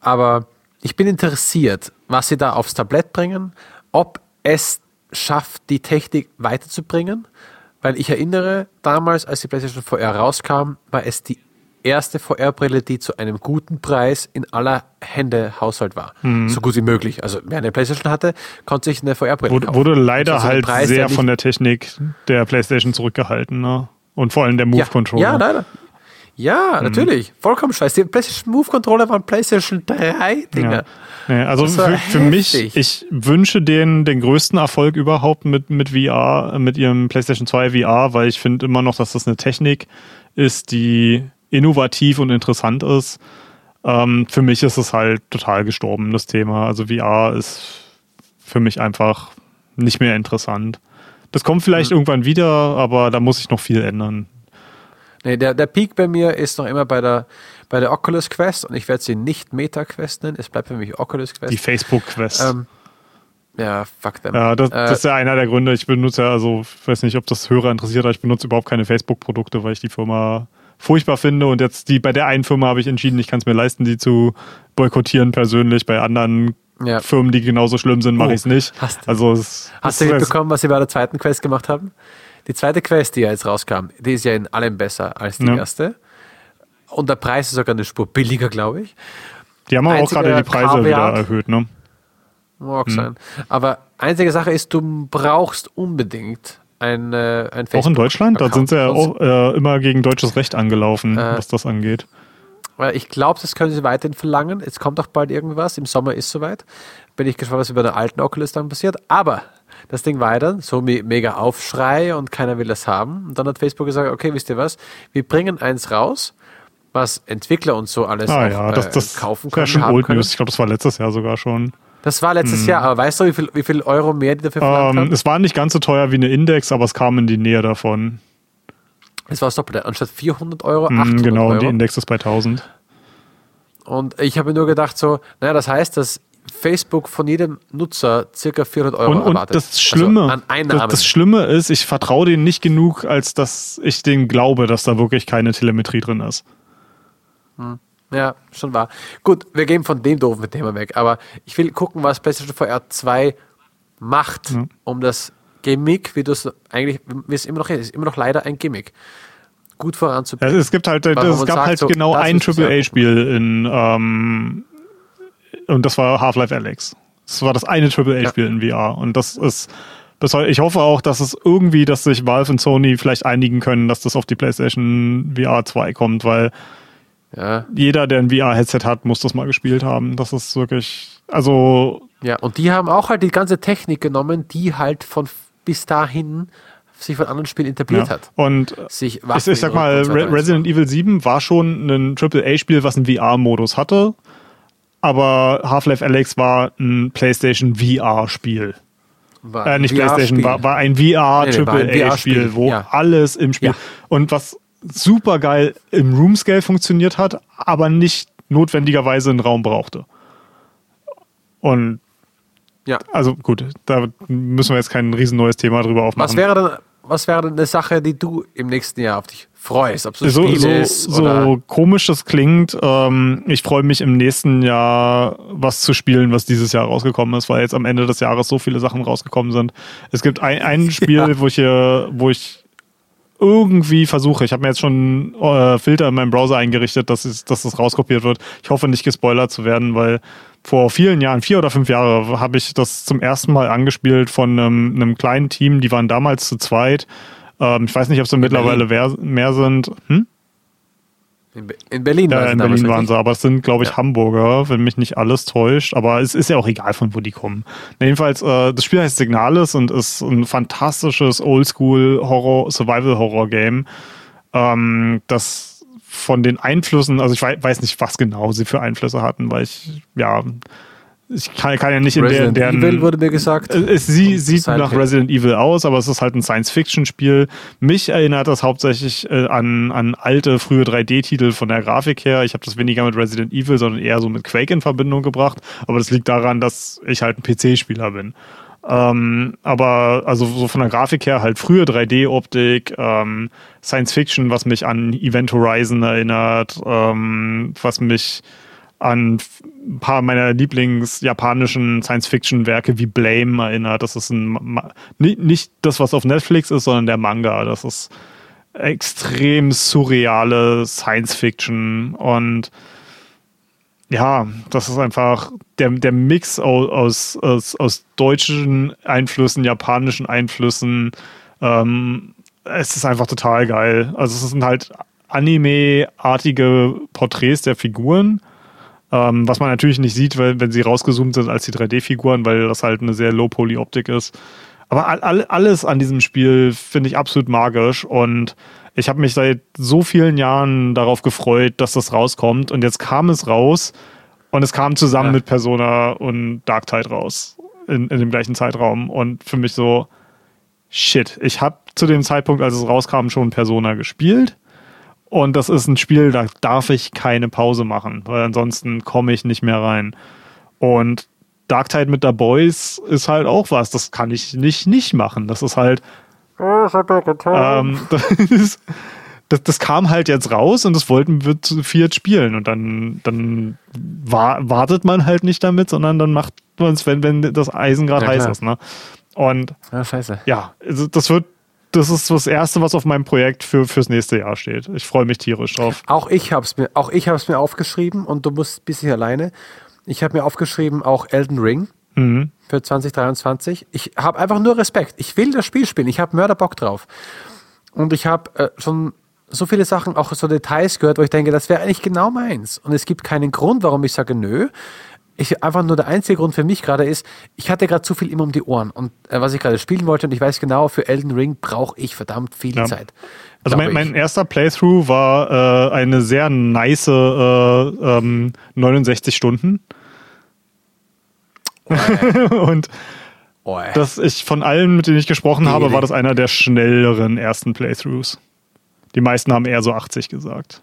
Aber ich bin interessiert, was sie da aufs Tablett bringen, ob es schafft, die Technik weiterzubringen. Weil ich erinnere, damals, als die PlayStation VR rauskam, war es die erste VR-Brille, die zu einem guten Preis in aller Hände Haushalt war. So gut wie möglich. Also wer eine PlayStation hatte, konnte sich eine VR-Brille Wurde, kaufen. wurde leider ein halt Preis, sehr von der Technik der PlayStation zurückgehalten, ne? Und vor allem der ja, Move-Controller. ja, leider. Ja, natürlich. Vollkommen scheiße. Die PlayStation Move Controller waren PlayStation 3 Dinger. Ja. Nee, also für, für mich, ich wünsche denen den größten Erfolg überhaupt mit, mit VR, mit ihrem PlayStation 2 VR, weil ich finde immer noch, dass das eine Technik ist, die innovativ und interessant ist. Ähm, für mich ist es halt total gestorben, das Thema. Also VR ist für mich einfach nicht mehr interessant. Das kommt vielleicht Hm. irgendwann wieder, aber da muss ich noch viel ändern. Nee, der, der Peak bei mir ist noch immer bei der, bei der Oculus Quest und ich werde sie nicht Meta Quest nennen. Es bleibt für mich Oculus Quest. Die Facebook-Quest. ähm, ja, fuck them. Ja, das, Äh, das ist ja einer der Gründe. Ich benutze ja, also, ich weiß nicht, ob das Hörer interessiert, aber ich benutze überhaupt keine Facebook-Produkte, weil ich die Firma furchtbar finde. Und jetzt die bei der einen Firma habe ich entschieden, ich kann es mir leisten, die zu boykottieren persönlich. Bei anderen Ja. Firmen, die genauso schlimm sind, mache Oh, ich es nicht. hast du- also es, Hast du mitbekommen, was sie bei der zweiten Quest gemacht haben? Die zweite Quest, die ja jetzt rauskam, die ist ja in allem besser als die Ja. erste. Und der Preis ist sogar eine Spur billiger, glaube ich. Die haben aber auch gerade die Preise wieder Kaviar- erhöht, ne? Mag Mhm. sein. Aber einzige Sache ist, du brauchst unbedingt ein, äh, ein Facebook. Auch in Deutschland, da sind sie ja auch äh, immer gegen deutsches Recht angelaufen, Äh, was das angeht. Weil ich glaube, das können sie weiterhin verlangen. Jetzt kommt auch bald irgendwas. Im Sommer ist soweit. Bin ich gespannt, was bei der alten Oculus dann passiert. Aber das Ding war dann so me mega Aufschrei und keiner will das haben. Und dann hat Facebook gesagt, okay, wisst ihr was? Wir bringen eins raus, was Entwickler und so alles Ah auch, ja, das, äh, das kaufen können. schon haben Old können. News. Ich glaube, das war letztes Jahr sogar schon. Das war letztes Jahr. Aber weißt du, wie viel, wie viel Euro mehr die dafür verlangt Ähm, haben? es war nicht ganz so teuer wie eine Index, aber es kam in die Nähe davon. Es war das Doppelte. Anstatt 400 Euro, Mhm, 800 genau, Euro. die Index ist bei 1000. Und ich habe mir nur gedacht, so, naja, das heißt, dass Facebook von jedem Nutzer circa 400 Euro Und, und erwartet. das Schlimme, also an das, das Schlimme ist, ich vertraue denen nicht genug, als dass ich denen glaube, dass da wirklich keine Telemetrie drin ist. Ja, schon wahr. Gut, wir gehen von dem doofen Thema weg, aber ich will gucken, was PlayStation VR 2 macht, um das Gimmick, wie du es eigentlich, wie es immer noch ist, ist immer noch leider ein Gimmick, gut Ja, voranzubringen. es gibt halt, es gab sagt halt so, genau ein AAA-Spiel in, ähm, und das war Half-Life Alex. Das war das eine AAA-Spiel in VR. Und das ist, bis heute, ich hoffe auch, dass es irgendwie, dass sich Valve und Sony vielleicht einigen können, dass das auf die PlayStation VR 2 kommt, weil Ja, jeder, der ein VR-Headset hat, muss das mal gespielt haben. Das ist wirklich, also ja, und die haben auch halt die ganze Technik genommen, die halt von bis dahin sich von anderen Spielen etabliert Ja. hat. Und Sich ich, ich sag mal. Re Resident Evil 7 war schon ein AAA-Spiel, was einen VR-Modus hatte. Aber Half-Life Alex war ein PlayStation VR-Spiel. War Äh, nicht VR-Spiel. PlayStation, war, war ein VR Nee, nee, VR-Spiel, wo ja. alles im Spiel Ja. und was super geil im Room-Scale funktioniert hat, aber nicht notwendigerweise einen Raum brauchte. Und Ja. also gut, da müssen wir jetzt kein riesen neues Thema drüber aufmachen. Was wäre denn, was wäre denn eine Sache, die du im nächsten Jahr auf dich freust? Ob so, so, so komisch das klingt, ähm, ich freue mich im nächsten Jahr was zu spielen, was dieses Jahr rausgekommen ist, weil jetzt am Ende des Jahres so viele Sachen rausgekommen sind. Es gibt ein, ein Spiel, Ja. wo ich hier, wo ich irgendwie versuche, ich habe mir jetzt schon äh, Filter in meinem Browser eingerichtet, dass, es, dass das rauskopiert wird. Ich hoffe nicht gespoilert zu werden, weil vor vielen Jahren, vier oder fünf Jahre, habe ich das zum ersten Mal angespielt von einem, einem kleinen Team, die waren damals zu zweit. Ähm, ich weiß nicht, ob sie mittlerweile mehr sind. Hm? In, Be- in Berlin? Ja, in Berlin waren sie, aber es sind, glaube ich, Ja. Hamburger, wenn mich nicht alles täuscht. Aber es ist ja auch egal, von wo die kommen. Jedenfalls, äh, das Spiel heißt Signalis und ist ein fantastisches Oldschool-Horror, Survival-Horror-Game, ähm, das von den Einflüssen, also ich wei- weiß nicht, was genau sie für Einflüsse hatten, weil ich, ja, ich kann, kann ja nicht in der, Resident deren, Evil wurde mir gesagt. äh, es, sie sieht Silent nach Hill. Resident Evil aus, aber es ist halt ein Science-Fiction-Spiel. Mich erinnert das hauptsächlich äh, an, an alte, frühe 3D-Titel von der Grafik her. Ich habe das weniger mit Resident Evil, sondern eher so mit Quake in Verbindung gebracht. Aber das liegt daran, dass ich halt ein PC-Spieler bin. Ähm, aber also so von der Grafik her halt frühe 3D-Optik, ähm, Science-Fiction, was mich an Event Horizon erinnert, ähm, was mich an ein paar meiner Lieblings-japanischen Science-Fiction-Werke wie Blame erinnert. Das ist ein, nicht, das, was auf Netflix ist, sondern der Manga. Das ist extrem surreale Science-Fiction und ja, das ist einfach der, der Mix aus, aus, aus, aus deutschen Einflüssen, japanischen Einflüssen. Ähm, es ist einfach total geil. Also es sind halt Anime-artige Porträts der Figuren, ähm, was man natürlich nicht sieht, weil, wenn sie rausgezoomt sind als die 3D-Figuren, weil das halt eine sehr Low-Poly-Optik ist. Aber all, all, alles an diesem Spiel finde ich absolut magisch und ich habe mich seit so vielen Jahren darauf gefreut, dass das rauskommt und jetzt kam es raus und es kam zusammen Ja. mit Persona und Dark Tide raus in, in dem gleichen Zeitraum und für mich so shit, ich habe zu dem Zeitpunkt, als es rauskam, schon Persona gespielt und das ist ein Spiel, da darf ich keine Pause machen, weil ansonsten komme ich nicht mehr rein. Und Dark Tide mit der Boys ist halt auch was, das kann ich nicht nicht machen. Das ist halt ähm, das, ist, das, das kam halt jetzt raus und das wollten wir zu viert spielen. Und dann, dann wa wartet man halt nicht damit, sondern dann macht man es, wenn, wenn das Eisen gerade Ja, heiß klar. ist. Ne? Und Ah, scheiße. ja, also das wird, das ist das Erste, was auf meinem Projekt für, fürs nächste Jahr steht. Ich freue mich tierisch drauf. Auch ich habe es mir, auch ich habe es mir aufgeschrieben und du musst ein bisschen alleine. Ich habe mir aufgeschrieben auch Elden Ring Mhm. für 2023. Ich habe einfach nur Respekt. Ich will das Spiel spielen. Ich habe Mörderbock drauf. Und ich habe äh, schon so viele Sachen, auch so Details gehört, wo ich denke, das wäre eigentlich genau meins. Und es gibt keinen Grund, warum ich sage, nö. Ich, einfach nur der einzige Grund für mich gerade ist, ich hatte gerade zu viel immer um die Ohren und äh, was ich gerade spielen wollte und ich weiß genau, für Elden Ring brauche ich verdammt viel Ja. Zeit. Also mein, mein erster Playthrough war äh, eine sehr nice äh, ähm, 69 Stunden. Und ey. dass ich von allen, mit denen ich gesprochen habe, war das einer der schnelleren ersten Playthroughs. Die meisten haben eher so 80 gesagt.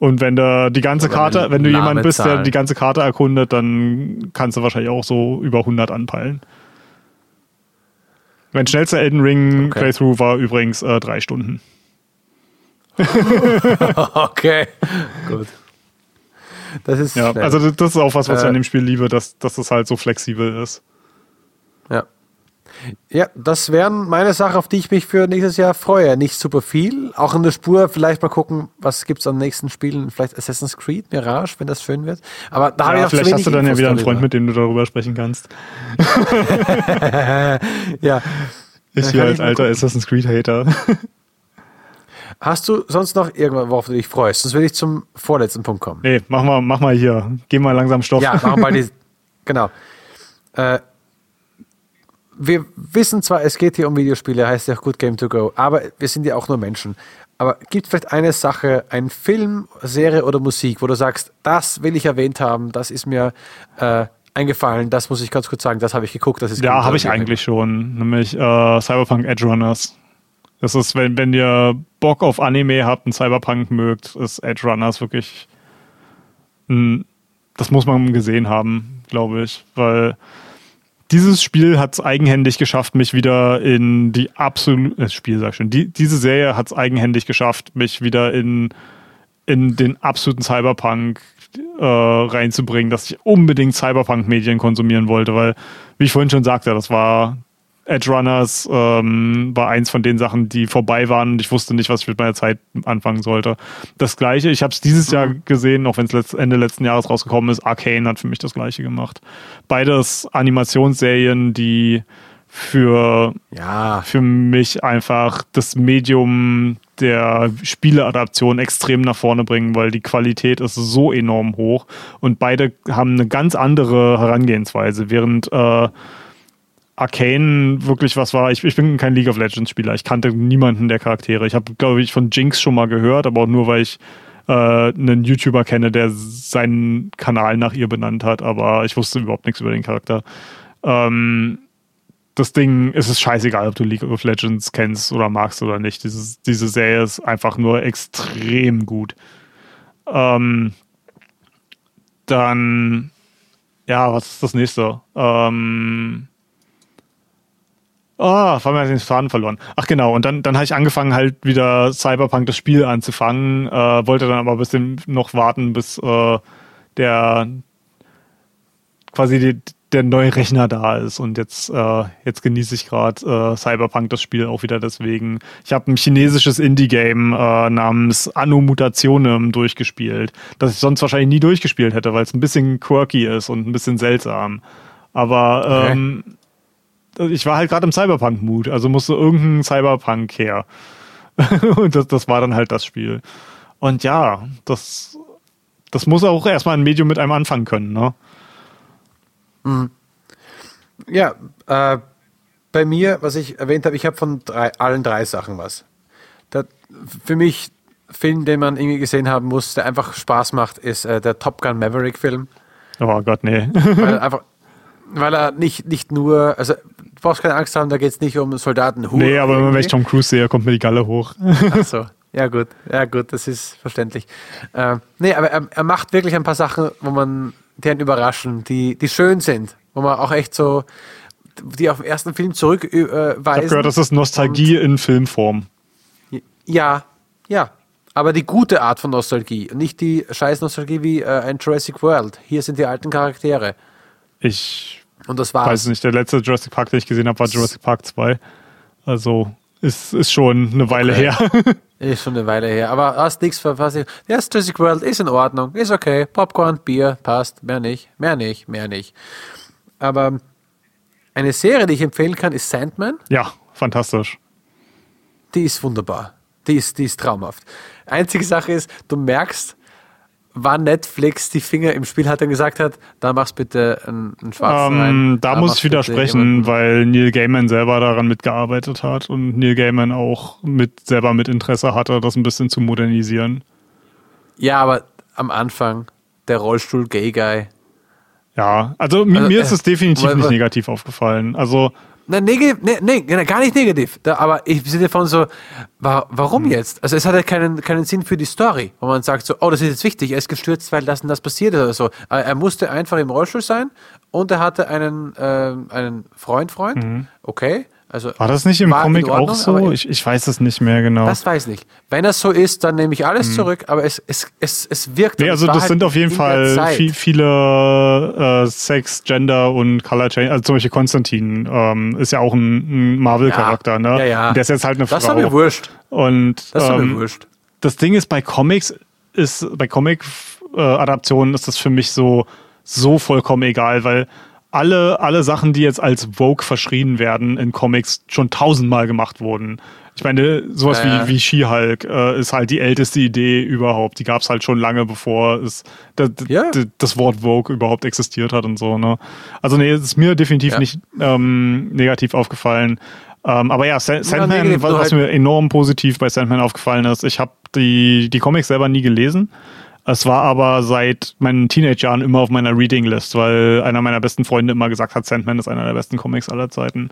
Und wenn du die ganze Oder Karte, wenn du jemand bist, der die ganze Karte erkundet, dann kannst du wahrscheinlich auch so über 100 anpeilen. Mein schnellster Elden Ring Okay. Playthrough war übrigens äh, drei Stunden. Okay, gut. Das ist Ja, schnell. also das- das ist auch was, was ich Äh, an dem Spiel liebe, dass, dass es halt so flexibel ist. Ja. Ja, das wären meine Sachen, auf die ich mich für nächstes Jahr freue. Nicht super viel, auch in der Spur. Vielleicht mal gucken, was gibt's an nächsten Spielen. Vielleicht Assassin's Creed, Mirage, wenn das schön wird. Aber da habe ich Ja, auch vielleicht hast du dann ja Infos wieder einen darüber. Freund, mit dem du darüber sprechen kannst. Ja. Ich hier als alter gucken. Assassin's Creed Hater. Hast du sonst noch irgendwas, worauf du dich freust? Sonst will ich zum vorletzten Punkt kommen. Nee, mach mal, mach mal hier. Geh mal langsam Stoff. Ja, machen wir mal die. Genau. Äh, wir wissen zwar, es geht hier um Videospiele, heißt ja auch Good Game to Go, aber wir sind ja auch nur Menschen. Aber gibt vielleicht eine Sache, ein Film, Serie oder Musik, wo du sagst, das will ich erwähnt haben, das ist mir äh, eingefallen, das muss ich ganz kurz sagen, das habe ich geguckt, das ist Ja, habe ich eigentlich schon. Nämlich äh, Cyberpunk Edge Runners. Das ist, wenn, wenn ihr Bock auf Anime habt und Cyberpunk mögt, ist Edge Runners wirklich. Ein, das muss man gesehen haben, glaube ich. Weil dieses Spiel hat es eigenhändig geschafft, mich wieder in die absolute. Das Spiel, sag ich schon. Die, diese Serie hat es eigenhändig geschafft, mich wieder in, in den absoluten Cyberpunk äh, reinzubringen, dass ich unbedingt Cyberpunk-Medien konsumieren wollte, weil, wie ich vorhin schon sagte, das war Edge Runners ähm, war eins von den Sachen, die vorbei waren und ich wusste nicht, was ich mit meiner Zeit anfangen sollte. Das gleiche, ich habe es dieses Jahr gesehen, auch wenn es letzt, Ende letzten Jahres rausgekommen ist, Arcane hat für mich das gleiche gemacht. Beides Animationsserien, die für Ja, für mich einfach das Medium der Spieleadaption extrem nach vorne bringen, weil die Qualität ist so enorm hoch und beide haben eine ganz andere Herangehensweise, während äh, Arcane wirklich was war. Ich, ich bin kein League of Legends Spieler. Ich kannte niemanden der Charaktere. Ich habe, glaube ich, von Jinx schon mal gehört, aber auch nur, weil ich äh, einen YouTuber kenne, der seinen Kanal nach ihr benannt hat, aber ich wusste überhaupt nichts über den Charakter. Ähm, das Ding ist es scheißegal, ob du League of Legends kennst oder magst oder nicht. Dieses, diese Serie ist einfach nur extrem gut. Ähm, dann, ja, was ist das nächste? Ähm, Ah, oh, haben wir den Faden verloren. Ach genau, und dann, dann habe ich angefangen, halt wieder Cyberpunk das Spiel anzufangen, äh, wollte dann aber ein bisschen noch warten, bis äh, der quasi die, der neue Rechner da ist. Und jetzt, äh, jetzt genieße ich gerade äh, Cyberpunk das Spiel auch wieder deswegen. Ich habe ein chinesisches Indie-Game äh, namens Anno Mutationem durchgespielt, das ich sonst wahrscheinlich nie durchgespielt hätte, weil es ein bisschen quirky ist und ein bisschen seltsam. Aber Okay. ähm, ich war halt gerade im Cyberpunk-Mood, also musste irgendein Cyberpunk her. und das, das war dann halt das Spiel. Und ja, das, das muss auch erstmal ein Medium mit einem anfangen können, ne? Ja, äh, bei mir, was ich erwähnt habe, ich habe von drei, allen drei Sachen was. Der, für mich, Film, den man irgendwie gesehen haben muss, der einfach Spaß macht, ist äh, der Top Gun Maverick Film. Oh Gott, nee. Weil er einfach, weil er nicht, nicht nur, also brauchst keine Angst haben, da geht es nicht um Soldaten. nee, aber wenn irgendwie. ich Tom Cruise sehe, kommt mir die Galle hoch. Ach so. Ja, gut. Ja, gut, das ist verständlich. Äh, nee, aber er, er macht wirklich ein paar Sachen, wo man, die einen überraschen, die, die schön sind, wo man auch echt so, die auf den ersten Film zurückweisen. Äh, Ich habe gehört, das ist Nostalgie in Filmform. Ja, ja. Aber die gute Art von Nostalgie. und Nicht die scheiß Nostalgie wie äh, ein Jurassic World. Hier sind die alten Charaktere. Ich Und das war's. weiß nicht, der letzte Jurassic Park, den ich gesehen habe, war Jurassic Park 2. Also ist, ist schon eine Weile Okay. her. Ist schon eine Weile her. Aber hast nichts verpasst. Ja, Jurassic World ist in Ordnung. Ist okay. Popcorn, Bier, passt. Mehr nicht. Mehr nicht. Mehr nicht. Aber eine Serie, die ich empfehlen kann, ist Sandman. ja, fantastisch. Die ist wunderbar. Die ist, die ist traumhaft. Einzige Sache ist, du merkst, wann Netflix die Finger im Spiel hat und gesagt hat, da machst bitte einen, einen schwarzen Ähm, rein. da muss machst ich widersprechen, weil Neil Gaiman selber daran mitgearbeitet hat und Neil Gaiman auch mit, selber mit Interesse hatte, das ein bisschen zu modernisieren. Ja, aber am Anfang, der Rollstuhl-Gay-Guy. Ja, also, Also, mir ist äh, es definitiv weil- nicht negativ aufgefallen. Also Nein, negativ, nee, nee, genau, gar nicht negativ. Da, aber ich bin davon so, wa warum Hm. jetzt? Also es hat ja keinen, keinen Sinn für die Story, wo man sagt so, oh, das ist jetzt wichtig, er ist gestürzt, weil das und das passiert ist oder so. Aber Er musste einfach im Rollstuhl sein und er hatte einen, ähm, einen Freund, Freund, okay. Also Mhm. War das nicht im Comic Ordnung, auch so? Ich, ich weiß es nicht mehr genau. Das weiß ich nicht. Wenn das so ist, dann nehme ich alles zurück, aber es, es, es, es wirkt. Mhm. Nee, also das halt sind auf jeden Fall viel, viele äh, Sex, Gender und Color Change. Also zum Beispiel Konstantin ähm, ist ja auch ein, ein Marvel-Charakter, ne? Ja, ja. Der ist jetzt halt eine Das Frau. war mir wurscht. Und Das war ähm, mir wurscht. das Ding ist, bei Comics ist, bei Comic-Adaptionen ist das für mich so, so vollkommen egal, weil alle, alle Sachen, die jetzt als Vogue verschrien werden in Comics, schon tausendmal gemacht wurden. Ich meine, sowas Ja, ja. wie, wie She-Hulk äh, ist halt die älteste Idee überhaupt. Die gab es halt schon lange, bevor es das, Ja. das, Wort Vogue überhaupt existiert hat und so. Ne? Also nee, es ist mir definitiv Ja. nicht ähm, negativ aufgefallen. Ähm, aber ja, Sa- Sandman, negativ, was, was halt- mir enorm positiv bei Sandman aufgefallen ist, ich habe die, die Comics selber nie gelesen. Es war aber seit meinen Teenage-Jahren immer auf meiner Reading-List, weil einer meiner besten Freunde immer gesagt hat, Sandman ist einer der besten Comics aller Zeiten.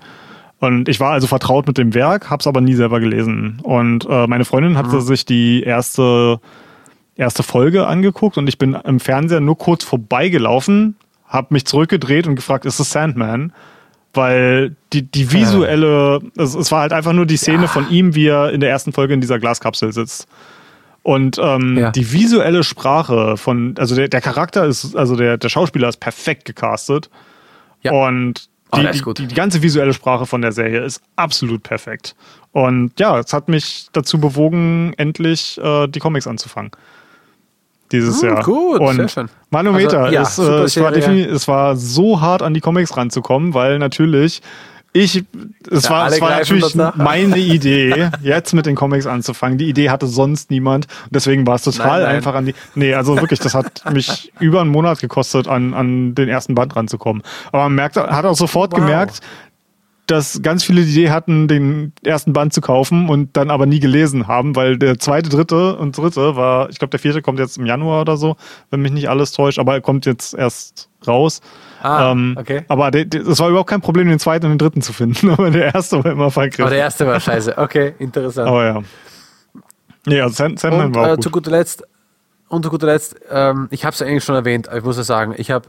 Und ich war also vertraut mit dem Werk, hab's aber nie selber gelesen. Und äh, meine Freundin hatte sich die erste, erste Folge angeguckt und ich bin im Fernseher nur kurz vorbeigelaufen, hab mich zurückgedreht und gefragt, ist es Sandman? Weil die, die visuelle, es, es war halt einfach nur die Szene von ihm, wie er in der ersten Folge in dieser Glaskapsel sitzt. Und ähm, Ja. die visuelle Sprache von, also der, der Charakter ist, also der, der Schauspieler ist perfekt gecastet. Ja. Und Oh, die, ist die, die, ganze visuelle Sprache von der Serie ist absolut perfekt. Und ja, es hat mich dazu bewogen, endlich äh, die Comics anzufangen. Dieses Hm, Jahr. gut, Und sehr schön. Manometer, Also, ja, es, äh, es, war es war so hart an die Comics ranzukommen, weil natürlich ich, es Ja, war, es war natürlich meine Idee, jetzt mit den Comics anzufangen. Die Idee hatte sonst niemand. Deswegen war es total Nein, nein. einfach an die. Nee, also wirklich, das hat mich über einen Monat gekostet, an, an den ersten Band ranzukommen. Aber man merkt, hat auch sofort Wow. gemerkt, dass ganz viele die Idee hatten, den ersten Band zu kaufen und dann aber nie gelesen haben, weil der zweite, dritte und dritte war, ich glaube, der vierte kommt jetzt im Januar oder so, wenn mich nicht alles täuscht, aber er kommt jetzt erst raus. Ah, Ähm, okay. Aber es war überhaupt kein Problem, den zweiten und den dritten zu finden, aber der erste war immer Aber vergriffen. der erste war scheiße. Okay, interessant. Aber ja. Nee, also Sand- Sandman Und war auch äh, gut. zu guter Letzt, und zu guter Letzt, ähm, ich habe es ja eigentlich schon erwähnt, aber ich muss ja sagen, ich habe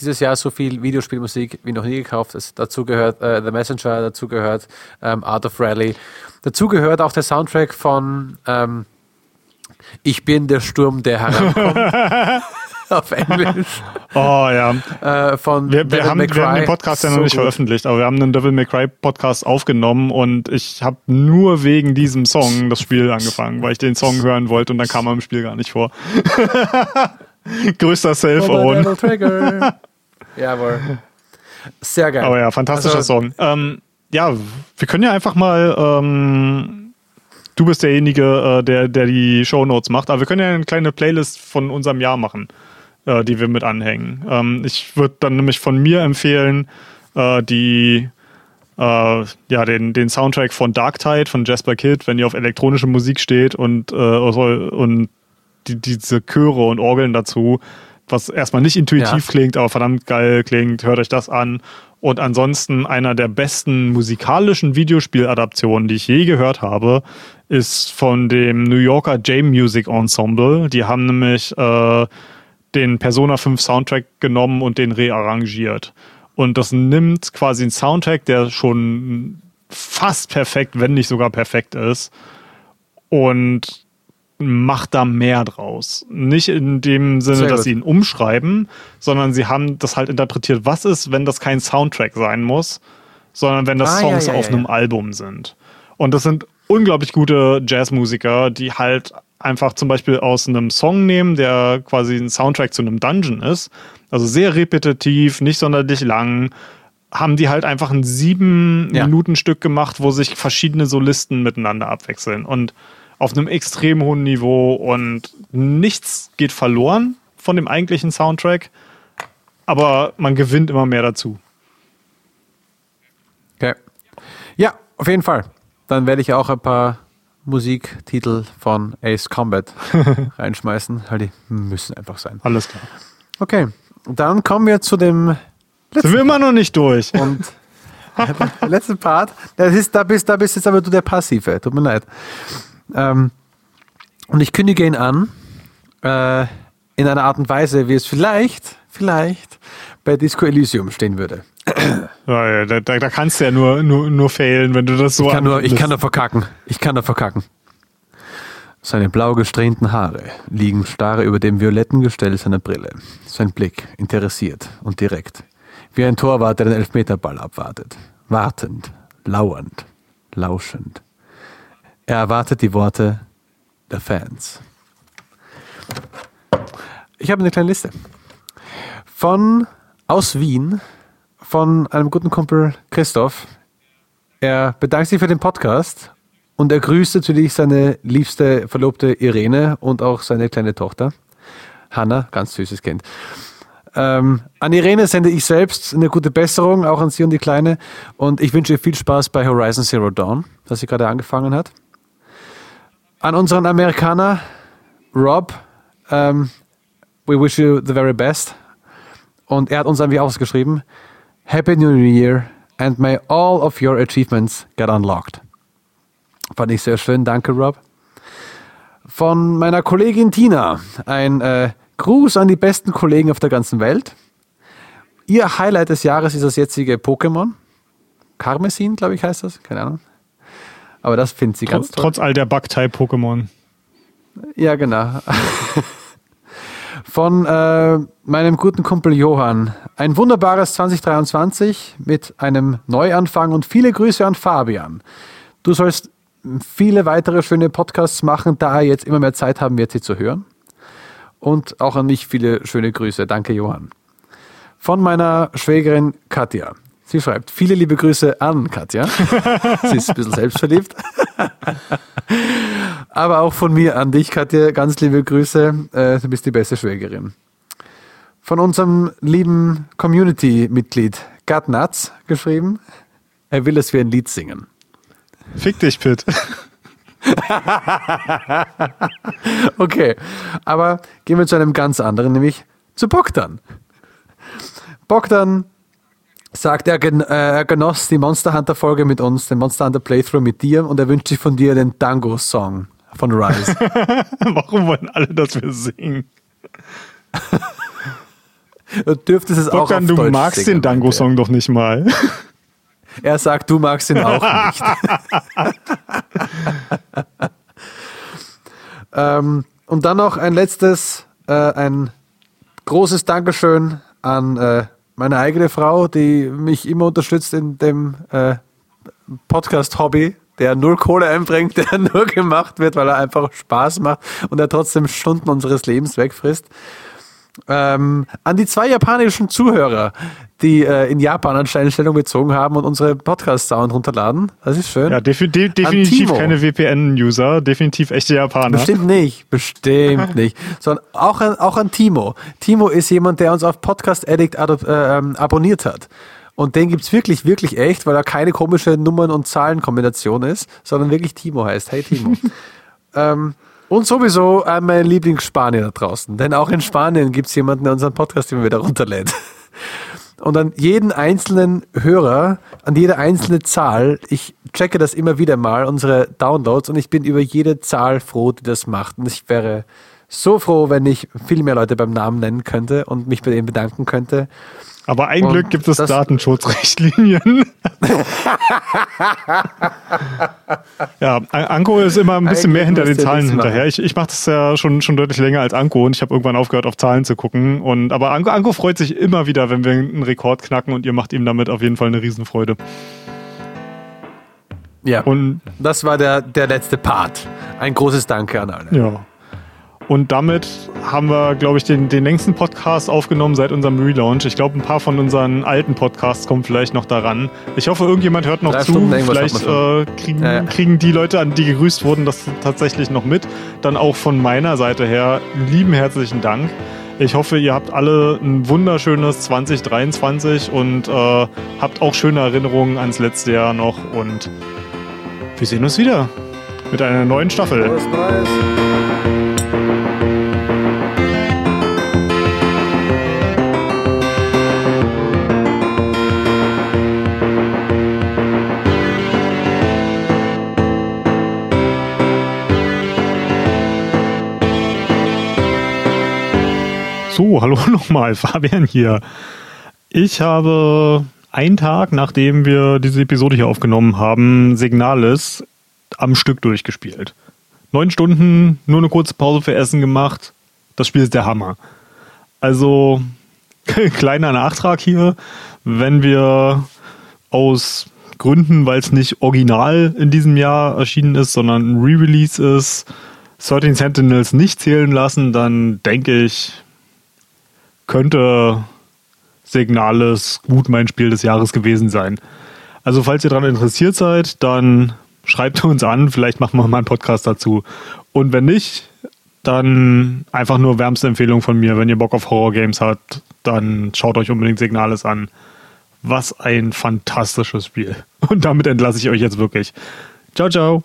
dieses Jahr so viel Videospielmusik wie noch nie gekauft. Es, dazu gehört äh, The Messenger, dazu gehört ähm, Art of Rally. Dazu gehört auch der Soundtrack von ähm, Ich bin der Sturm, der herankommt. Auf Englisch. Oh ja. Äh, von Wir, wir, haben, wir haben den. Podcast ja noch So nicht gut. veröffentlicht, aber wir haben einen Devil May Cry Podcast aufgenommen und ich habe nur wegen diesem Song das Spiel angefangen, weil ich den Song hören wollte und dann kam er im Spiel gar nicht vor. Größter Self-Own. Jawohl. Sehr geil. Aber ja, fantastischer Also- Song. Ähm, ja, wir können ja einfach mal. Ähm, du bist derjenige, äh, der, der die Shownotes macht, aber wir können ja eine kleine Playlist von unserem Jahr machen, äh, die wir mit anhängen. Ähm, ich würde dann nämlich von mir empfehlen, äh, die. Äh, ja, den, den Soundtrack von Dark Tide von Jasper Kidd, wenn ihr auf elektronische Musik steht und, äh, und die, diese Chöre und Orgeln dazu, was erstmal nicht intuitiv Ja. klingt, aber verdammt geil klingt, hört euch das an. Und ansonsten einer der besten musikalischen Videospieladaptionen, die ich je gehört habe, ist von dem New Yorker J-Music Ensemble. Die haben nämlich äh, den Persona 5 Soundtrack genommen und den rearrangiert. Und das nimmt quasi einen Soundtrack, der schon fast perfekt, wenn nicht sogar perfekt ist, und macht da mehr draus. Nicht in dem Sinne, Sehr dass gut. sie ihn umschreiben, sondern sie haben das halt interpretiert, was ist, wenn das kein Soundtrack sein muss, sondern wenn das Ah, ja, Songs ja, auf ja, einem ja. Album sind. Und das sind unglaublich gute Jazzmusiker, die halt einfach zum Beispiel aus einem Song nehmen, der quasi ein Soundtrack zu einem Dungeon ist. Also sehr repetitiv, nicht sonderlich lang. Haben die halt einfach ein sieben Ja. Minuten Stück gemacht, wo sich verschiedene Solisten miteinander abwechseln. Und auf einem extrem hohen Niveau und nichts geht verloren von dem eigentlichen Soundtrack, aber man gewinnt immer mehr dazu. Okay. Ja, auf jeden Fall. Dann werde ich auch ein paar Musiktitel von Ace Combat reinschmeißen, weil die müssen einfach sein. Alles klar. Okay, dann kommen wir zu dem Sind wir immer noch nicht durch? und der letzte Part, das ist, da, bist, da bist jetzt aber du der Passive, tut mir leid. Ähm, und ich kündige ihn an, äh, in einer Art und Weise, wie es vielleicht, vielleicht bei Disco Elysium stehen würde. Ja, ja, da, da, kannst du ja nur, nur, nur fehlen, wenn du das so Ich kann, nur, ich kann nur verkacken. Ich kann nur verkacken. Seine blau gesträhnten Haare liegen starr über dem violetten Gestell seiner Brille. Sein Blick interessiert und direkt. Wie ein Torwart, der den Elfmeterball abwartet. Wartend, lauernd, lauschend. Er erwartet die Worte der Fans. Ich habe eine kleine Liste. Von aus Wien, von einem guten Kumpel Christoph, er bedankt sich für den Podcast und er grüßt natürlich seine liebste Verlobte Irene und auch seine kleine Tochter. Hanna, ganz süßes Kind. Ähm, an Irene sende ich selbst eine gute Besserung, auch an sie und die Kleine. Und ich wünsche ihr viel Spaß bei Horizon Zero Dawn, das sie gerade angefangen hat. An unseren Amerikaner, Rob, ähm, we wish you the very best. Und er hat uns irgendwie ausgeschrieben, Happy New Year and may all of your achievements get unlocked. Fand ich sehr schön, danke Rob. Von meiner Kollegin Tina, ein äh, Gruß an die besten Kollegen auf der ganzen Welt. Ihr Highlight des Jahres ist das jetzige Pokémon. Karmesin, glaube ich, heißt das. Keine Ahnung. Aber das findet sie ganz Trotz, toll. trotz all der Bug-Type-Pokémon. Ja, genau. Von äh, meinem guten Kumpel Johann. Ein wunderbares 2023 mit einem Neuanfang und viele Grüße an Fabian. Du sollst viele weitere schöne Podcasts machen, da er jetzt immer mehr Zeit haben wird, sie zu hören. Und auch an mich viele schöne Grüße. Danke, Johann. Von meiner Schwägerin Katja. Sie schreibt, viele liebe Grüße an Katja. sie ist ein bisschen selbstverliebt. Aber auch von mir an dich, Katja, ganz liebe Grüße. Äh, du bist die beste Schwägerin. Von unserem lieben Community-Mitglied Gat Nuts geschrieben. Er will, dass wir ein Lied singen. Fick dich, Pitt. Okay, aber gehen wir zu einem ganz anderen, nämlich zu Bogdan. Bogdan sagt, er, gen äh, er genoss die Monster Hunter Folge mit uns, den Monster Hunter Playthrough mit dir und er wünscht sich von dir den Dango-Song von Rise. Warum wollen alle, dass wir singen? Du dürftest es auch Bogdan, auf du Deutsch magst singen, den Dango-Song doch nicht mal. Er Er sagt, du magst ihn auch nicht. ähm, und dann noch ein letztes, äh, ein großes Dankeschön an äh, meine eigene Frau, die mich immer unterstützt in dem äh, Podcast-Hobby, der null Kohle einbringt, der nur gemacht wird, weil er einfach Spaß macht und er trotzdem Stunden unseres Lebens wegfrisst. Ähm, an die zwei japanischen Zuhörer, die äh, in Japan anscheinend Stellung bezogen haben und unsere Podcast-Sound runterladen. Das ist schön. Ja, defi de definitiv keine VPN-User, definitiv echte Japaner. Bestimmt nicht, bestimmt nicht. Sondern auch an, auch an Timo. Timo ist jemand, der uns auf Podcast Addict äh, ähm, abonniert hat. Und den gibt's wirklich, wirklich echt, weil er keine komische Nummern- und Zahlenkombination ist, sondern wirklich Timo heißt. Hey Timo. ähm, und sowieso äh, mein Lieblingsspanier da draußen. Denn auch in Spanien gibt's jemanden, der unseren Podcast immer wieder runterlädt. Und an jeden einzelnen Hörer, an jede einzelne Zahl, ich checke das immer wieder mal, unsere Downloads, und ich bin über jede Zahl froh, die das macht. Und ich wäre so froh, wenn ich viel mehr Leute beim Namen nennen könnte und mich bei denen bedanken könnte. Aber ein Glück gibt es Datenschutzrichtlinien. ja, An- Anko ist immer ein bisschen Eigentlich mehr hinter den Zahlen hinterher. Ich, ich mache das ja schon, schon deutlich länger als Anko und ich habe irgendwann aufgehört, auf Zahlen zu gucken. Und, aber Anko, Anko freut sich immer wieder, wenn wir einen Rekord knacken und ihr macht ihm damit auf jeden Fall eine Riesenfreude. Ja, Und das war der, der letzte Part. Ein großes Danke an alle. Ja. Und damit haben wir, glaube ich, den, den längsten Podcast aufgenommen seit unserem Relaunch. Ich glaube, ein paar von unseren alten Podcasts kommen vielleicht noch daran. Ich hoffe, irgendjemand hört noch Drei zu. Stunden Vielleicht äh, kriegen, Ja, ja. kriegen die Leute, an die gegrüßt wurden, das tatsächlich noch mit. Dann auch von meiner Seite her lieben herzlichen Dank. Ich hoffe, ihr habt alle ein wunderschönes 2023 und äh, habt auch schöne Erinnerungen ans letzte Jahr noch. Und wir sehen uns wieder mit einer neuen Staffel. So, hallo nochmal, Fabian hier. Ich habe einen Tag, nachdem wir diese Episode hier aufgenommen haben, Signalis am Stück durchgespielt. Neun Stunden, nur eine kurze Pause für Essen gemacht. Das Spiel ist der Hammer. Also, kleiner Nachtrag hier. Wenn wir aus Gründen, weil es nicht original in diesem Jahr erschienen ist, sondern ein Re-Release ist, 13 Sentinels nicht zählen lassen, dann denke ich, könnte Signales gut mein Spiel des Jahres gewesen sein. Also falls ihr daran interessiert seid, dann schreibt uns an, vielleicht machen wir mal einen Podcast dazu. Und wenn nicht, dann einfach nur wärmste Empfehlung von mir, wenn ihr Bock auf Horror-Games habt, dann schaut euch unbedingt Signales an. Was ein fantastisches Spiel. Und damit entlasse ich euch jetzt wirklich. Ciao, ciao.